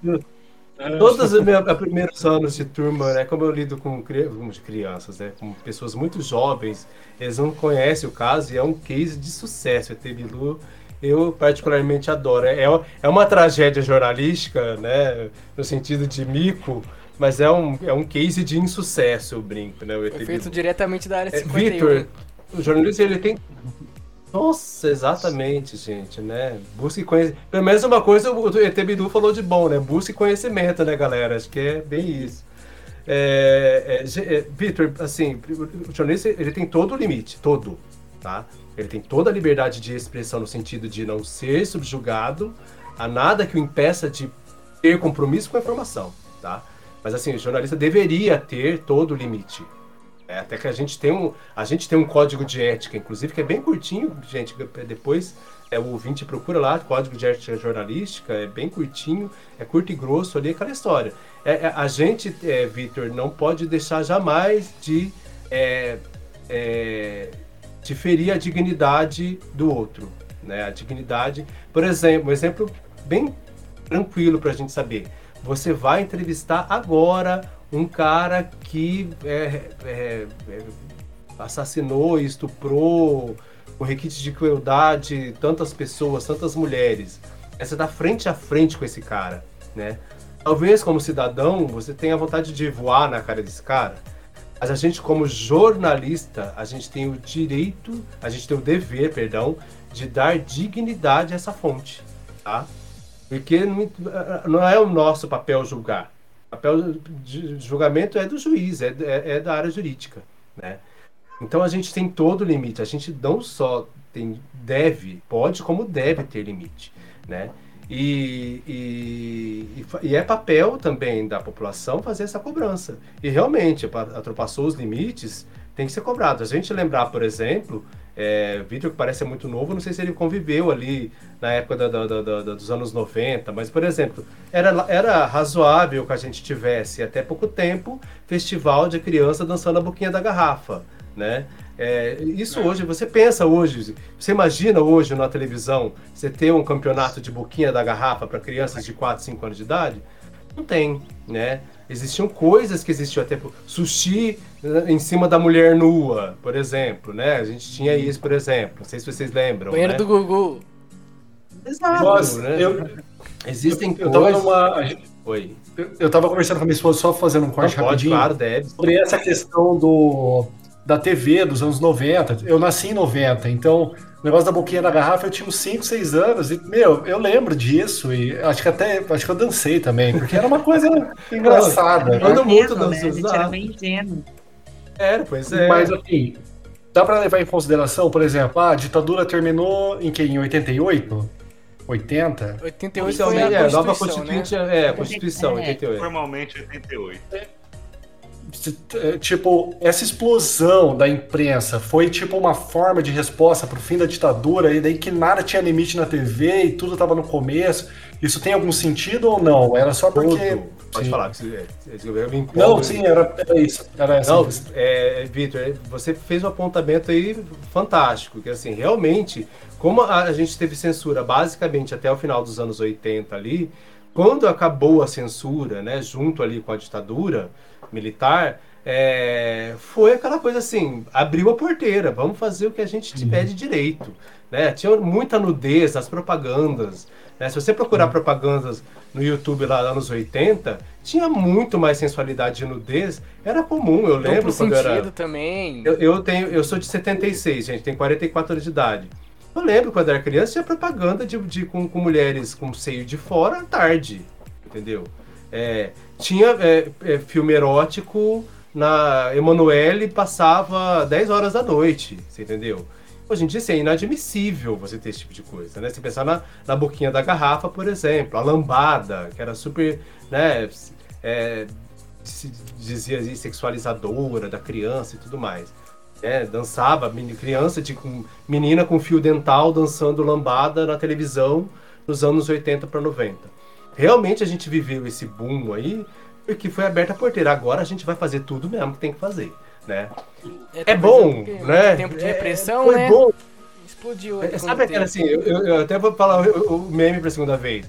todos os meus primeiros anos de turma, né? Como eu lido com cri- com crianças, né? Com pessoas muito jovens, eles não conhecem o caso e é um case de sucesso. ET Bilu, eu particularmente adoro. É, é uma tragédia jornalística, né? No sentido de mico, mas é um, é um case de insucesso, eu brinco, né? O ET Foi feito Bilu. diretamente da área É, 51. Vitor, o jornalista ele tem. Nossa, exatamente, gente, né? Busque conhecimento. Pelo menos uma coisa o ET Bidu falou de bom, né? Busque conhecimento, né, galera? Acho que é bem isso. É, é, é, Vitor, assim, o jornalista ele tem todo o limite, todo, tá? Ele tem toda a liberdade de expressão no sentido de não ser subjugado a nada que o impeça de ter compromisso com a informação, tá? Mas assim, o jornalista deveria ter todo o limite. É, até que a gente tem um, a gente tem um código de ética, inclusive, que é bem curtinho, gente. Depois é, o ouvinte procura lá, código de ética jornalística, é bem curtinho, é curto e grosso ali, aquela história. É, é, a gente, é, Vitor, não pode deixar jamais de, é, é, de ferir a dignidade do outro. Né? A dignidade, por exemplo, um exemplo bem tranquilo para a gente saber. Você vai entrevistar agora um cara que é, é, é, assassinou, estuprou, com requinte de crueldade, tantas pessoas, tantas mulheres. É você tá frente a frente com esse cara, né? Talvez como cidadão você tenha vontade de voar na cara desse cara, mas a gente como jornalista, a gente tem o direito, a gente tem o dever, perdão, de dar dignidade a essa fonte, tá? Porque não é o nosso papel julgar. Papel de julgamento é do juiz, é, é, é da área jurídica, né? Então a gente tem todo limite. A gente não só tem deve, pode como deve ter limite, né? E, e, e, é papel também da população fazer essa cobrança. E realmente, ultrapassou os limites, tem que ser cobrado. A gente lembrar, por exemplo, é, que parece muito novo, não sei se ele conviveu ali na época da, da, da, dos anos 90, mas, por exemplo, era, era razoável que a gente tivesse, até pouco tempo, festival de criança dançando a boquinha da garrafa né? É, isso é. hoje, você pensa hoje, você imagina hoje na televisão você ter um campeonato de boquinha da garrafa para crianças de 4, 5 anos de idade? Não tem, né? Existiam coisas que existiam até sushi em cima da mulher nua, por exemplo, né? A gente tinha isso, por exemplo. Não sei se vocês lembram. Banheiro né? do Gugu. Exato. Nossa, né? eu, Existem eu, eu coisas. Tava numa... Oi. Eu, eu tava conversando com a minha esposa, só fazendo um corte Não, rapidinho. Pode, claro, deve. Sobre essa questão do da TV dos anos 90. Eu nasci em 90, então o negócio da boquinha da garrafa eu tinha uns 5, 6 anos e, meu, eu lembro disso e acho que até, acho que eu dancei também, porque era uma coisa engraçada. Todo mundo dançou. Né? A gente era bem ingênuo. Era, pois é. Mas assim, dá para levar em consideração, por exemplo, ah, a ditadura terminou em que? Em 88? 80? 88 foi a é, nova Constituinte, né? é, a Constituição, 88. Formalmente 88. É. É, tipo, essa explosão da imprensa foi tipo uma forma de resposta para o fim da ditadura, e daí que nada tinha limite na TV e tudo estava no começo. Isso tem algum sentido ou não? Era só porque. Pode sim. falar. Eu não, sim, era, era isso. Era essa não, é, Vitor, você fez um apontamento aí fantástico, que assim, realmente, como a gente teve censura basicamente até o final dos anos 80 ali, quando acabou a censura, né, junto ali com a ditadura, militar, é, foi aquela coisa assim, abriu a porteira, vamos fazer o que a gente te pede direito. Né? Tinha muita nudez nas propagandas. Né? Se você procurar propagandas no YouTube lá anos 80, tinha muito mais sensualidade de nudez. Era comum, eu lembro quando era. também. Eu, eu, tenho, eu sou de 76, gente, tenho 44 anos de idade. Eu lembro quando era criança, tinha propaganda de, de com, com mulheres com seio de fora à tarde. Entendeu? É, tinha é, é, filme erótico na Emanuele passava 10 horas da noite, você entendeu? Hoje em dia, assim, é inadmissível você ter esse tipo de coisa, né? Você pensar na, na boquinha da garrafa, por exemplo, a lambada, que era super, né, é, se dizia assim, sexualizadora da criança e tudo mais. É, dançava, criança, de, com, menina com fio dental dançando lambada na televisão nos anos 80 para 90 realmente a gente viveu esse boom aí, porque foi aberta a porteira. Agora a gente vai fazer tudo mesmo que tem que fazer, né? É, é bom, né? Tempo de repressão, é, né? Bom. Explodiu. É, sabe aquela assim, eu, eu, até vou falar o, o meme pra segunda vez.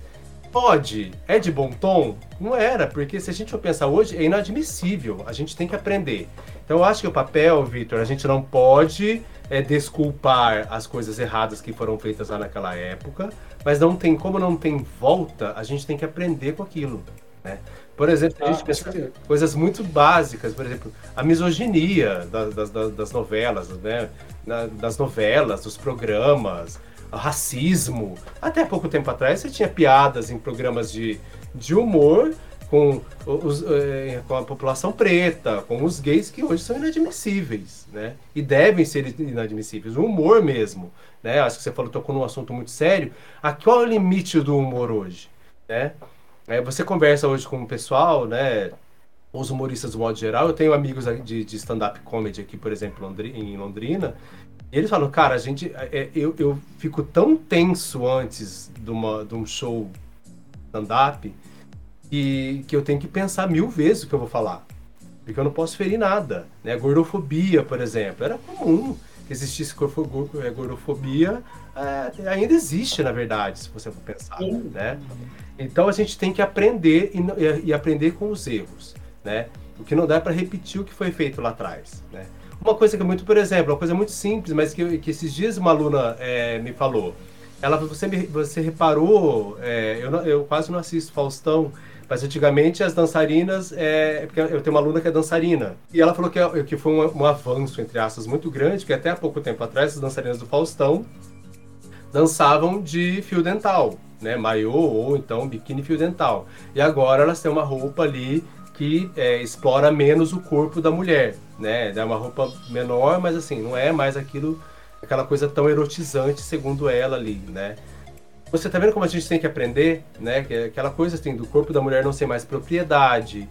Pode, é de bom tom? Não era, porque se a gente for pensar hoje, é inadmissível. A gente tem que aprender. Então eu acho que o papel, Vitor, a gente não pode é, desculpar as coisas erradas que foram feitas lá naquela época, mas não tem como não tem volta, a gente tem que aprender com aquilo, né? Por exemplo, a gente ah, pensa coisas muito básicas, por exemplo, a misoginia das, das, das novelas, né? das novelas, dos programas, o racismo. Até pouco tempo atrás você tinha piadas em programas de, de humor com, os, eh, com a população preta, com os gays que hoje são inadmissíveis, né? E devem ser inadmissíveis. O humor mesmo, né? Acho que você falou, tocou num assunto muito sério. A qual é o limite do humor hoje, né? É, você conversa hoje com o pessoal, né? Os humoristas do modo geral. Eu tenho amigos de, de stand-up comedy aqui, por exemplo, em Londrina. E eles falam, cara, a gente, é, eu, eu fico tão tenso antes de, uma, de um show stand-up que, que eu tenho que pensar mil vezes o que eu vou falar. Porque eu não posso ferir nada. Né? Gordofobia, por exemplo, era comum que existisse é, gordofobia, é, ainda existe, na verdade, se você for pensar. Né? Então a gente tem que aprender e, e, aprender com os erros. Né? O que não dá para repetir o que foi feito lá atrás. Né? Uma coisa que é muito, por exemplo, uma coisa muito simples, mas que, que esses dias uma aluna é, me falou. Ela você, você reparou, é, eu, não, eu quase não assisto Faustão, mas antigamente as dançarinas, é, porque eu tenho uma aluna que é dançarina, e ela falou que, é, que foi um, um avanço, entre aspas, muito grande, que até há pouco tempo atrás as dançarinas do Faustão dançavam de fio dental, né, maiô ou então biquíni fio dental. E agora elas têm uma roupa ali que é, explora menos o corpo da mulher, né? É uma roupa menor, mas assim, não é mais aquilo, aquela coisa tão erotizante, segundo ela ali, né? Você tá vendo como a gente tem que aprender, né? Que é aquela coisa assim, do corpo da mulher não ser mais propriedade,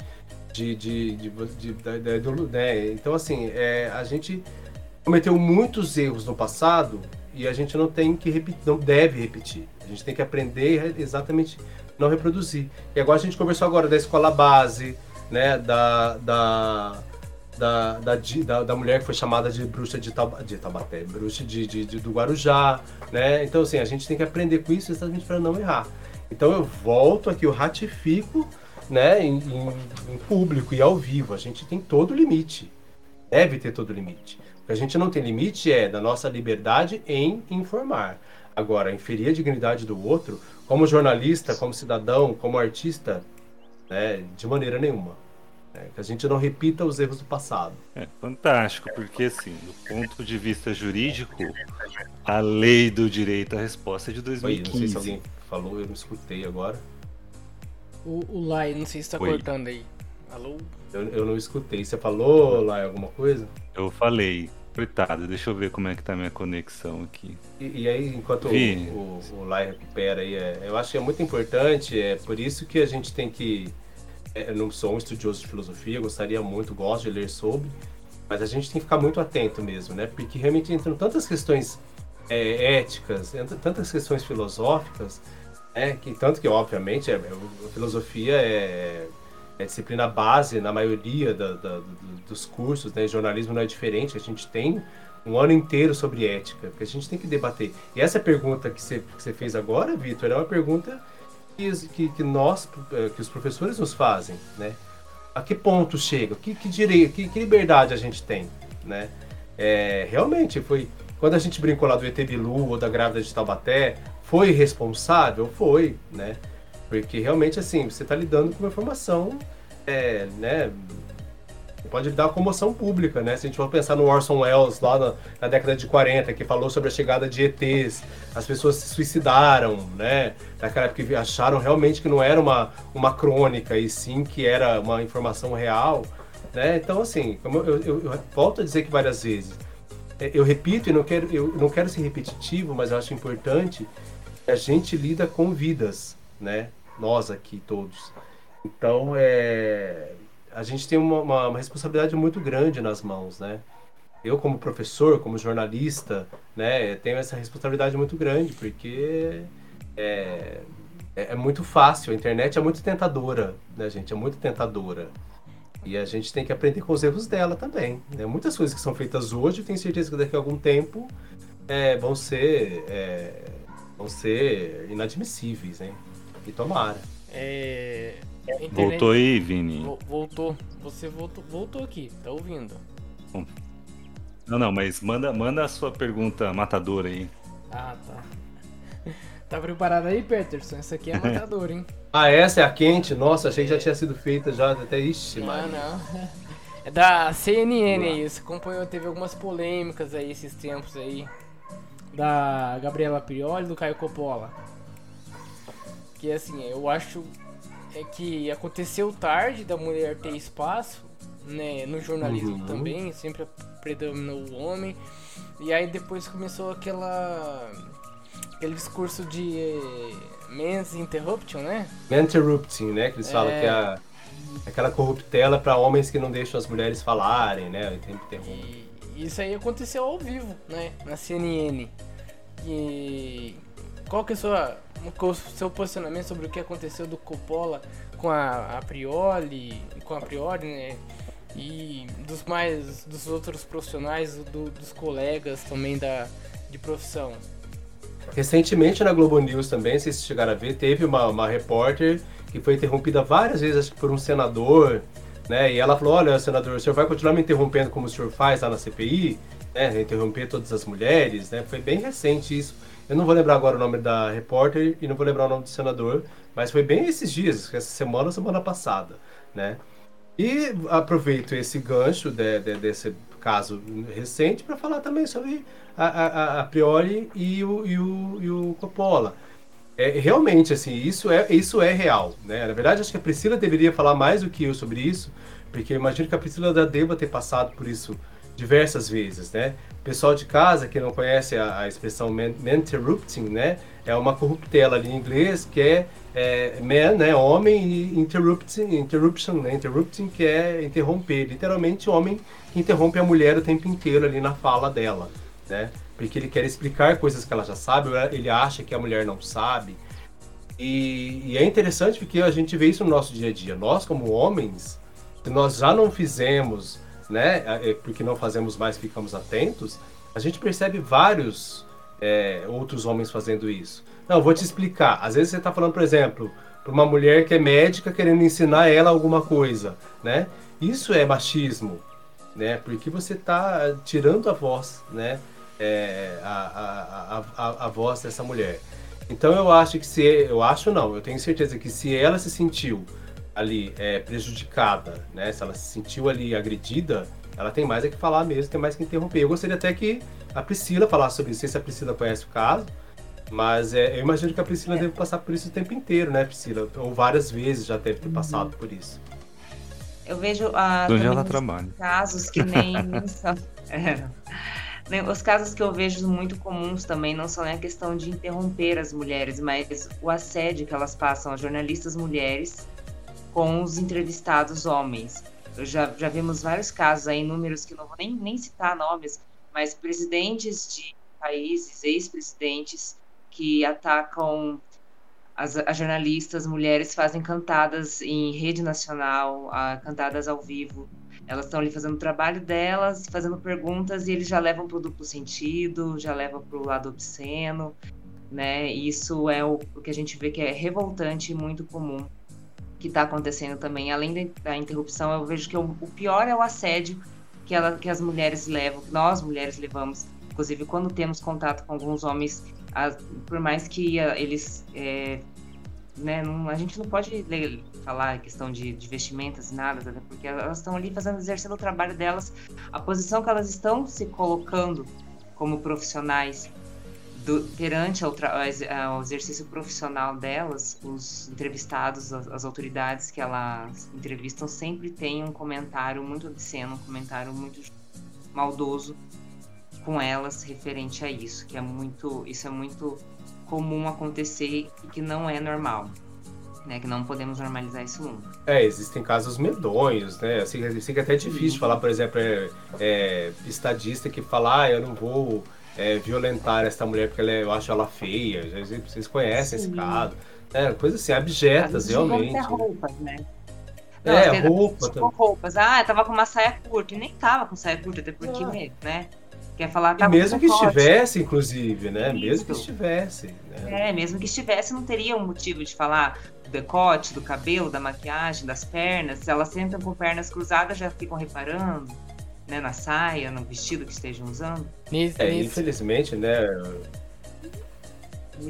de, de, de, de, de né? Então, assim, é, a gente cometeu muitos erros no passado e a gente não tem que repetir, não deve repetir. A gente tem que aprender exatamente não reproduzir. E agora a gente conversou agora da escola base, né, da, da, da, da, da, mulher que foi chamada de bruxa de, Tauba, de Taubaté, bruxa de, de, de, do Guarujá, né? Então, assim, a gente tem que aprender com isso exatamente para não errar. Então, eu volto aqui, eu ratifico, né, em, em, em público e ao vivo. A gente tem todo o limite. Deve ter todo o limite. O que a gente não tem limite é da nossa liberdade em informar. Agora, inferir a dignidade do outro, como jornalista, como cidadão, como artista, né, de maneira nenhuma. Né? Que a gente não repita os erros do passado. É fantástico, porque assim, do ponto de vista jurídico, a lei do direito à resposta é de 2015. Oi, não sei se alguém falou, eu não escutei agora. O, o Lai, não sei se está cortando aí. Alô? Eu, eu não escutei. Você falou, Lai, alguma coisa? Eu falei. Deixa eu ver como é que tá a minha conexão aqui. E, e aí, enquanto o, o, o Lai recupera aí, é, eu acho que é muito importante, é por isso que a gente tem que é, eu não sou um estudioso de filosofia, gostaria muito, gosto de ler sobre, mas a gente tem que ficar muito atento mesmo, né? Porque realmente entram tantas questões é, éticas, tantas questões filosóficas, né? Que tanto que obviamente é, a filosofia é, é disciplina base na maioria da, da, dos cursos, né? Jornalismo não é diferente, a gente tem um ano inteiro sobre ética, que a gente tem que debater. E essa pergunta que você, que você fez agora, Vitor, é uma pergunta que, que nós, eh, que os professores nos fazem, né? A que ponto chega? Que, que direito, que, que liberdade a gente tem, né? É, realmente, foi... Quando a gente brincou lá do ET Bilu ou da grávida de Taubaté, foi responsável? Foi, né? Porque realmente, assim, você está lidando com uma informação, é, né? pode dar comoção pública, né? Se a gente for pensar no Orson Welles lá na, na, década de 40, que falou sobre a chegada de ETs, as pessoas se suicidaram, né? Naquela época que acharam realmente que não era uma, uma crônica, e sim que era uma informação real, né? Então, assim, como eu, eu, eu volto a dizer que várias vezes, é, eu repito e não quero, eu não quero ser repetitivo, mas eu acho importante a gente lida com vidas, né? Nós aqui todos. Então, é, a gente tem uma, uma, uma, responsabilidade muito grande nas mãos, né? Eu, como professor, como jornalista, né, tenho essa responsabilidade muito grande, porque é, é, é muito fácil, a internet é muito tentadora, né, gente? É muito tentadora. E a gente tem que aprender com os erros dela também. Né? Muitas coisas que são feitas hoje, tenho certeza que daqui a algum tempo é, vão ser é, vão ser inadmissíveis, né? E tomara. É, Internet... Voltou aí, Vini? Voltou. Você voltou, voltou aqui, tá ouvindo? Não, não, mas manda, manda a sua pergunta matadora aí. Ah, tá. Tá preparado aí, Peterson? Essa aqui é matadora, hein? ah, essa é a quente? Nossa, achei que já tinha sido feita já até. Ixi, mano. Não, não. É da CNN aí. Você acompanhou, teve algumas polêmicas aí esses tempos aí. Da Gabriela Prioli e do Caio Coppola. Que assim, eu acho é que aconteceu tarde da mulher ter espaço, né, no jornalismo uhum. também, sempre predominou o homem. E aí depois começou aquela aquele discurso de eh, men's interruption, né? Interrupting, né, que eles é... falam que é a aquela corruptela para homens que não deixam as mulheres falarem, né? E isso aí aconteceu ao vivo, né? Na CNN. E qual que é sua o seu posicionamento sobre o que aconteceu do Coppola com a, a Prioli, com a Priori, né? E dos mais dos outros profissionais, do, dos colegas também da de profissão. Recentemente na Globo News também, se vocês chegaram a ver, teve uma, uma repórter que foi interrompida várias vezes, acho que por um senador, né? E ela falou: Olha, senador, o senhor vai continuar me interrompendo como o senhor faz lá na CPI, né? Interromper todas as mulheres, né? Foi bem recente isso. Eu não vou lembrar agora o nome da repórter e não vou lembrar o nome do senador, mas foi bem esses dias, essa semana ou semana passada, né? E aproveito esse gancho de, de, desse caso recente para falar também sobre a, a, a Priori e o, e o, e o Coppola. É, realmente, assim, isso é, isso é real, né? Na verdade, acho que a Priscila deveria falar mais do que eu sobre isso, porque eu imagino que a Priscila já deva ter passado por isso diversas vezes, né? O pessoal de casa que não conhece a, a expressão interrupting, né? É uma corruptela ali em inglês que é, é man, né? Homem e interrupting, interruption, né? Interrupting que é interromper, literalmente homem que interrompe a mulher o tempo inteiro ali na fala dela, né? porque ele quer explicar coisas que ela já sabe, ele acha que a mulher não sabe. E, e, é interessante porque a gente vê isso no nosso dia a dia. Nós, como homens, nós já não fizemos, né, é, porque não fazemos mais, ficamos atentos, a gente percebe vários é, outros homens fazendo isso. Não, vou te explicar. Às vezes você está falando, por exemplo, para uma mulher que é médica querendo ensinar ela alguma coisa, né? Isso é machismo, né? Porque você está tirando a voz, né? é, a, a, a, a, voz dessa mulher. Então eu acho que se eu acho não, eu tenho certeza que se ela se sentiu ali é, prejudicada, né, se ela se sentiu ali agredida, ela tem mais é que falar mesmo, tem mais que interromper. Eu gostaria até que a Priscila falasse sobre isso, não sei se a Priscila conhece o caso, mas é, eu imagino que a Priscila é. deve passar por isso o tempo inteiro, né, Priscila? Ou várias vezes já deve ter uhum. passado por isso. Eu vejo ah, casos que nem, nem são. É. Os casos que eu vejo muito comuns também não são a questão de interromper as mulheres, mas o assédio que elas passam a jornalistas mulheres com os entrevistados homens. Já, já vimos vários casos aí, números que não vou nem, nem citar nomes, mas presidentes de países, ex-presidentes, que atacam as, as, jornalistas mulheres, fazem cantadas em rede nacional, a, cantadas ao vivo elas estão ali fazendo o trabalho delas, fazendo perguntas, e eles já levam para o duplo sentido, já levam para o lado obsceno, né? Isso é o, o, que a gente vê que é revoltante e muito comum que está acontecendo também. Além da interrupção, eu vejo que o, pior é o assédio que, ela, que as mulheres levam, que nós mulheres levamos, inclusive quando temos contato com alguns homens, por mais que eles é, né, não, a gente não pode ler, falar questão de, de vestimentas e nada, né, porque elas estão ali fazendo, exercendo o trabalho delas, a posição que elas estão se colocando como profissionais do, perante ao, ao, exercício profissional delas, os entrevistados, as, as, autoridades que elas entrevistam sempre têm um comentário muito obsceno, um comentário muito maldoso com elas referente a isso, que é muito, isso é muito comum acontecer e que não é normal. Né, que não podemos normalizar isso nunca. É, existem casos medonhos, né? Assim, assim que é até difícil Sim. falar, por exemplo, é, é, estadista que fala, ah, eu não vou é, violentar essa mulher porque ela é, eu acho ela feia. Vocês conhecem Sim. esse caso. É, coisas assim, abjetas, realmente. roupas, né? Não, é, roupa. Tipo, roupas. Ah, eu tava com uma saia curta. E nem tava com saia curta, até porque, ah. né? Quer falar tá mesmo que estivesse, inclusive, né? Isso. Mesmo que estivesse. Né? É, mesmo que estivesse, não teria um motivo de falar do decote, do cabelo, da maquiagem, das pernas. Se elas sentam com pernas cruzadas, já ficam reparando, né? Na saia, no vestido que estejam usando. Isso, é, isso. infelizmente, né?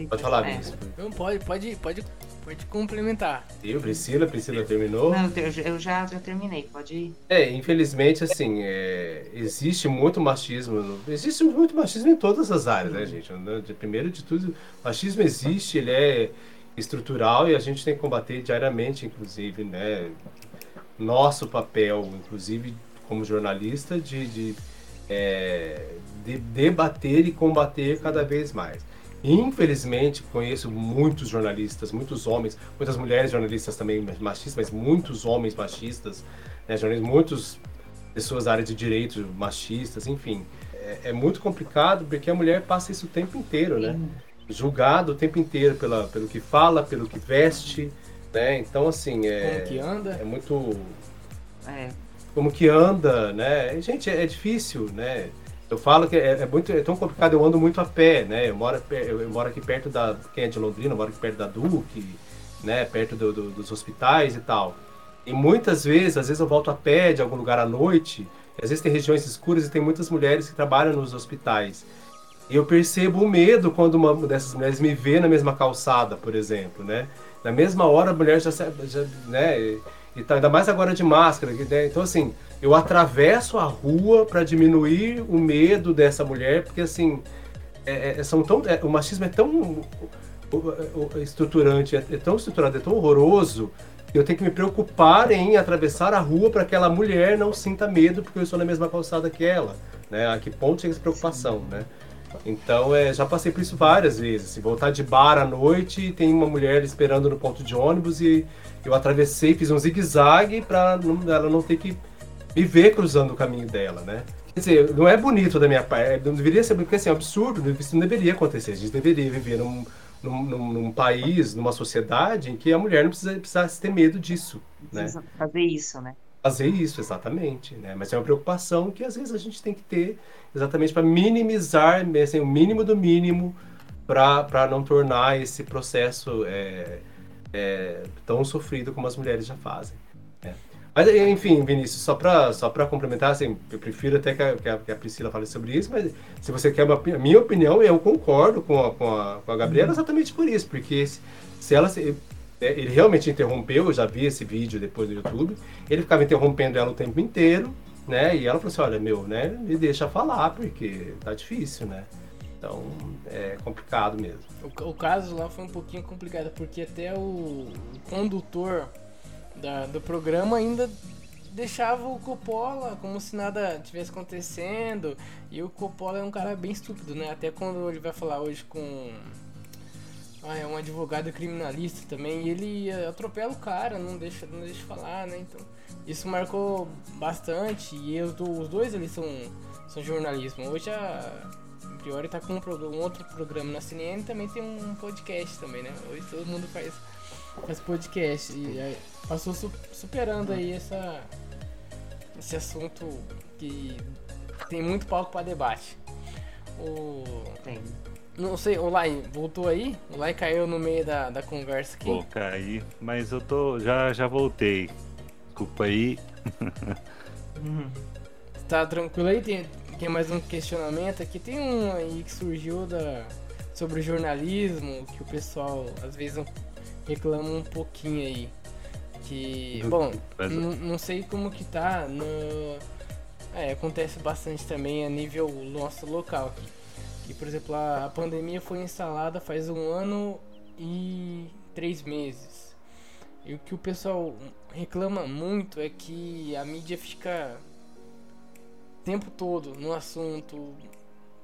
Pode falar, é. Não, pode, pode, pode Pode complementar. Eu, Priscila, Priscila terminou? Não, eu já, já terminei, pode ir. É, infelizmente, assim, é, existe muito machismo, existe muito machismo em todas as áreas, né, gente? Primeiro de tudo, machismo existe, ele é estrutural e a gente tem que combater diariamente, inclusive, né? Nosso papel, inclusive, como jornalista, de, de, é, de debater e combater cada vez mais. Infelizmente, conheço muitos jornalistas, muitos homens, muitas mulheres jornalistas também machistas, mas muitos homens machistas, né, jornalistas, muitas pessoas da área de direito machistas, enfim. É, é, muito complicado porque a mulher passa isso o tempo inteiro, né? Julgado o tempo inteiro pela, pelo que fala, pelo que veste, né? Então, assim, é... Como que anda? É muito... É. Como que anda, né? Gente, é, é difícil, né? Eu falo que é, é, muito, é tão complicado, eu ando muito a pé, né? Eu moro, eu, moro aqui perto da. Quem é de Londrina, eu moro aqui perto da Duque, né? Perto do, do, dos hospitais e tal. E muitas vezes, às vezes eu volto a pé de algum lugar à noite, às vezes tem regiões escuras e tem muitas mulheres que trabalham nos hospitais. E eu percebo o medo quando uma dessas mulheres me vê na mesma calçada, por exemplo, né? Na mesma hora a mulher já, já né? E tá, ainda mais agora de máscara, né? então assim, eu atravesso a rua para diminuir o medo dessa mulher, porque assim, é, é, são tão, é, o machismo é tão estruturante, é, é tão estruturado, é tão horroroso eu tenho que me preocupar em atravessar a rua para que aquela mulher não sinta medo porque eu estou na mesma calçada que ela, né? A que ponto chega essa preocupação, né? Então, é, já passei por isso várias vezes. Assim, voltar de bar à noite tem uma mulher esperando no ponto de ônibus e eu atravessei, fiz um zigue-zague para ela não ter que me ver cruzando o caminho dela, né? Quer dizer, não é bonito da minha parte, não deveria ser, porque assim, é um absurdo, isso não deveria acontecer. A gente deveria viver num, num, num, num, país, numa sociedade em que a mulher não precisa, precisasse ter medo disso. Né? Fazer isso, né? Fazer isso, exatamente. Né? Mas é uma preocupação que às vezes a gente tem que ter exatamente para minimizar assim, o mínimo do mínimo para não tornar esse processo é, é, tão sofrido como as mulheres já fazem. Mas, enfim, Vinícius, só para só complementar, assim, eu prefiro até que a, que a, que a Priscila fale sobre isso, mas se você quer uma, a minha opinião, eu concordo com a, com a, com a Gabriela uhum. exatamente por isso, porque se, se ela. Se, é, ele realmente interrompeu, eu já vi esse vídeo depois do YouTube, ele ficava interrompendo ela o tempo inteiro, né? E ela falou assim: olha, meu, né, me deixa falar, porque tá difícil, né? Então é complicado mesmo. O, o caso lá foi um pouquinho complicado, porque até o, condutor da, do programa ainda deixava o Coppola como se nada tivesse acontecendo. E o Coppola é um cara bem estúpido, né? Até quando ele vai falar hoje com. Ah, é um advogado criminalista também. E ele atropela o cara, não deixa, não deixa falar, né? Então, isso marcou bastante. E os, os dois eles são, são jornalismo. Hoje a Priori tá com um, um, outro programa na CNN também tem um podcast também, né? Hoje todo mundo faz, faz podcast. E passou su superando aí essa, esse assunto que tem muito palco para debate. O... Tem. Não sei, o Lai voltou aí? O Lai caiu no meio da, da conversa aqui. Pô, caí, mas eu tô. Já, já voltei. Desculpa aí. Uhum. Tá tranquilo aí? Tem, tem mais um questionamento aqui. Tem um aí que surgiu da, sobre o jornalismo, que o pessoal às vezes reclama um pouquinho aí. Que, bom, não sei como que tá no... É, acontece bastante também a nível nosso local aqui. Que, por exemplo, a, a pandemia foi instalada faz um ano e três meses. E o que o pessoal reclama muito é que a mídia fica tempo todo no assunto,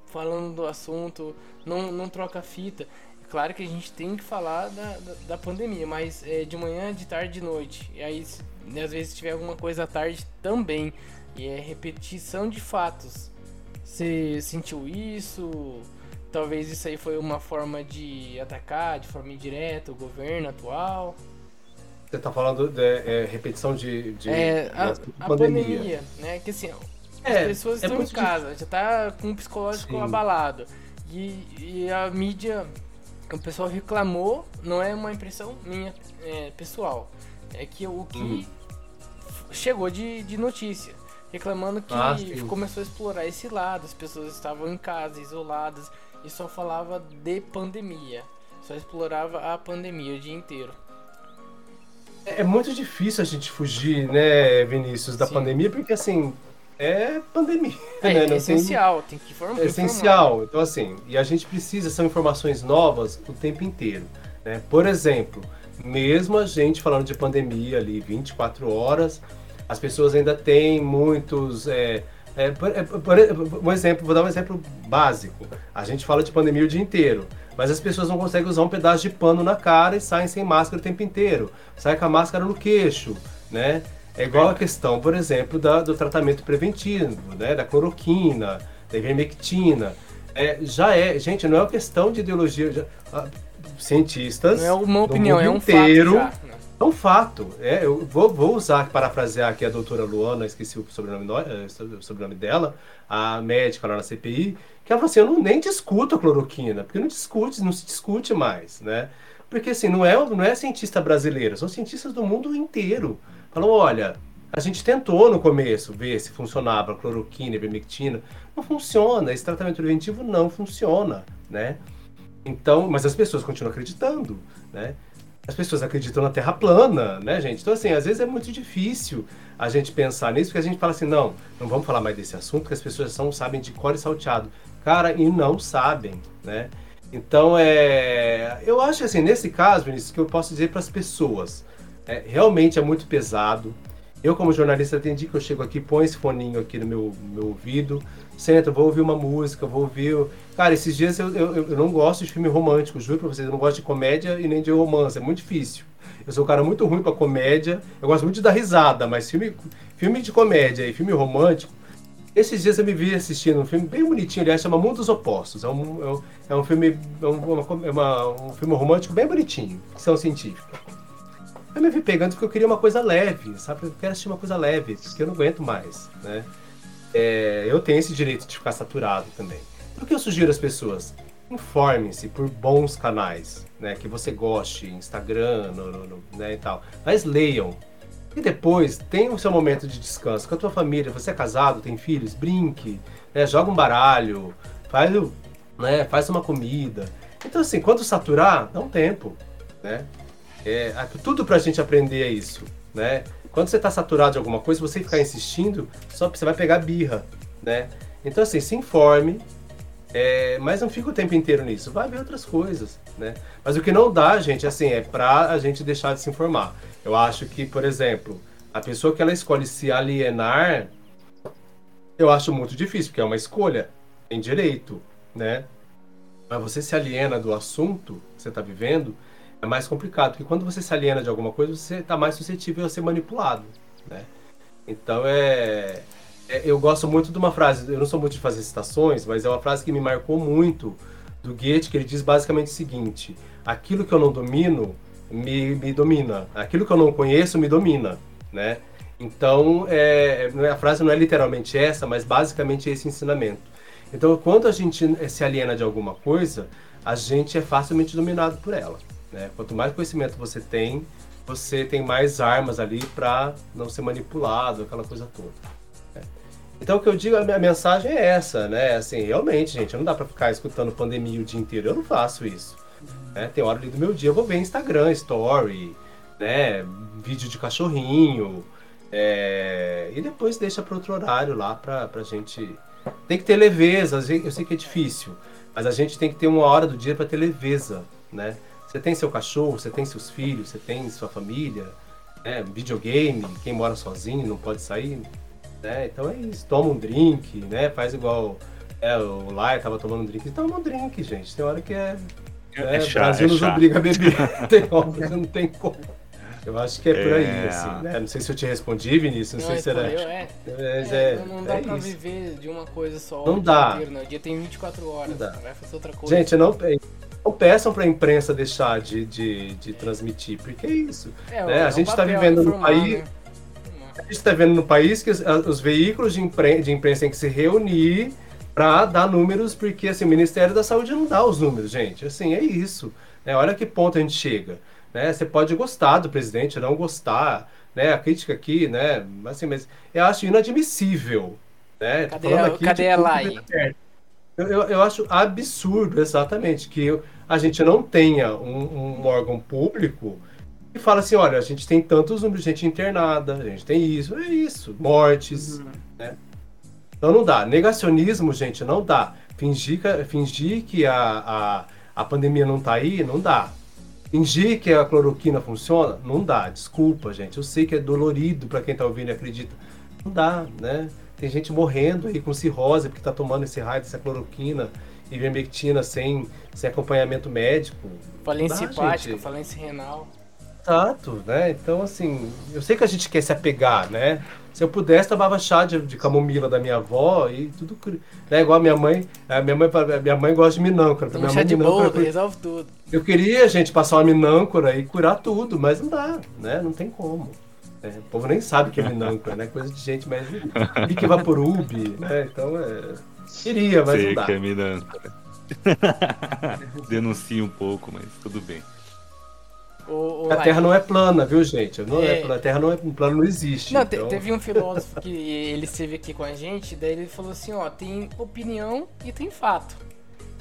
falando do assunto, não, não troca fita. Claro que a gente tem que falar da, da, da pandemia, mas é de manhã, de tarde, de noite. E aí, às vezes, se tiver alguma coisa à tarde também. E é repetição de fatos. Você sentiu isso? Talvez isso aí foi uma forma de atacar de forma indireta o governo atual. Você está falando de é, repetição de, de, é, a, de a pandemia. pandemia. né? Que assim, as é, pessoas é estão em casa, já tá com o psicológico Sim. abalado. E, e a mídia o pessoal reclamou, não é uma impressão minha é, pessoal, é que o que uhum. chegou de, de notícia, reclamando que ah, começou a explorar esse lado, as pessoas estavam em casa, isoladas, e só falava de pandemia, só explorava a pandemia o dia inteiro. É, é muito difícil a gente fugir, né, Vinícius, da Sim. pandemia, porque assim, é pandemia. É, né? é essencial, tem, tem que informar. É essencial. Então, assim, e a gente precisa, são informações novas o tempo inteiro. Né? Por exemplo, mesmo a gente falando de pandemia ali 24 horas, as pessoas ainda têm muitos. É, é, por, é, por, um exemplo, vou dar um exemplo básico. A gente fala de pandemia o dia inteiro, mas as pessoas não conseguem usar um pedaço de pano na cara e saem sem máscara o tempo inteiro. Sai com a máscara no queixo, né? É igual a questão, por exemplo, da, do tratamento preventivo, né? Da cloroquina, da ivermectina. É, já é, gente, não é uma questão de ideologia. Já, ah, cientistas. Não é uma opinião, é um inteiro, fato. Já, né? É um fato. É, eu vou, vou usar, parafrasear aqui a doutora Luana, esqueci o sobrenome, eh, o sobrenome dela, a médica lá na CPI, que ela falou assim: eu não, nem discuto a cloroquina, porque não discute, não se discute mais, né? Porque assim, não é, não é cientista brasileira, são cientistas do mundo inteiro Falam, olha, a gente tentou no começo ver se funcionava cloroquina, ivermectina, não funciona, esse tratamento preventivo não funciona, né? Então, mas as pessoas continuam acreditando, né? As pessoas acreditam na Terra plana, né, gente? Então, assim, às vezes é muito difícil a gente pensar nisso, porque a gente fala assim, não, não vamos falar mais desse assunto, porque as pessoas não sabem de cor e salteado. Cara, e não sabem, né? Então, é, eu acho assim, nesse caso, Vinícius, que eu posso dizer para as pessoas, é, realmente é muito pesado. Eu, como jornalista, atendi que eu chego aqui, põe esse foninho aqui no meu, meu ouvido, sento, vou ouvir uma música, vou ouvir. Cara, esses dias eu, eu, eu não gosto de filme romântico, juro pra vocês, eu não gosto de comédia e nem de romance, é muito difícil. Eu sou um cara muito ruim pra comédia, eu gosto muito de dar risada, mas filme, filme de comédia e filme romântico, esses dias eu me vi assistindo um filme bem bonitinho, aliás, chama Mundos Opostos. É um, é um, é um filme, é, uma, é uma, um filme romântico bem bonitinho, ficção científica. Eu me vi pegando porque eu queria uma coisa leve, sabe? Eu quero assistir uma coisa leve, porque eu não aguento mais, né? É, eu tenho esse direito de ficar saturado também. O que eu sugiro às pessoas? Informe-se por bons canais, né? Que você goste, Instagram, no, no, no, né, e tal. Mas leiam, e depois, tem o seu momento de descanso com a tua família. Você é casado, tem filhos? Brinque, né? joga um baralho, faz, né? faz uma comida. Então, assim, quando saturar, dá um tempo, né? É, tudo pra gente aprender é isso, né? Quando você tá saturado de alguma coisa, você ficar insistindo, só você vai pegar birra, né? Então, assim, se informe, é, mas não fica o tempo inteiro nisso. Vai ver outras coisas, né? Mas o que não dá, gente, assim, é pra a gente deixar de se informar. Eu acho que, por exemplo, a pessoa que ela escolhe se alienar, eu acho muito difícil, porque é uma escolha, em direito, né? Mas você se aliena do assunto que você está vivendo, é mais complicado, porque quando você se aliena de alguma coisa, você está mais suscetível a ser manipulado, né? Então é, é, eu gosto muito de uma frase, eu não sou muito de fazer citações, mas é uma frase que me marcou muito do Goethe, que ele diz basicamente o seguinte: aquilo que eu não domino, me, me domina. Aquilo que eu não conheço me domina, né? Então, é, é, a frase não é literalmente essa, mas basicamente esse ensinamento. Então, quando a gente se aliena de alguma coisa, a gente é facilmente dominado por ela. Né? Quanto mais conhecimento você tem, você tem mais armas ali para não ser manipulado, aquela coisa toda. Né? Então, o que eu digo, a minha mensagem é essa, né? Assim, realmente, gente, não dá para ficar escutando pandemia o dia inteiro. Eu não faço isso. Né? Tem hora ali do meu dia, eu vou ver Instagram, Story, né? Vídeo de cachorrinho. É... E depois deixa para outro horário lá pra, pra gente. Tem que ter leveza, eu sei que é difícil, mas a gente tem que ter uma hora do dia para ter leveza, né? Você tem seu cachorro, você tem seus filhos, você tem sua família, né? videogame, quem mora sozinho não pode sair, né? Então é isso, toma um drink, né? Faz igual é, o Lai tava tomando um drink, toma um drink, gente. Tem hora que é é, é chato, o Brasil é nos chato. obriga a beber. tem obras, não tem como. Eu acho que é, por aí, é. assim, né? Não sei se eu te respondi, Vinícius, não, não sei se era. É. Mas, é, não, não dá é pra isso. viver de uma coisa só. Não dá. Inteiro, né? O dia tem 24 horas, não dá. vai fazer outra coisa. Gente, não, não peçam pra imprensa deixar de, de, de transmitir, porque é isso. É, né? A gente tá vivendo no país. Né? A gente está vendo no país que os, os veículos de, impren de imprensa têm que se reunir para dar números, porque assim, o Ministério da Saúde não dá os números, gente. Assim, é isso. Né? Olha que ponto a gente chega. Né? Você pode gostar do presidente, não gostar, né? A crítica aqui, né? Assim, mas eu acho inadmissível. Né? Cadê, a, aqui cadê a lei? Eu, eu, acho absurdo, exatamente, que a gente não tenha um, um órgão público que fala assim, olha, a gente tem tantos números de gente internada, a gente tem isso, é isso, mortes, uhum. né? Então não dá. Negacionismo, gente, não dá. Fingir que, fingir que a, a, a pandemia não tá aí, não dá. Fingir que a cloroquina funciona, não dá. Desculpa, gente. Eu sei que é dolorido para quem tá ouvindo e acredita. Não dá, né? Tem gente morrendo aí com cirrose porque tá tomando esse raio dessa cloroquina e ivermectina sem, sem acompanhamento médico. Falência hepática, falência renal. Exato, né? Então, assim, eu sei que a gente quer se apegar, né? Se eu pudesse, tomava chá de, de camomila da minha avó e tudo. Né? Igual a minha mãe. A minha mãe, minha mãe gosta de minâncora. Um chá de boldo, resolve tudo. Eu queria, gente, passar uma minâncora e curar tudo, mas não dá, né? Não tem como. É, o povo nem sabe que é minâncora, né? Coisa de gente mais. Pique Vaporub, né? Então, é. Queria, mas Sei não dá. que é minâncora. Denuncia um pouco, mas tudo bem. O, o A Terra não é plana, viu, gente? Não é. É. plana, a Terra não é plana, não existe. Não, então- teve um filósofo que ele esteve aqui com a gente, daí ele falou assim, ó, tem opinião e tem fato.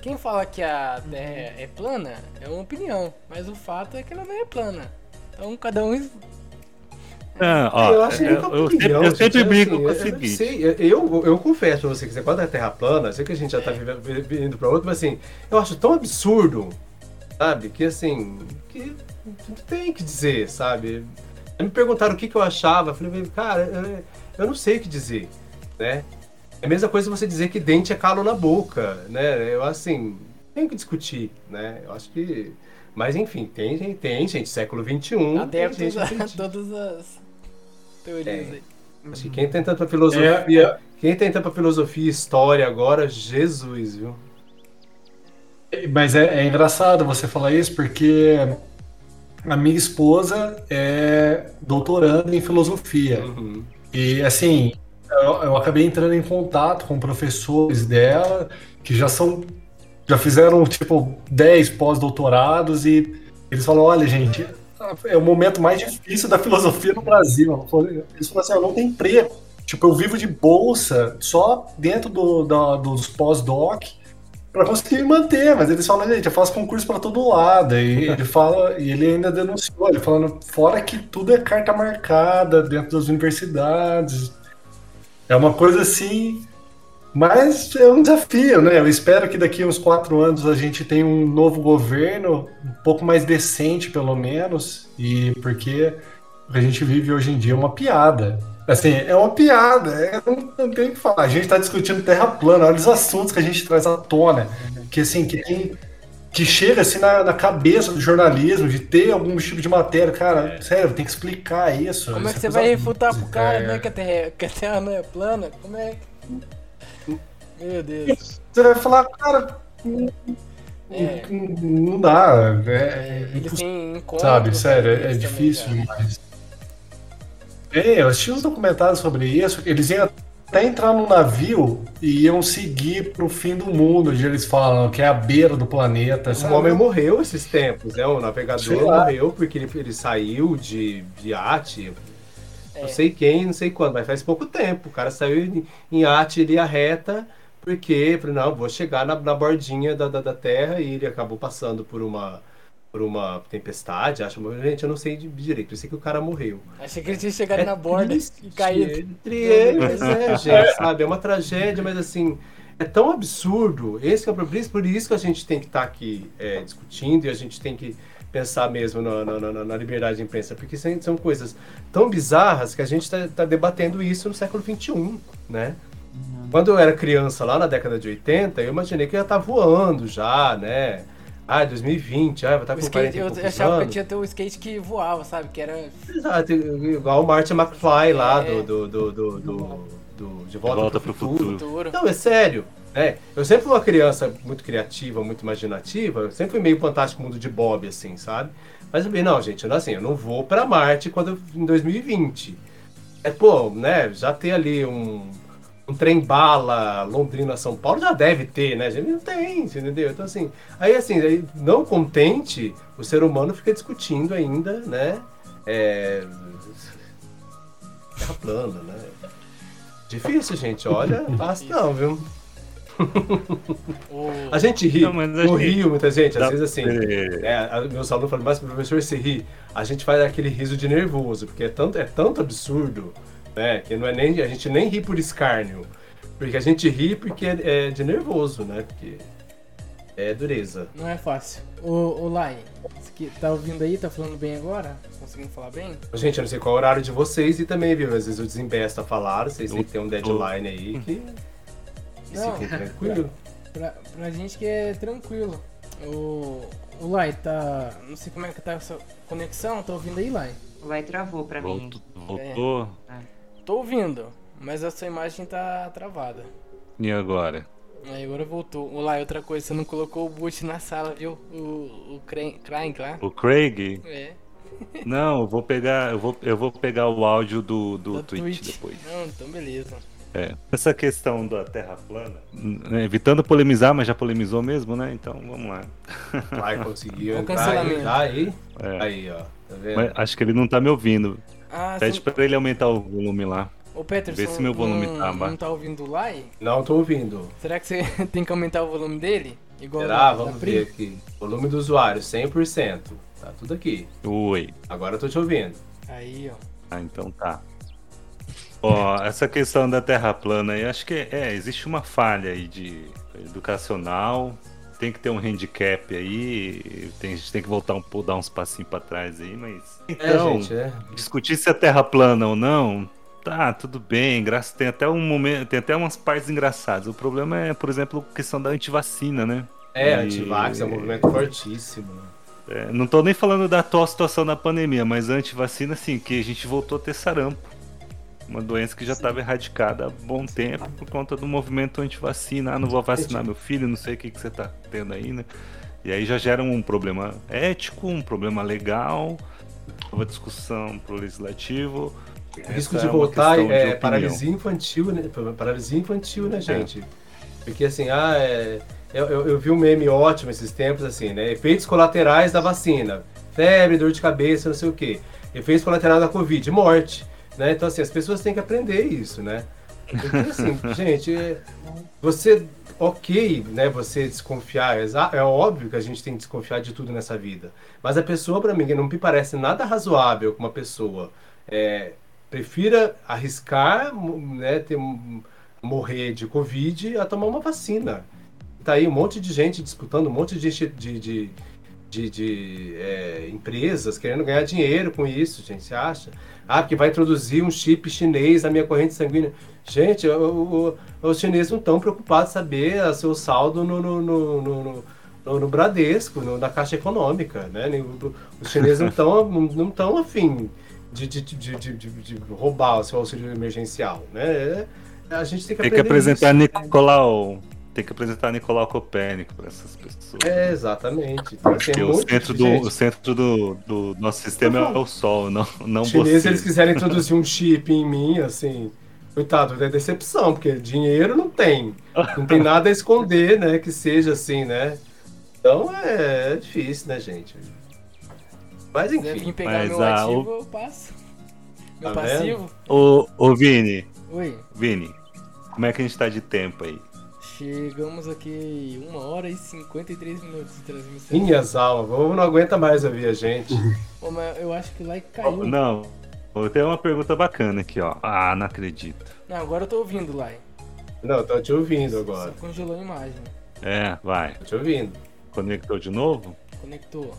Quem fala que a Terra é plana é uma opinião, mas o fato é que ela não é plana. Então cada um. Ó, eu acho que eu, nunca eu sempre, eu sempre brigo com o eu, seguinte. sei, eu, eu, confesso pra você que você, quando é terra plana, eu sei que a gente já tá indo pra outro, mas assim, eu acho tão absurdo, sabe? Que assim, que não tem que dizer, sabe? Aí me perguntaram o que, que eu achava, eu falei, cara, eu, eu não sei o que dizer, né? É a mesma coisa você dizer que dente é calo na boca, né? Eu assim, tem que discutir, né? Eu acho que. Mas enfim, tem, gente- tem gente, século XXI. tem Adeptos gente a todas as teorias É. aí. Acho que quem tem tanta filosofia, quem tem tanta filosofia e história agora, Jesus, viu? Mas é, é engraçado você falar isso porque a minha esposa é doutoranda em filosofia. Uhum. E assim, eu, eu acabei entrando em contato com professores dela que já são. já fizeram tipo 10 pós-doutorados e eles falam: olha, gente, é o momento mais difícil da filosofia no Brasil. Eles falam assim: eu não tenho emprego. Tipo, eu vivo de bolsa só dentro do, da- dos pós-doc para conseguir manter, mas eles falam, gente, eu faço concurso para todo lado. E ele fala, e ele ainda denunciou, ele falando, fora que tudo é carta marcada dentro das universidades. É uma coisa assim. Mas é um desafio, né? Eu espero que daqui a uns quatro anos a gente tenha um novo governo, um pouco mais decente, pelo menos, e porque o que a gente vive hoje em dia é uma piada. Assim, é uma piada, é, não, não tem o que falar. A gente está discutindo terra plana, olha os assuntos que a gente traz à tona. Que assim, que tem. Que chega assim na, na cabeça do jornalismo, de ter algum tipo de matéria. Cara, sério, tem que explicar isso. Como é que você coisa vai refutar pro cara, é. né, que a, terra, é- que a Terra não é plana? Como é que. Meu Deus. Você vai falar, cara, não, É. não dá. É, Eles impossível, têm encontros. sabe, sério, é, é também, difícil cara. demais. É, eu assisti uns documentários sobre isso, eles iam até entrar num navio e iam seguir pro fim do mundo, onde eles falam que é a beira do planeta. O sabe? homem morreu esses tempos, né? O navegador morreu porque ele, ele saiu de, de iate. É. Não sei quem, não sei quando, mas faz pouco tempo. O cara saiu em, em iate, ele ia reta, porque, falei, não, vou chegar na, na bordinha da, da, da Terra e ele acabou passando por uma, por uma tempestade, acho. Gente, eu não sei de- direito, eu sei que o cara morreu. Achei que ele tinha chegado na borda triste, e caído. Entre eles, é, gente, sabe? É uma tragédia, mas assim, é tão absurdo. Esse que é o problema. Por isso que a gente tem que estar aqui é, discutindo e a gente tem que pensar mesmo na, na- na- na liberdade de imprensa, porque são, são coisas tão bizarras que a gente está debatendo isso no século XXI, né? Quando eu era criança, lá na década de 80, eu imaginei que eu ia estar voando já, né? Ah, 2020, ah, vai estar O com skate, 40 e eu achava que anos. tinha ter o skate que voava, sabe? Que era. Exato, igual o Martin McFly lá É. do, do, do, do, do- do De Volta, Volta pro pro Futuro. Futuro. Não, é sério. É, eu sempre fui uma criança muito criativa, muito imaginativa. Eu sempre fui meio fantástico mundo de Bob, assim, sabe? Mas eu falei, não, gente, não, assim, eu não vou pra Marte quando eu- em 2020. É, pô, né, já ter ali um, um trem-bala Londrina-São Paulo já deve ter, né? gente? Não tem, você entendeu? Então, assim, aí, assim, aí, não contente, o ser humano fica discutindo ainda, né? É... Terra plana, né? Difícil, gente, olha, fácil não, viu? A gente ri, Não, a gente- Rio, muita gente, às Dá vezes assim, é, a- meus alunos falam, mas professor, se ri, a gente faz aquele riso de nervoso, porque é tanto, é tanto absurdo, né, que não é nem, a gente nem ri por escárnio, porque a gente ri porque é, é de nervoso, né, porque é dureza. Não é fácil. O, o Lai, você que tá ouvindo aí, tá falando bem agora? Conseguindo falar bem? Gente, eu não sei qual é o horário de vocês e também, viu, às vezes eu desembesto a falar, vocês têm que ter um deadline aí que... que Não. fiquem tranquilos. Pra, pra gente que é tranquilo. O, o Lai tá. Não sei como é que tá a sua conexão, tá ouvindo aí, Lai? O Lai travou pra mim. Voltou, voltou. Tô ouvindo, mas a sua imagem tá travada. E agora? Aí agora voltou. O Lai, outra coisa, você não colocou o boot na sala, viu? O, o Crank lá. O Craig? É, Não, eu vou pegar, eu vou, eu vou pegar o áudio do, do Twitch. depois. Não, então beleza. É, essa questão da Terra plana, né, evitando polemizar, mas já polemizou mesmo, né? Então vamos lá. Vai conseguir cancelamento. aí, tá aí. É, Aí, ó. Tá vendo? mas acho que ele não tá me ouvindo. Ah, Pede você... pra ele aumentar o volume lá. Ô Peterson, Vê se meu volume não, tá não tá ouvindo o Lai? Não tô ouvindo. Será que você tem que aumentar o volume dele? Igual Será? Vamos ver aqui. Volume do usuário, 100%. Tá tudo aqui. Oi. Agora eu tô te ouvindo. Aí, ó. Ah, então tá. Ó, essa questão da Terra plana aí, acho que é, existe uma falha aí de educacional. Tem que ter um handicap aí. Tem, a gente tem que voltar um pouco, dar uns passinhos pra trás aí, mas. Então, é, gente, é. discutir se a Terra plana ou não, tá, tudo bem, graças tem até um momento, tem até umas partes engraçadas. O problema é, por exemplo, a questão da antivacina, né? É, E- antivax é um movimento fortíssimo. É, não tô nem falando da atual situação da pandemia, mas a antivacina, assim, que a gente voltou a ter sarampo. Uma doença que já estava erradicada há bom tempo por conta do movimento antivacina. Ah, não vou vacinar meu filho, não sei o que, que você tá tendo aí, né? E aí já gera um problema ético, um problema legal, uma discussão pro legislativo. O risco de é voltar de é opinião. paralisia infantil, né? Paralisia infantil, né, gente? Porque assim, ah, é... eu, eu, eu vi um meme ótimo esses tempos, assim, né? Efeitos colaterais da vacina. Febre, dor de cabeça, não sei o quê. Efeitos colaterais da Covid, morte. Né? Então, assim, as pessoas têm que aprender isso, né? Porque, assim, gente, você, ok, né, você desconfiar, é é óbvio que a gente tem que desconfiar de tudo nessa vida. Mas a pessoa, pra mim, não me parece nada razoável que uma pessoa é, prefira arriscar, né, ter, morrer de Covid a tomar uma vacina. Tá aí um monte de gente disputando, um monte de, de, de, de, de, é, empresas querendo ganhar dinheiro com isso, gente. Você acha? Ah, porque vai introduzir um chip chinês na minha corrente sanguínea. Gente, o- o- os chineses não estão preocupados em saber o seu saldo no, no, no, no- no- no Bradesco, no- na Caixa Econômica. Né? Os chineses não estão não estão afim de, de, de, de, de- roubar o seu auxílio emergencial. Né? É- A gente tem que Tem que apresentar isso. Nicolau. Tem que apresentar Nicolau Copérnico para essas pessoas. É, exatamente. Então, Porque o muito centro, do, gente. o centro do, do nosso sistema é o Sol, não, não Os chineses, você. eles quiserem introduzir um chip em mim, assim, coitado, é decepção, porque dinheiro não tem. Não tem nada a esconder, né, que seja assim, né? Então é, é difícil, né, gente? Mas vir enfim, pegar Mas, meu ah, ativo, eu passo. Meu Tá passivo? Ô, ô Vini, Oi. Vini, como é que a gente tá de tempo aí? Chegamos aqui 1 hora e 53 minutos de transmissão. minhas almas, o povo não aguenta mais ouvir a gente. Ô, mas eu acho que o like caiu. Não, eu tenho uma pergunta bacana aqui, ó. Ah, não acredito. Não, agora eu tô ouvindo like. Não, tô te ouvindo Só agora. congelou a imagem. É, vai. Tô te ouvindo. Conectou de novo? Conectou.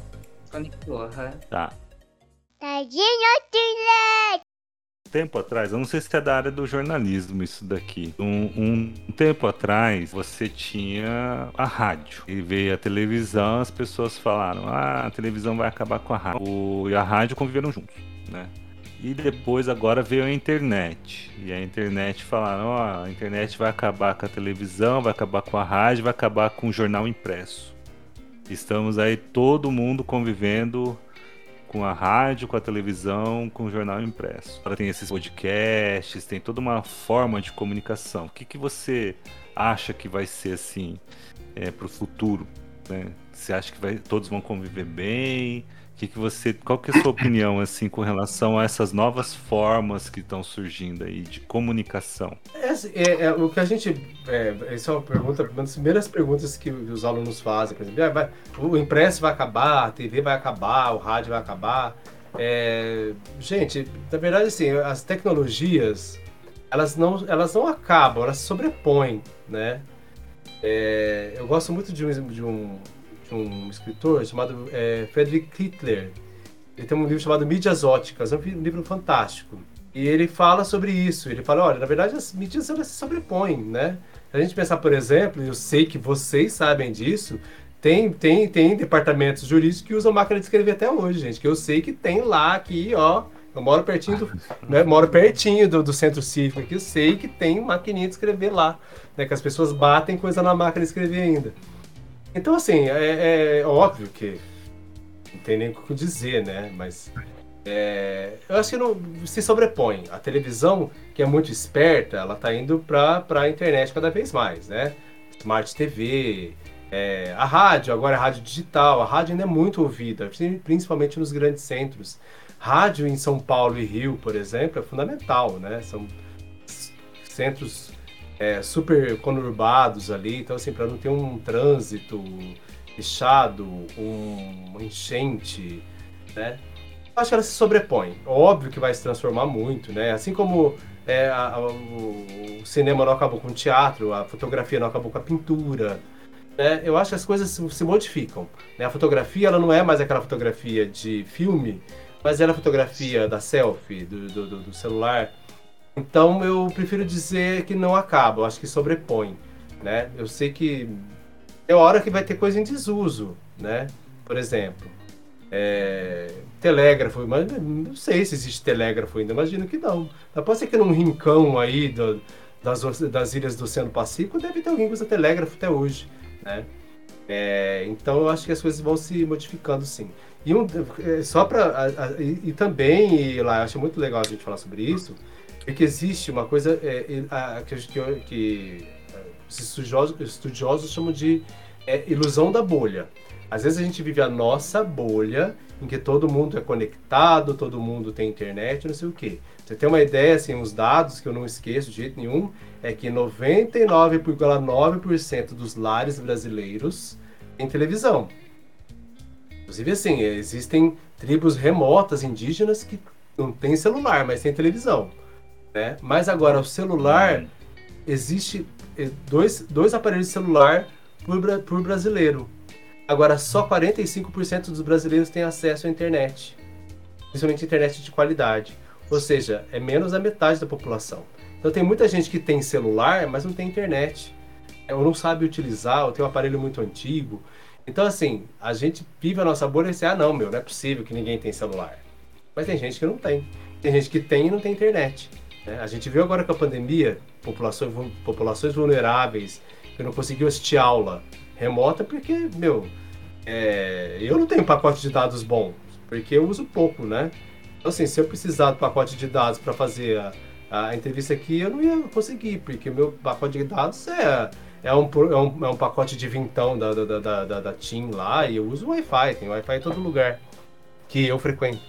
Conectou, aham. Tá. Tadinho do Tempo atrás, eu não sei se é da área do jornalismo isso daqui. Um, um tempo atrás, você tinha a rádio. E veio a televisão, as pessoas falaram: ah, a televisão vai acabar com a rádio. O- e a rádio conviveram juntos, né? E depois agora veio a internet. E a internet falaram, ó, a internet vai acabar com a televisão, vai acabar com a rádio, vai acabar com o jornal impresso. Estamos aí todo mundo convivendo com a rádio, com a televisão, com o jornal impresso. Agora tem esses podcasts, tem toda uma forma de comunicação. O que, que você acha que vai ser assim é, para o futuro? Né? Você acha que vai, todos vão conviver bem? Que, que você, qual que é a sua opinião assim com relação a essas novas formas que estão surgindo aí de comunicação? Essa- é, é, o que a gente. É, essa é uma pergunta, uma das primeiras perguntas que os alunos fazem, por exemplo, ah, vai- o impresso vai acabar, a TV vai acabar, o rádio vai acabar. É, gente, na verdade, assim, as tecnologias elas não, elas não acabam, elas sobrepõem, né? É, eu gosto muito de um, de um, um escritor chamado é, Friedrich Hitler. Ele tem um livro chamado Mídias Óticas, é um livro fantástico. E ele fala sobre isso. Ele fala, olha, na verdade as mídias elas se sobrepõem, né? Se a gente pensar, por exemplo, eu sei que vocês sabem disso, tem, tem, tem departamentos jurídicos que usam máquina de escrever até hoje, gente. Que eu sei que tem lá, aqui, ó. Eu moro pertinho do, né, moro pertinho do, do centro cívico aqui, eu sei que tem maquininha de escrever lá. Né, que as pessoas batem coisa na máquina de escrever ainda. Então, assim, é, é óbvio que não tem nem o que dizer, né? Mas é, eu acho que não se sobrepõe. A televisão, que é muito esperta, ela está indo para a internet cada vez mais, né? Smart TV, é, a rádio, agora a rádio digital, a rádio ainda é muito ouvida, principalmente nos grandes centros. Rádio em São Paulo e Rio, por exemplo, é fundamental, né? São centros é, super conurbados ali, então assim, para não ter um trânsito fechado, um, enchente, né? Acho que ela se sobrepõe. Óbvio que vai se transformar muito, né? Assim como é, a, a, o, cinema não acabou com o teatro, a fotografia não acabou com a pintura. Né? Eu acho que as coisas se, se modificam. Né? A fotografia ela não é mais aquela fotografia de filme, mas ela é a fotografia da selfie, do, do, do celular. Então eu prefiro dizer que não acaba, eu acho que sobrepõe. Né? Eu sei que é hora que vai ter coisa em desuso, né? Por exemplo, é, telégrafo, mas não sei se existe telégrafo ainda, imagino que não. Pode ser que num rincão aí do, das, das ilhas do Oceano Pacífico deve ter alguém que usa telégrafo até hoje, né? É, então eu acho que as coisas vão se modificando sim. E um, é, só para e, e, também e lá eu acho muito legal a gente falar sobre isso, é que existe uma coisa é, a, que, que, que os estudiosos, estudiosos chamam de é, ilusão da bolha. Às vezes a gente vive a nossa bolha, em que todo mundo é conectado, todo mundo tem internet, não sei o quê. Você tem uma ideia, assim, os dados que eu não esqueço de jeito nenhum, é que 99,9% dos lares brasileiros têm televisão. Inclusive, assim, existem tribos remotas indígenas que não têm celular, mas têm televisão. Né? Mas agora, o celular, existe eh, dois, dois aparelhos de celular por, por brasileiro. Agora, só 45% dos brasileiros têm acesso à internet, principalmente internet de qualidade. Ou seja, é menos da metade da população. Então, tem muita gente que tem celular, mas não tem internet. Ou não sabe utilizar, ou tem um aparelho muito antigo. Então, assim, a gente vive a nossa bolha e diz, ah, não, meu, não é possível que ninguém tem celular. Mas tem gente que não tem. Tem gente que tem e não tem internet. Né? A gente viu agora com a pandemia, populações, populações vulneráveis que não conseguiu assistir aula remota porque, meu, é, eu não tenho pacote de dados bom, porque eu uso pouco, né? Então, assim, se eu precisar do pacote de dados para fazer a, a, entrevista aqui, eu não ia conseguir, porque meu pacote de dados é, é, um, é, um, é um pacote de vintão da, da, da, da, da TIM lá, e eu uso Wi-Fi, tem Wi-Fi em todo lugar que eu frequento.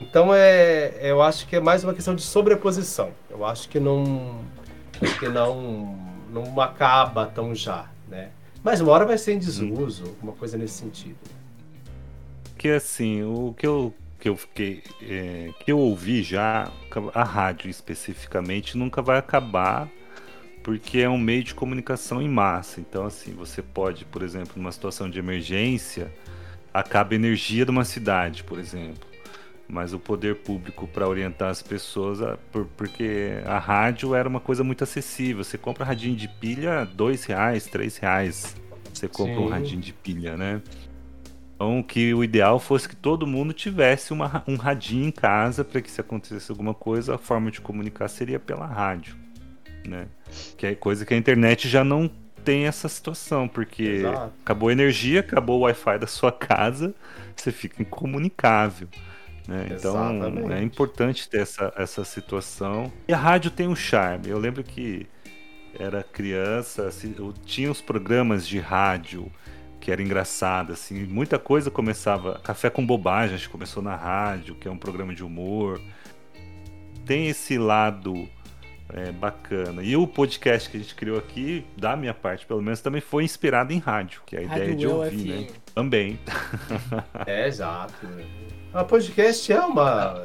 Então, é, eu acho que é mais uma questão de sobreposição. Eu acho que não, que não, não acaba tão já, né? Mas uma hora vai ser em desuso, alguma coisa nesse sentido. Que assim, o que eu que eu fiquei é, que eu ouvi já a rádio especificamente nunca vai acabar porque é um meio de comunicação em massa. Então assim, você pode, por exemplo, numa situação de emergência, acaba a energia de uma cidade, por exemplo mas o poder público para orientar as pessoas, por, porque a rádio era uma coisa muito acessível. Você compra radinho de pilha, dois reais, três reais. Você compra Sim. um radinho de pilha, né? Então, que o ideal fosse que todo mundo tivesse uma, um radinho em casa para que se acontecesse alguma coisa, a forma de comunicar seria pela rádio, né? Que é coisa que a internet já não tem essa situação, porque Exato. acabou a energia, acabou o Wi-Fi da sua casa, você fica incomunicável. Né? Então é importante ter essa, essa situação. E a rádio tem um charme. Eu lembro que era criança, assim, eu tinha os programas de rádio que era engraçado, assim, muita coisa começava. Café com Bobagem, acho que começou na rádio, que é um programa de humor. Tem esse lado é, bacana. E o podcast que a gente criou aqui, da minha parte, pelo menos, também foi inspirado em rádio, que é a rádio ideia de ouvir, né? Também. É, exato. A podcast é uma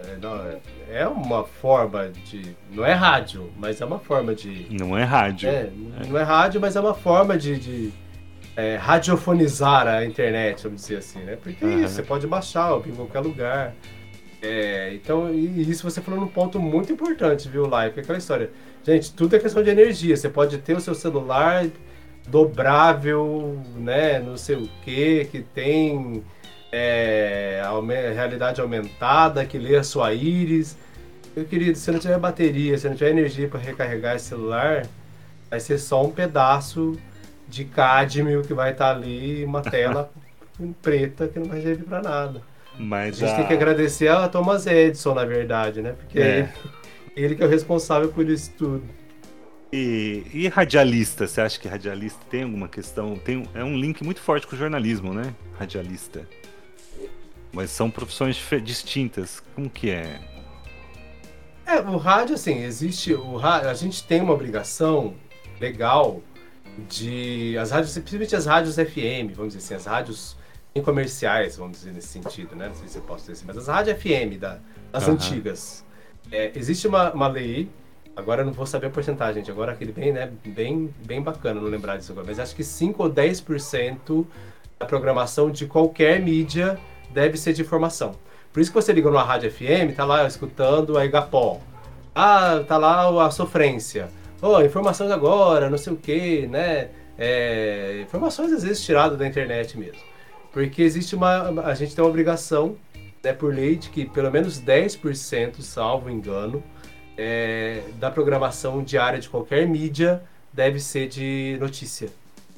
é uma forma de não é rádio, mas é uma forma de não é rádio. É, é. Não é rádio, mas é uma forma de, de é, radiofonizar a internet, vamos dizer assim, né? Porque uhum. você pode baixar em qualquer lugar. É, então, e isso você falou num ponto muito importante, viu, Live? É aquela história. Gente, tudo é questão de energia. Você pode ter o seu celular dobrável, né? Não sei o que, que tem é, realidade aumentada, que lê a sua íris. Meu querido, se não tiver bateria, se não tiver energia para recarregar esse celular, vai ser só um pedaço de cádmio que vai estar tá ali, uma tela preta que não vai servir para nada. Mas a gente a... tem que agradecer a Thomas Edison, na verdade, né? Porque é. Ele que é o responsável por isso tudo. E, e radialista, você acha que radialista tem alguma questão? Tem, é um link muito forte com o jornalismo, né? Radialista. Mas são profissões distintas. Como que é? É, o rádio, assim, existe. O rádio, a gente tem uma obrigação legal de. As rádios, principalmente as rádios FM, vamos dizer assim, as rádios em comerciais, vamos dizer nesse sentido, né? Não sei se eu posso dizer assim, mas as rádios FM da, das Aham. antigas. É, existe uma, uma lei, agora eu não vou saber a porcentagem, gente, agora aquele bem, né? Bem, bem bacana não lembrar disso agora, mas acho que 5 ou 10% da programação de qualquer mídia deve ser de informação. Por isso que você liga numa rádio FM, tá lá escutando a Igapó. Ah, tá lá a sofrência. Oh, informações agora, não sei o que, né? É, informações às vezes tiradas da internet mesmo. Porque existe uma. A gente tem uma obrigação, né, por lei, de que pelo menos 10%, salvo engano, é, da programação diária de qualquer mídia deve ser de notícia.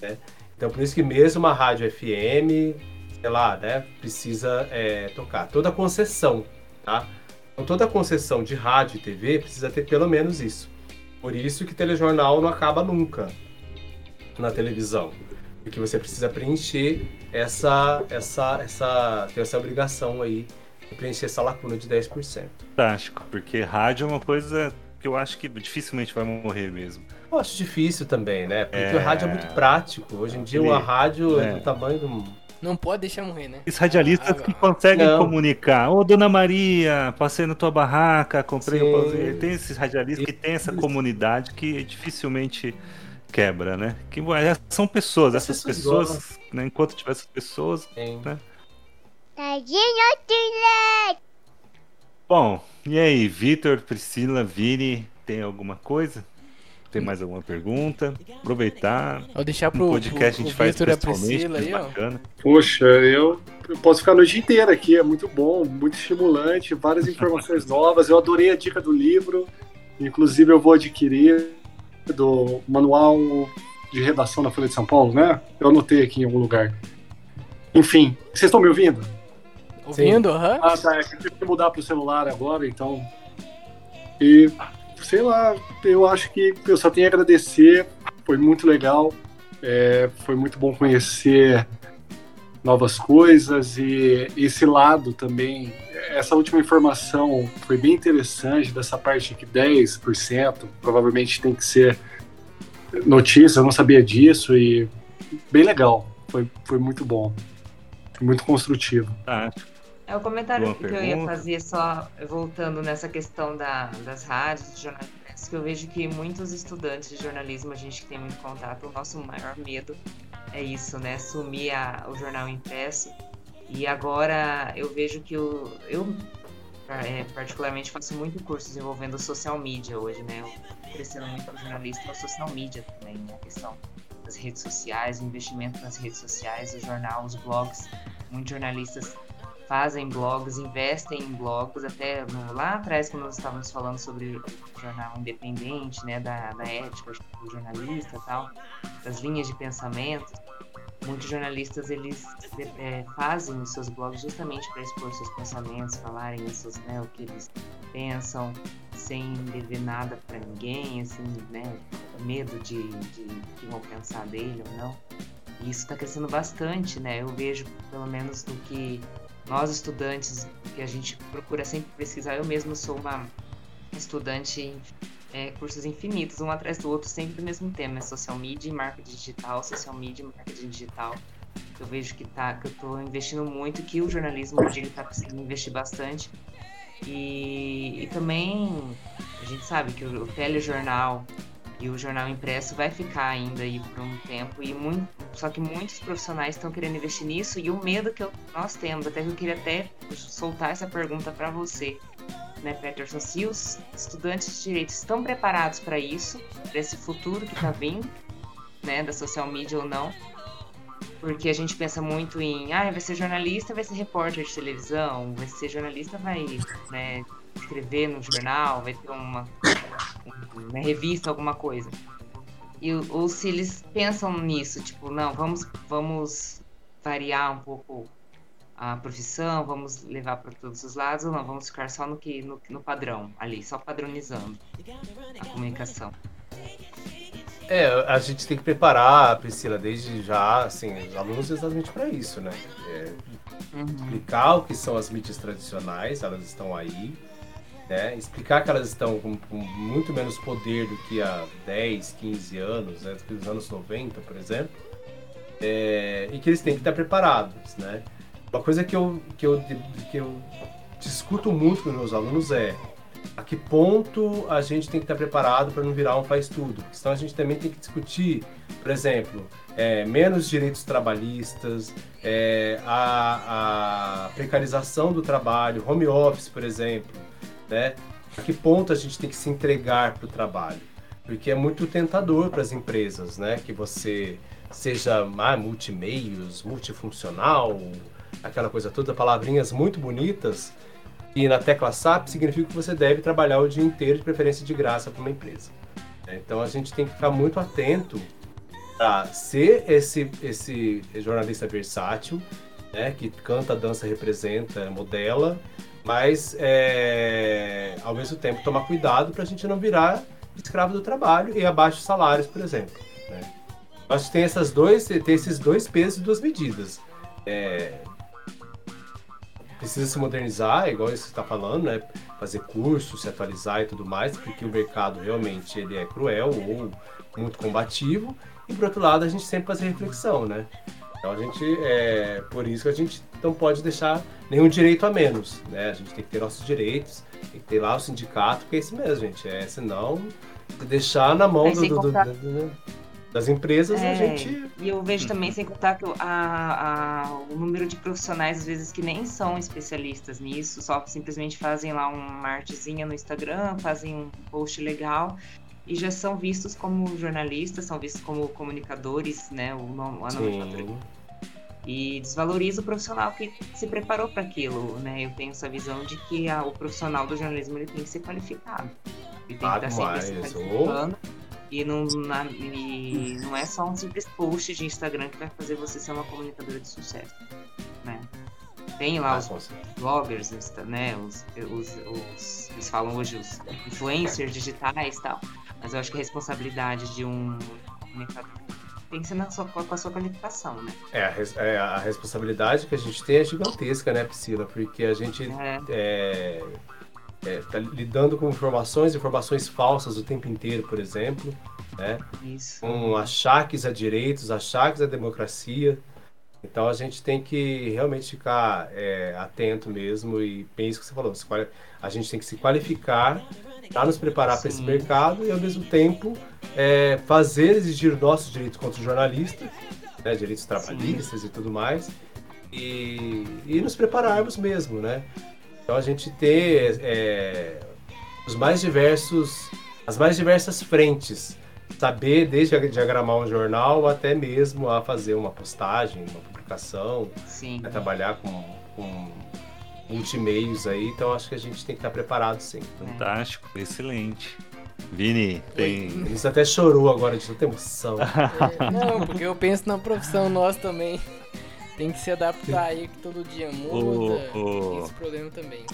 Né? Então por isso que mesmo uma rádio FM, sei lá, né, precisa é, tocar. Toda concessão, tá? Então toda concessão de rádio e TV precisa ter pelo menos isso. Por isso que telejornal não acaba nunca na televisão. Porque você precisa preencher essa, essa, essa, ter essa obrigação aí de preencher essa lacuna de 10%. Fantástico, porque rádio é uma coisa que eu acho que dificilmente vai morrer mesmo. Eu acho difícil também, né? Porque É. o rádio é muito prático. Hoje em dia Ele- uma rádio é é. do tamanho de um. Não pode deixar morrer, né? Os radialistas Ah, que conseguem não. comunicar. Ô, Dona Maria, passei na tua barraca, comprei Sim. um pãozinho. Tem esses radialistas que tem essa comunidade que dificilmente quebra, né? Que são pessoas, As essas pessoas pessoas, né, enquanto tiver essas pessoas. Tem. Tadinho do leite. Bom, e aí, Vitor, Priscila, Vini, tem alguma coisa? Tem mais alguma pergunta? Aproveitar. Vou deixar Um pro, podcast a pro, gente faz Vitor a pessoalmente, aí, é ó. bacana. Poxa, eu, eu posso ficar a noite inteira aqui, é muito bom, muito estimulante, várias informações novas. Eu adorei a dica do livro, inclusive eu vou adquirir do manual de redação da Folha de São Paulo, né? Eu anotei aqui em algum lugar. Enfim, vocês estão me ouvindo? Ouvindo? Aham. Ah, tá. É que eu tive que mudar pro celular agora, então. E, sei lá, eu acho que eu só tenho a agradecer. Foi muito legal. É, foi muito bom conhecer novas coisas e esse lado também. Essa última informação foi bem interessante, dessa parte que 10% provavelmente tem que ser notícia, eu não sabia disso e bem legal. Foi, foi muito bom. Muito construtivo. Tá, É o comentário Boa que eu ia pergunta. fazer só voltando nessa questão da, das rádios, de jornalismo, que eu vejo que muitos estudantes de jornalismo, a gente que tem muito contato, o nosso maior medo é isso, né? Sumir a- o jornal impresso. E agora eu vejo que o, eu é, particularmente faço muito cursos envolvendo social media hoje, né? Eu crescendo muito como jornalista com social media também, né? a questão das redes sociais, o investimento nas redes sociais, o jornal, os blogs. Muitos jornalistas fazem blogs, investem em blogs, até no- lá atrás, quando nós estávamos falando sobre o jornal independente, né, da, da ética do jornalista tal, das linhas de pensamento, muitos jornalistas eles é, fazem os seus blogs justamente para expor seus pensamentos, falarem seus, né, o que eles pensam, sem dever nada para ninguém, assim, né, medo de, de vão pensar dele ou não. E isso está crescendo bastante, né? Eu vejo, pelo menos, do que nós estudantes, que a gente procura sempre pesquisar. Eu mesmo sou uma estudante em é, cursos infinitos, um atrás do outro, sempre do mesmo tema, é social media e marketing digital, social media e marketing digital. Eu vejo que, tá, que eu estou investindo muito, que o jornalismo hoje está precisando investir bastante. E, e também a gente sabe que o, o telejornal e o jornal impresso vai ficar ainda aí por um tempo e muito, só que muitos profissionais estão querendo investir nisso e o medo que eu- nós temos, até que eu queria até soltar essa pergunta para você, né, Peterson, se os estudantes de direito estão preparados para isso, para esse futuro que está vindo, né, da social media ou não? Porque a gente pensa muito em, ah, vai ser jornalista, vai ser repórter de televisão, vai ser jornalista, vai, né, escrever no jornal, vai ter uma na revista, alguma coisa. E, ou se eles pensam nisso, tipo, não, vamos, vamos variar um pouco a profissão, vamos levar para todos os lados ou não? Vamos ficar só no que no, no padrão ali, só padronizando a comunicação. É, a gente tem que preparar, Priscila, desde já, assim, os alunos exatamente para isso, né? É, explicar o que são as mídias tradicionais, elas estão aí, né? Explicar que elas estão com, com muito menos poder do que há 10, 15 anos, né? Do que nos anos 90, por exemplo. É, e que eles têm que estar preparados, né? Uma coisa que eu, que eu, que eu discuto muito com os meus alunos é a que ponto a gente tem que estar preparado para não virar um faz-tudo. Senão a gente também tem que discutir, por exemplo, é, menos direitos trabalhistas, é, a, a, precarização do trabalho, home office, por exemplo, né? A que ponto a gente tem que se entregar para o trabalho? Porque é muito tentador para as empresas, né? Que você seja ah, multimeios, multifuncional, aquela coisa toda, palavrinhas muito bonitas, e na tecla SAP significa que você deve trabalhar o dia inteiro, de preferência de graça, para uma empresa. Então a gente tem que ficar muito atento a ser esse, esse jornalista versátil, né, que canta, dança, representa, modela, mas é, ao mesmo tempo tomar cuidado para a gente não virar escravo do trabalho e abaixo salários, por exemplo. Né? Acho que tem, essas dois, tem esses dois pesos e duas medidas. É, precisa se modernizar, igual você está falando, né? Fazer curso, se atualizar e tudo mais, porque o mercado realmente ele é cruel ou muito combativo. E por outro lado, a gente sempre faz reflexão, né? Então a gente, é por isso que a gente não pode deixar nenhum direito a menos, né? A gente tem que ter nossos direitos, tem que ter lá o sindicato, que é isso mesmo, gente. É, senão, deixar na mão do, do, do, do das empresas, é, a gente. E eu vejo também, sem contar que a, a, o número de profissionais, às vezes, que nem são especialistas nisso, só simplesmente fazem lá uma artezinha no Instagram, fazem um post legal e já são vistos como jornalistas, são vistos como comunicadores, né? O, a nomenclatura. E desvaloriza o profissional que se preparou para aquilo, né? Eu tenho essa visão de que a, o profissional do jornalismo ele tem que ser qualificado. Ele tem ah, que estar sempre se qualificando. E não, na, e não é só um simples post de Instagram que vai fazer você ser uma comunicadora de sucesso. Né? Tem lá os bloggers, né? Os, os, os, eles falam hoje os influencers digitais e tal. Mas eu acho que a responsabilidade de um comunicador tem que ser na sua, com a sua qualificação, né? É a, é, a responsabilidade que a gente tem é gigantesca, né, Priscila? Porque a gente é. É, é, tá lidando com informações, informações falsas o tempo inteiro, por exemplo, né? Isso. Com achaques a direitos, achaques à democracia. Então a gente tem que realmente ficar é, atento mesmo e penso que você falou, a gente tem que se qualificar para nos preparar para esse mercado e ao mesmo tempo é, fazer exigir nossos direitos contra o jornalista, né, direitos trabalhistas Sim. e tudo mais, e, e nos prepararmos mesmo, né? Então a gente ter é, os mais diversos, as mais diversas frentes, saber desde diagramar um jornal até mesmo a fazer uma postagem, uma publicação, sim. a trabalhar com, com multimeios aí, então acho que a gente tem que estar preparado sim. Fantástico, excelente. Vini, tem. Isso até chorou agora de tanta emoção. É, não, porque eu penso na profissão nossa também. Tem que se adaptar aí que todo dia muda. Oh, oh. Esse problema também.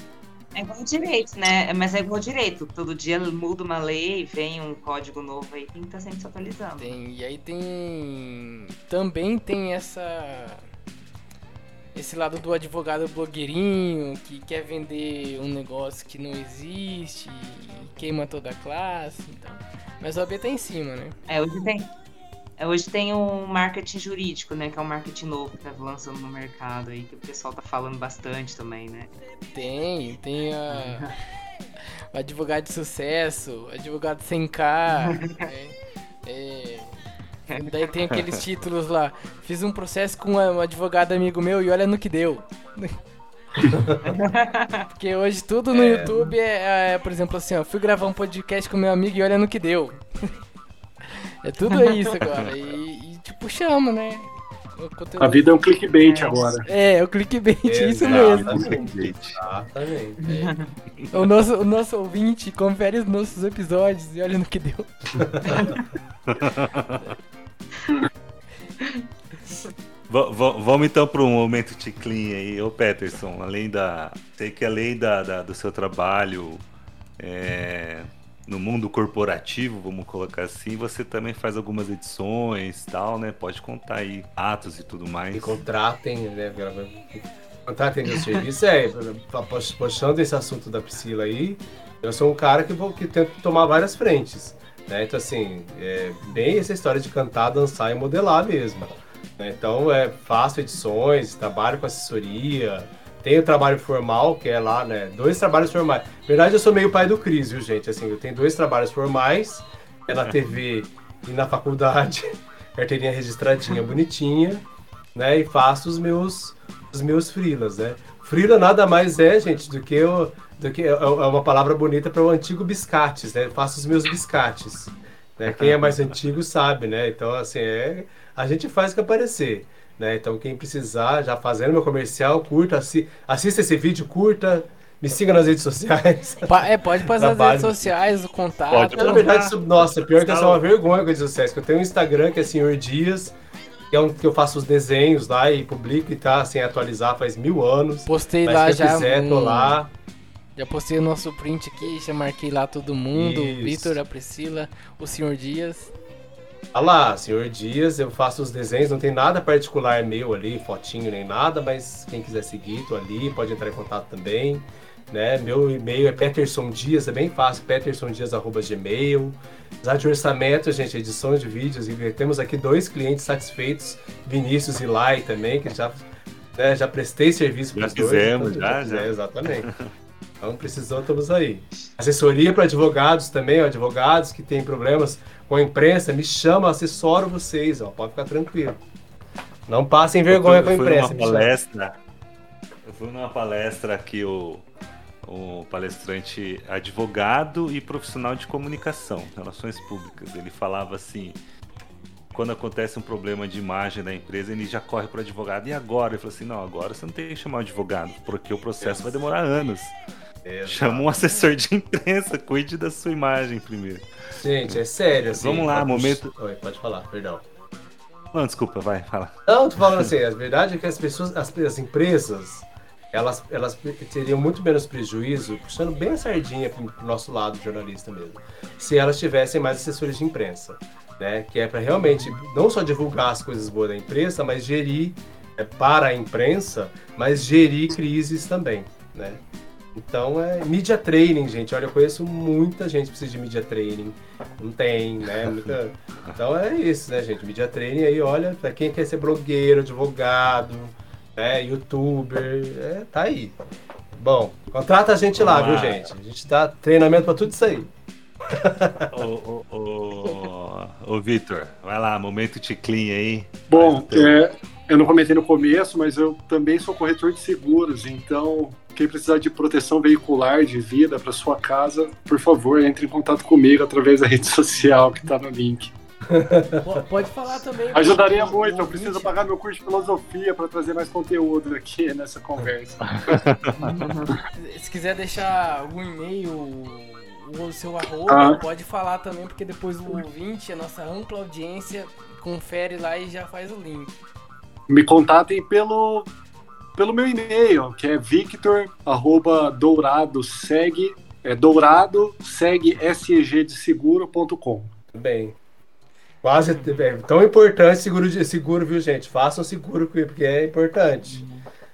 É igual direito, né? Mas é igual direito. Todo dia muda uma lei, vem um código novo aí, tem que estar tá sempre se atualizando. Tem, e aí tem. Também tem essa. Esse lado do advogado blogueirinho que quer vender um negócio que não existe e queima toda a classe. Então. Mas o AB tá em cima, né? É, hoje tem. É, hoje tem um marketing jurídico, né? Que é um marketing novo que tá lançando no mercado aí, que o pessoal tá falando bastante também, né? Tem, tem a. o advogado de sucesso, advogado sem K. né? é, daí tem aqueles títulos lá. Fiz um processo com um advogado amigo meu e olha no que deu. Porque hoje tudo no é. YouTube é, é, por exemplo, assim, ó, fui gravar um podcast com meu amigo e olha no que deu. É tudo isso agora. E, e tipo, chama, né? Conteúdo... A vida é um clickbait é. agora. É, é o clickbait, é, isso mesmo. Exatamente. É. O, nosso, o nosso ouvinte confere os nossos episódios e olha no que deu. Vamos então para um momento ticlin aí, ô Peterson, além da. Sei que além da, da- do seu trabalho é, no mundo corporativo, vamos colocar assim, você também faz algumas edições e tal, né? Pode contar aí atos e tudo mais. Me contratem, né? Contratem meu serviço. É, pa- puxando esse assunto da Priscila aí, eu sou um cara que, vou, que tento tomar várias frentes. Né? Então, assim, é bem essa história de cantar, dançar e modelar mesmo. né? Então, é, faço edições, trabalho com assessoria, tenho trabalho formal, que é lá, né? Dois trabalhos formais. Na verdade, eu sou meio pai do Cris, viu, gente? Assim, eu tenho dois trabalhos formais, é na TV e na faculdade, carteirinha registradinha, bonitinha, né? E faço os meus, os meus freelas, né? Freela nada mais é, gente, do que, o, do que é é uma palavra bonita para o antigo biscates, né? Eu faço os meus biscates. Né? Quem é mais antigo sabe, né? Então, assim, é, a gente faz o que aparecer. Né? Então, quem precisar, já fazendo meu comercial, curta, assi assista esse vídeo, curta, me siga nas redes sociais. Pa- É, pode passar nas redes sociais, o contato. Pode, Na verdade, isso, nossa, pior que é uma vergonha com as redes sociais, que eu tenho um Instagram que é Senhor Dias, que é um que eu faço os desenhos lá e publico e tá sem atualizar faz mil anos. Postei Mas lá já. quiser, tô lá. Já postei o nosso print aqui, já marquei lá todo mundo, o Isso. Vitor, a Priscila, o senhor Dias. Ah lá, senhor Dias, eu faço os desenhos, não tem nada particular meu ali, fotinho nem nada, mas quem quiser seguir, tô ali, pode entrar em contato também. Né? Meu e-mail é Peterson Dias, é bem fácil, petersondias.gmail. Já de orçamento, gente, edição de vídeos, e temos aqui dois clientes satisfeitos, Vinícius e Lai também, que já, né, já prestei serviço Já para os dois. fizemos, então, já, quiser, já. Exatamente. Então, precisou, estamos aí. Assessoria para advogados também, ó, advogados que têm problemas com a imprensa, me chama, assessoro vocês, ó, pode ficar tranquilo. Não passem vergonha com a Eu fui imprensa. numa palestra. Eu fui numa palestra que o, o palestrante advogado e profissional de comunicação, relações públicas. Ele falava assim. Quando acontece um problema de imagem da empresa, ele já corre para o advogado. E agora? Ele falou assim: não, agora você não tem que chamar o advogado, porque o processo vai demorar anos. Exato. Chama um assessor de imprensa, cuide da sua imagem primeiro. Gente, é sério. Assim, Vamos lá, pode- momento- Oi, pode falar, perdão. Não, desculpa, vai, fala. Não, tô falando assim, a verdade é que as pessoas, as, as empresas, elas, elas teriam muito menos prejuízo, puxando bem a sardinha pro, pro nosso lado jornalista mesmo, se elas tivessem mais assessores de imprensa, né? Que é para realmente não só divulgar as coisas boas da imprensa, mas gerir é, para a imprensa, mas gerir crises também, né? Então é media training, gente. Olha, eu conheço muita gente que precisa de media training. Não tem, né? Muita- Então é isso, né, gente? Media training aí, olha, pra quem quer ser blogueiro, advogado, né, youtuber, é, tá aí. Bom, contrata a gente lá, Vamos viu, lá. gente? A gente dá treinamento pra tudo isso aí. Ô, ô, ô, ô Vitor, vai lá, momento ticlin aí. Bom, o é, eu não comentei no começo, mas eu também sou corretor de seguros, então quem precisar de proteção veicular de vida para sua casa, por favor, entre em contato comigo através da rede social que está no link. Po- Pode falar também. Ajudaria o- o muito, eu ouvinte. preciso pagar meu curso de filosofia para trazer mais conteúdo aqui nessa conversa. Se quiser deixar algum e-mail o seu arroba, Ah. pode falar também, porque depois o ouvinte, a nossa ampla audiência, confere lá e já faz o link. Me contatem pelo, pelo meu e-mail, que é victor, arroba, dourado, segue, é dourado, segue, seguro.com. Tudo bem. Quase é, tão importante seguro, de, seguro, viu, gente? Façam seguro, porque é importante.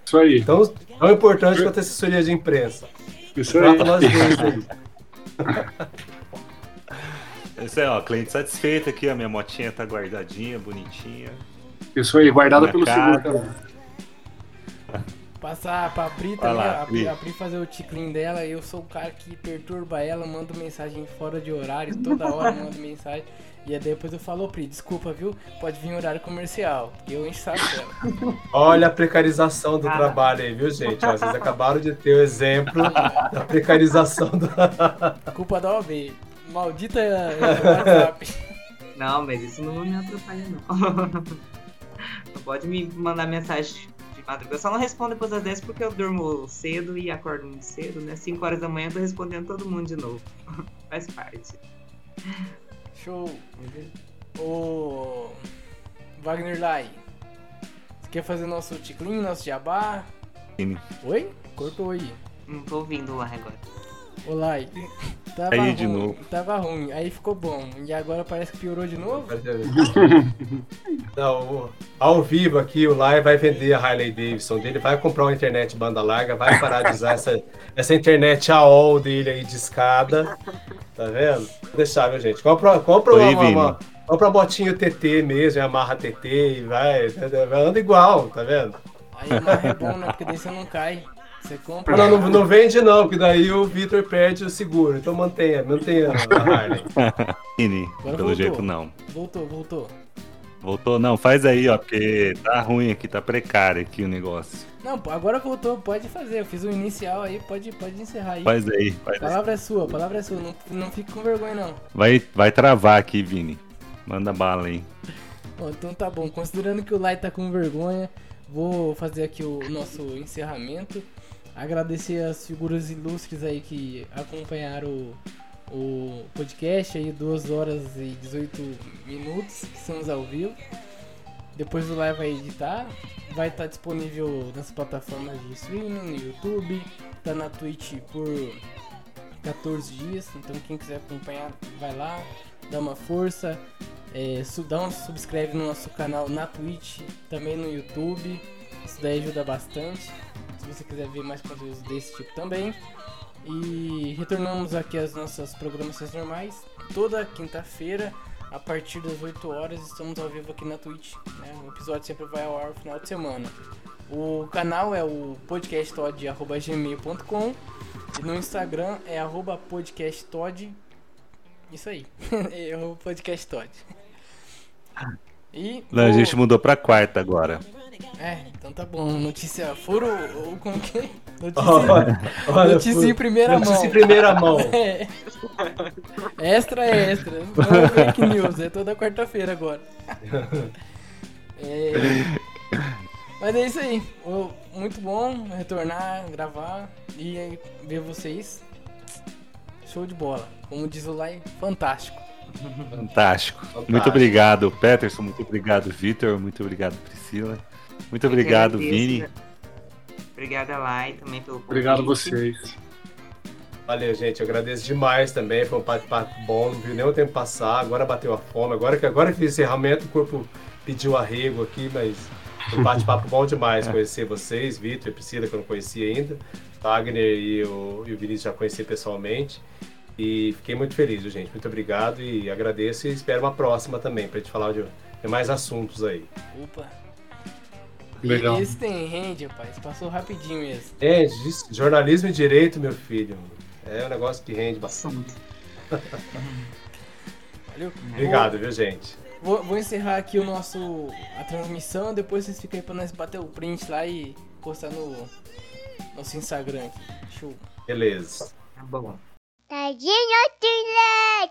Isso aí, Tão, tão importante quanto a assessoria de imprensa. isso aí. Trata nós dois aí. Esse é, ó, cliente satisfeito aqui, a minha motinha tá guardadinha, bonitinha. Isso aí, guardada pelo seguro também. Passar pra Pri também, lá, a, Pri, Pri. a Pri fazer o ticlin dela, eu sou o cara que perturba ela, mando mensagem fora de horário, toda hora mando mensagem. E aí depois eu falo, ô Pri, desculpa, viu? Pode vir em horário comercial, eu encho saco dela. Olha a precarização do Ah. trabalho aí, viu, gente? Ó, Vocês acabaram de ter o exemplo da precarização do. Culpa da OB. Maldita WhatsApp. Não, mas isso não me atrapalha, não. Não pode me mandar mensagem de madrugada. Eu só não respondo depois das 10 porque eu durmo cedo e acordo muito cedo, né? 5 horas da manhã eu tô respondendo todo mundo de novo. Faz parte. Show. O Wagner Lai. Se Quer fazer nosso ticlin, nosso jabá? Vini. Oi? Cortou aí. Não tô ouvindo lá agora. Olá. Tava Aí ruim, de novo. Tava ruim, aí ficou bom. E agora parece que piorou de novo? Não, ao vivo aqui, o Lai vai vender a Harley Davidson dele, vai comprar uma internet banda larga, vai parar de usar essa, essa internet AOL dele aí de escada. Tá vendo? Vou deixar, viu, gente? Compra, compra Oi, uma, uma, uma, compra uma botinha TT mesmo, amarra TT e vai, anda igual, tá vendo? Aí amarra é bom, né? Porque daí você não cai. Você compra. Não, não, não vende não, porque daí o Victor perde o seguro. Então mantenha, mantenha a Harley. Pelo voltou. jeito não. Voltou, voltou. Voltou? Não, faz aí, ó, porque tá ruim aqui, tá precário aqui o negócio. Não, agora voltou, pode fazer. Eu fiz o inicial aí, pode, pode encerrar aí. Faz aí, faz aí. palavra é sua, palavra é sua. Não, não fique com vergonha, não. Vai, vai travar aqui, Vini. Manda bala aí. Bom, então tá bom. Considerando que o Lai tá com vergonha, vou fazer aqui o nosso encerramento. Agradecer as figuras ilustres aí que acompanharam o, o podcast aí, 2 horas e 18 minutos, que estamos ao vivo. Depois o Lai vai editar. Vai estar disponível nas plataformas de streaming, no YouTube, tá na Twitch por 14 dias. Então quem quiser acompanhar, vai lá, dá uma força. É, dá um subscreve no nosso canal na Twitch, também no YouTube. Isso daí ajuda bastante. Se você quiser ver mais conteúdos desse tipo também. E retornamos aqui às nossas programações normais. Toda quinta-feira, a partir das 8 horas, estamos ao vivo aqui na Twitch. né? O episódio sempre vai ao ar no final de semana. O canal é o podcasttod.gmail.com e no Instagram é arroba podcasttod. Isso aí, é o podcast Todd. E Não, a vou- gente mudou pra quarta agora. É, então tá bom. Notícia furo ou como que é? Notícia, Olha, olha, notícia em primeira notícia mão. em primeira mão. É. Extra, extra. Não é fake news, é toda quarta-feira agora. É, Mas é isso aí. Muito bom retornar, gravar e ver vocês. Show de bola. Como diz o Lai, fantástico. Fantástico. Muito obrigado, Peterson. Muito obrigado, Vitor. Muito obrigado, Priscila. Muito obrigado. Vini. Obrigada, Lai, também pelo convite. Obrigado a vocês. Valeu, gente. Eu agradeço demais também. Foi um bate-papo bom. Não viu nem o tempo passar. Agora bateu a fome. Agora que agora que fiz encerramento, o corpo pediu arrego aqui, mas foi um bate-papo bom demais conhecer vocês, Vitor e Priscila, que eu não conhecia ainda. Wagner e o, e o Vinícius já conheci pessoalmente. E fiquei muito feliz, gente. Muito obrigado e agradeço e espero uma próxima também, pra gente falar de, de mais assuntos aí. Opa. Legal. Esse tem rende, rapaz. Passou rapidinho mesmo. É, jornalismo e direito, meu filho. É um negócio que rende bastante. Valeu? Obrigado, viu, gente? Vou, vou encerrar aqui o nosso a transmissão, depois vocês ficam aí pra nós bater o print lá e postar no nosso Instagram aqui. Show. Beleza. Tá bom. Tadinho!